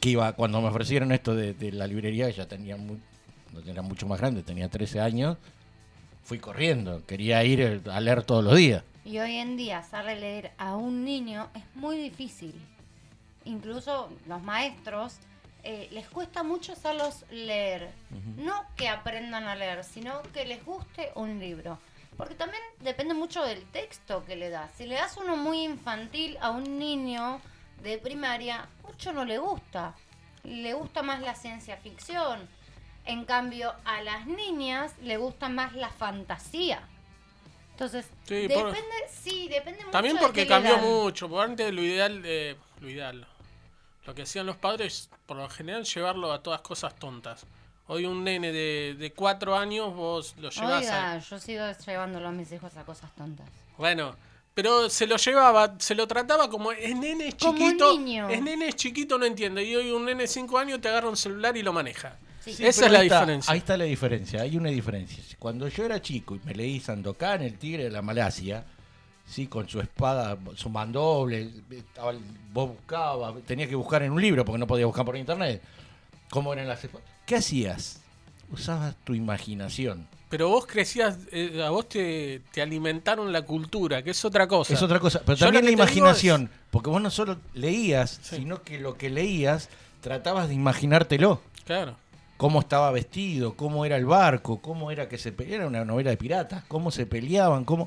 Que iba, cuando me ofrecieron esto de, de la librería, ya tenía muy, era mucho más grande, tenía 13 años, fui corriendo, quería ir a leer todos los días. Y hoy en día hacerle leer a un niño es muy difícil. Incluso los maestros eh, les cuesta mucho hacerlos leer. No que aprendan a leer, sino que les guste un libro. Porque también depende mucho del texto que le das. Si le das uno muy infantil a un niño de primaria, mucho no le gusta. Le gusta más la ciencia ficción. En cambio, a las niñas le gusta más la fantasía. Entonces, Sí, por- depende, sí, depende mucho También porque cambió mucho. Por antes lo ideal, eh, lo ideal, lo que hacían los padres, por lo general, llevarlo a todas cosas tontas. Hoy un nene de, de cuatro años vos lo llevas Oiga, a... yo sigo llevándolo a mis hijos a cosas tontas. Bueno, pero se lo llevaba, se lo trataba como es nene, es Como chiquito, niño. es nene, es chiquito, no entiende. Y hoy un nene de cinco años te agarra un celular y lo maneja. Sí. Sí, Esa es la ahí está, diferencia. ahí está la diferencia, hay una diferencia. Cuando yo era chico y me leí Sandokan, el tigre de la Malasia, sí, con su espada, su mandoble, estaba vos buscabas, tenías que buscar en un libro porque no podías buscar por internet. ¿Cómo eran las espadas? ¿Qué hacías? Usabas tu imaginación. Pero vos crecías, eh, a vos te, te alimentaron la cultura, que es otra cosa. es otra cosa, pero Yo también la imaginación, porque vos no solo leías, Sí. sino que lo que leías tratabas de imaginártelo. Claro. cómo estaba vestido, cómo era el barco, cómo era que se peleaban, era una novela de piratas, cómo se peleaban, cómo...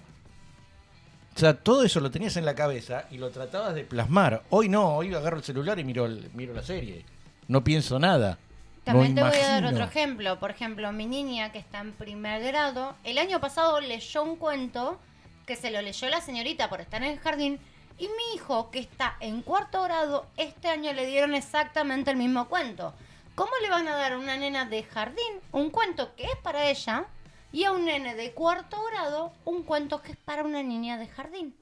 O sea, todo eso lo tenías en la cabeza y lo tratabas de plasmar. Hoy no, hoy agarro el celular y miro, miro la serie. No pienso nada. También no te voy a dar otro ejemplo. Por ejemplo, mi niña que está en primer grado, el año pasado leyó un cuento que se lo leyó la señorita por estar en el jardín. Y mi hijo, que está en cuarto grado, este año le dieron exactamente el mismo cuento. ¿Cómo le van a dar a una nena de jardín un cuento que es para ella y a un nene de cuarto grado un cuento que es para una niña de jardín?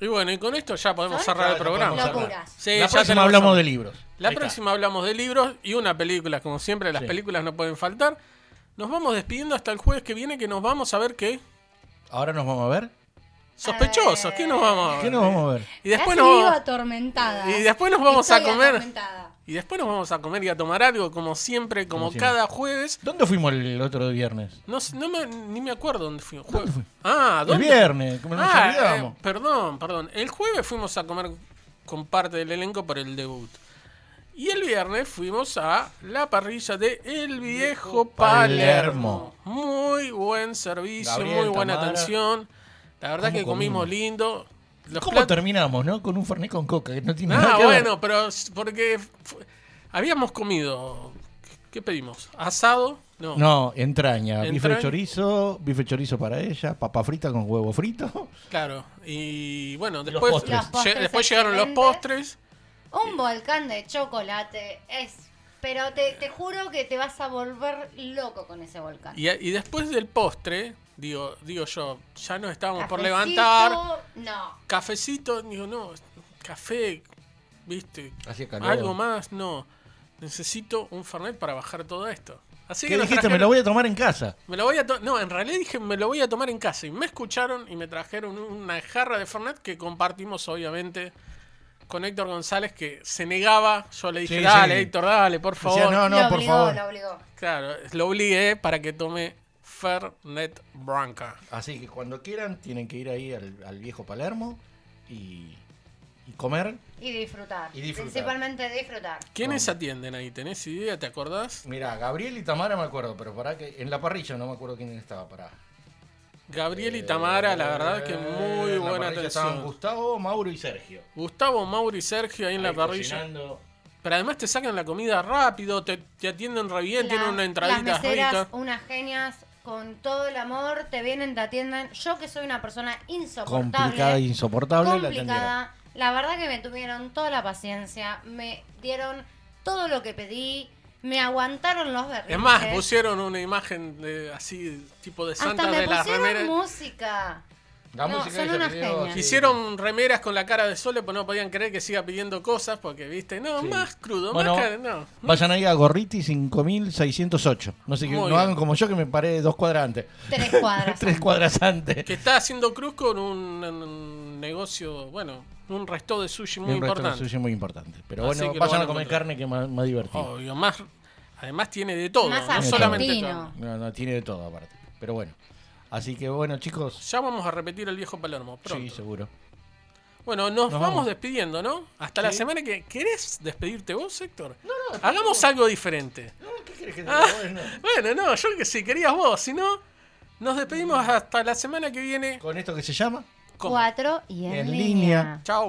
Y bueno, y con esto ya podemos Son cerrar el programa. Locuras. Sí, la ya próxima hablamos de libros. La Ahí está. próxima hablamos de libros y una película, como siempre, las Sí. películas no pueden faltar. Nos vamos despidiendo hasta el jueves que viene, que nos vamos a ver qué. Ahora nos vamos a ver. Sospechosos, ¿qué nos vamos a ver? ¿Qué nos vamos a ver? Y después Casi nos vivo atormentada. y después nos vamos a comer. atormentada. Y después nos vamos a comer y a tomar algo, como siempre, como Como siempre. cada jueves. ¿Dónde fuimos el otro viernes? No, sé- no me, ni me acuerdo dónde fuimos. ¿Dónde fue? Ah, El ¿dónde? viernes, como nos Ah, olvidamos. eh, perdón, perdón. El jueves fuimos a comer con parte del elenco por el debut. Y el viernes fuimos a la parrilla de El Viejo Palermo. Palermo. Muy buen servicio, Gabriel, muy buena Tamara. atención. La verdad ¿Cómo que comimos comimos? lindo. Los ¿Cómo terminamos, no? Con un fernet con coca, que no tiene nada Ah, que ver. bueno, pero porque fu- habíamos comido. ¿Qué pedimos? ¿Asado? No. No, entraña, bife Entraña. de chorizo, bife de chorizo para ella, papa frita con huevo frito. Claro. Y bueno, Los después, postres. Los postres lle- después llegaron los postres. Un volcán de chocolate es. Pero te, te juro que te vas a volver loco con ese volcán. Y, y después del postre, digo, digo yo, ya nos estábamos por levantar. No. Cafecito, digo, no, café, viste, algo más, no. Necesito un Fernet para bajar todo esto. Así ¿Qué que dijiste? Me lo voy a tomar en casa. me lo voy a to- No, en realidad dije, me lo voy a tomar en casa. Y me escucharon y me trajeron una jarra de Fernet que compartimos, obviamente, con Héctor González, que se negaba. Yo le dije, Sí, dale, sí. Héctor, dale, por favor. Decía, no, no, lo por obligó, favor. lo obligó. Claro, lo obligué para que tome Fernet Branca. Así que cuando quieran tienen que ir ahí al, al viejo Palermo y, y comer. Y disfrutar. Y disfrutar. Principalmente disfrutar. ¿Quiénes atienden ahí? ¿Tenés idea? ¿Te acordás? Mira, Gabriel y Tamara me acuerdo, pero para que en la parrilla no me acuerdo quién estaba para. Gabriel y Tamara, la verdad que muy en la buena atención. Gustavo, Mauro y Sergio. Gustavo, Mauro y Sergio ahí en la parrilla. cocinando. Pero además te sacan la comida rápido, te, te atienden re bien, tienen La- una Las entradita meseras, rica. unas genias, con todo el amor, te vienen, te atienden. Yo que soy una persona insoportable. Complicada e insoportable la complicada. La verdad que me tuvieron toda la paciencia, me dieron todo lo que pedí, me aguantaron los berrinches. Es más, pusieron una imagen de, así, tipo de Santa Hasta me de las pusieron remeras. música. La No, música son unas genias. Hicieron remeras con la cara de Sole, pues no podían creer que siga pidiendo cosas, porque viste, no, Sí. más crudo, Bueno, más cara, no. Vayan ahí a Gorriti 5608. No sé, que Muy no bien. hagan como yo que me paré dos cuadras antes. Tres cuadras. Tres cuadras antes. Que está haciendo cruz con un, un negocio, bueno, un resto de sushi muy un resto de importante. sushi muy importante. Pero Así bueno, vayan a comer encontrar. carne que es más, más divertido. Obvio, más, además tiene de todo, Más no argentino. solamente carne. No, no, tiene de todo aparte. Pero bueno. Así que bueno, chicos. Ya vamos a repetir el viejo Palermo, pronto. Sí, seguro. Bueno, nos, Nos vamos, vamos. despidiendo, ¿no? Hasta la Sí. semana que... ¿Querés despedirte vos, Héctor? No, no. Hagamos algo diferente. ¿Qué querés que te Ah, bueno. Bueno, no, yo que si querías vos, si no, nos despedimos hasta la semana que viene. Con esto que se llama ¿Cómo? Cuatro y en, En línea. línea. Chau,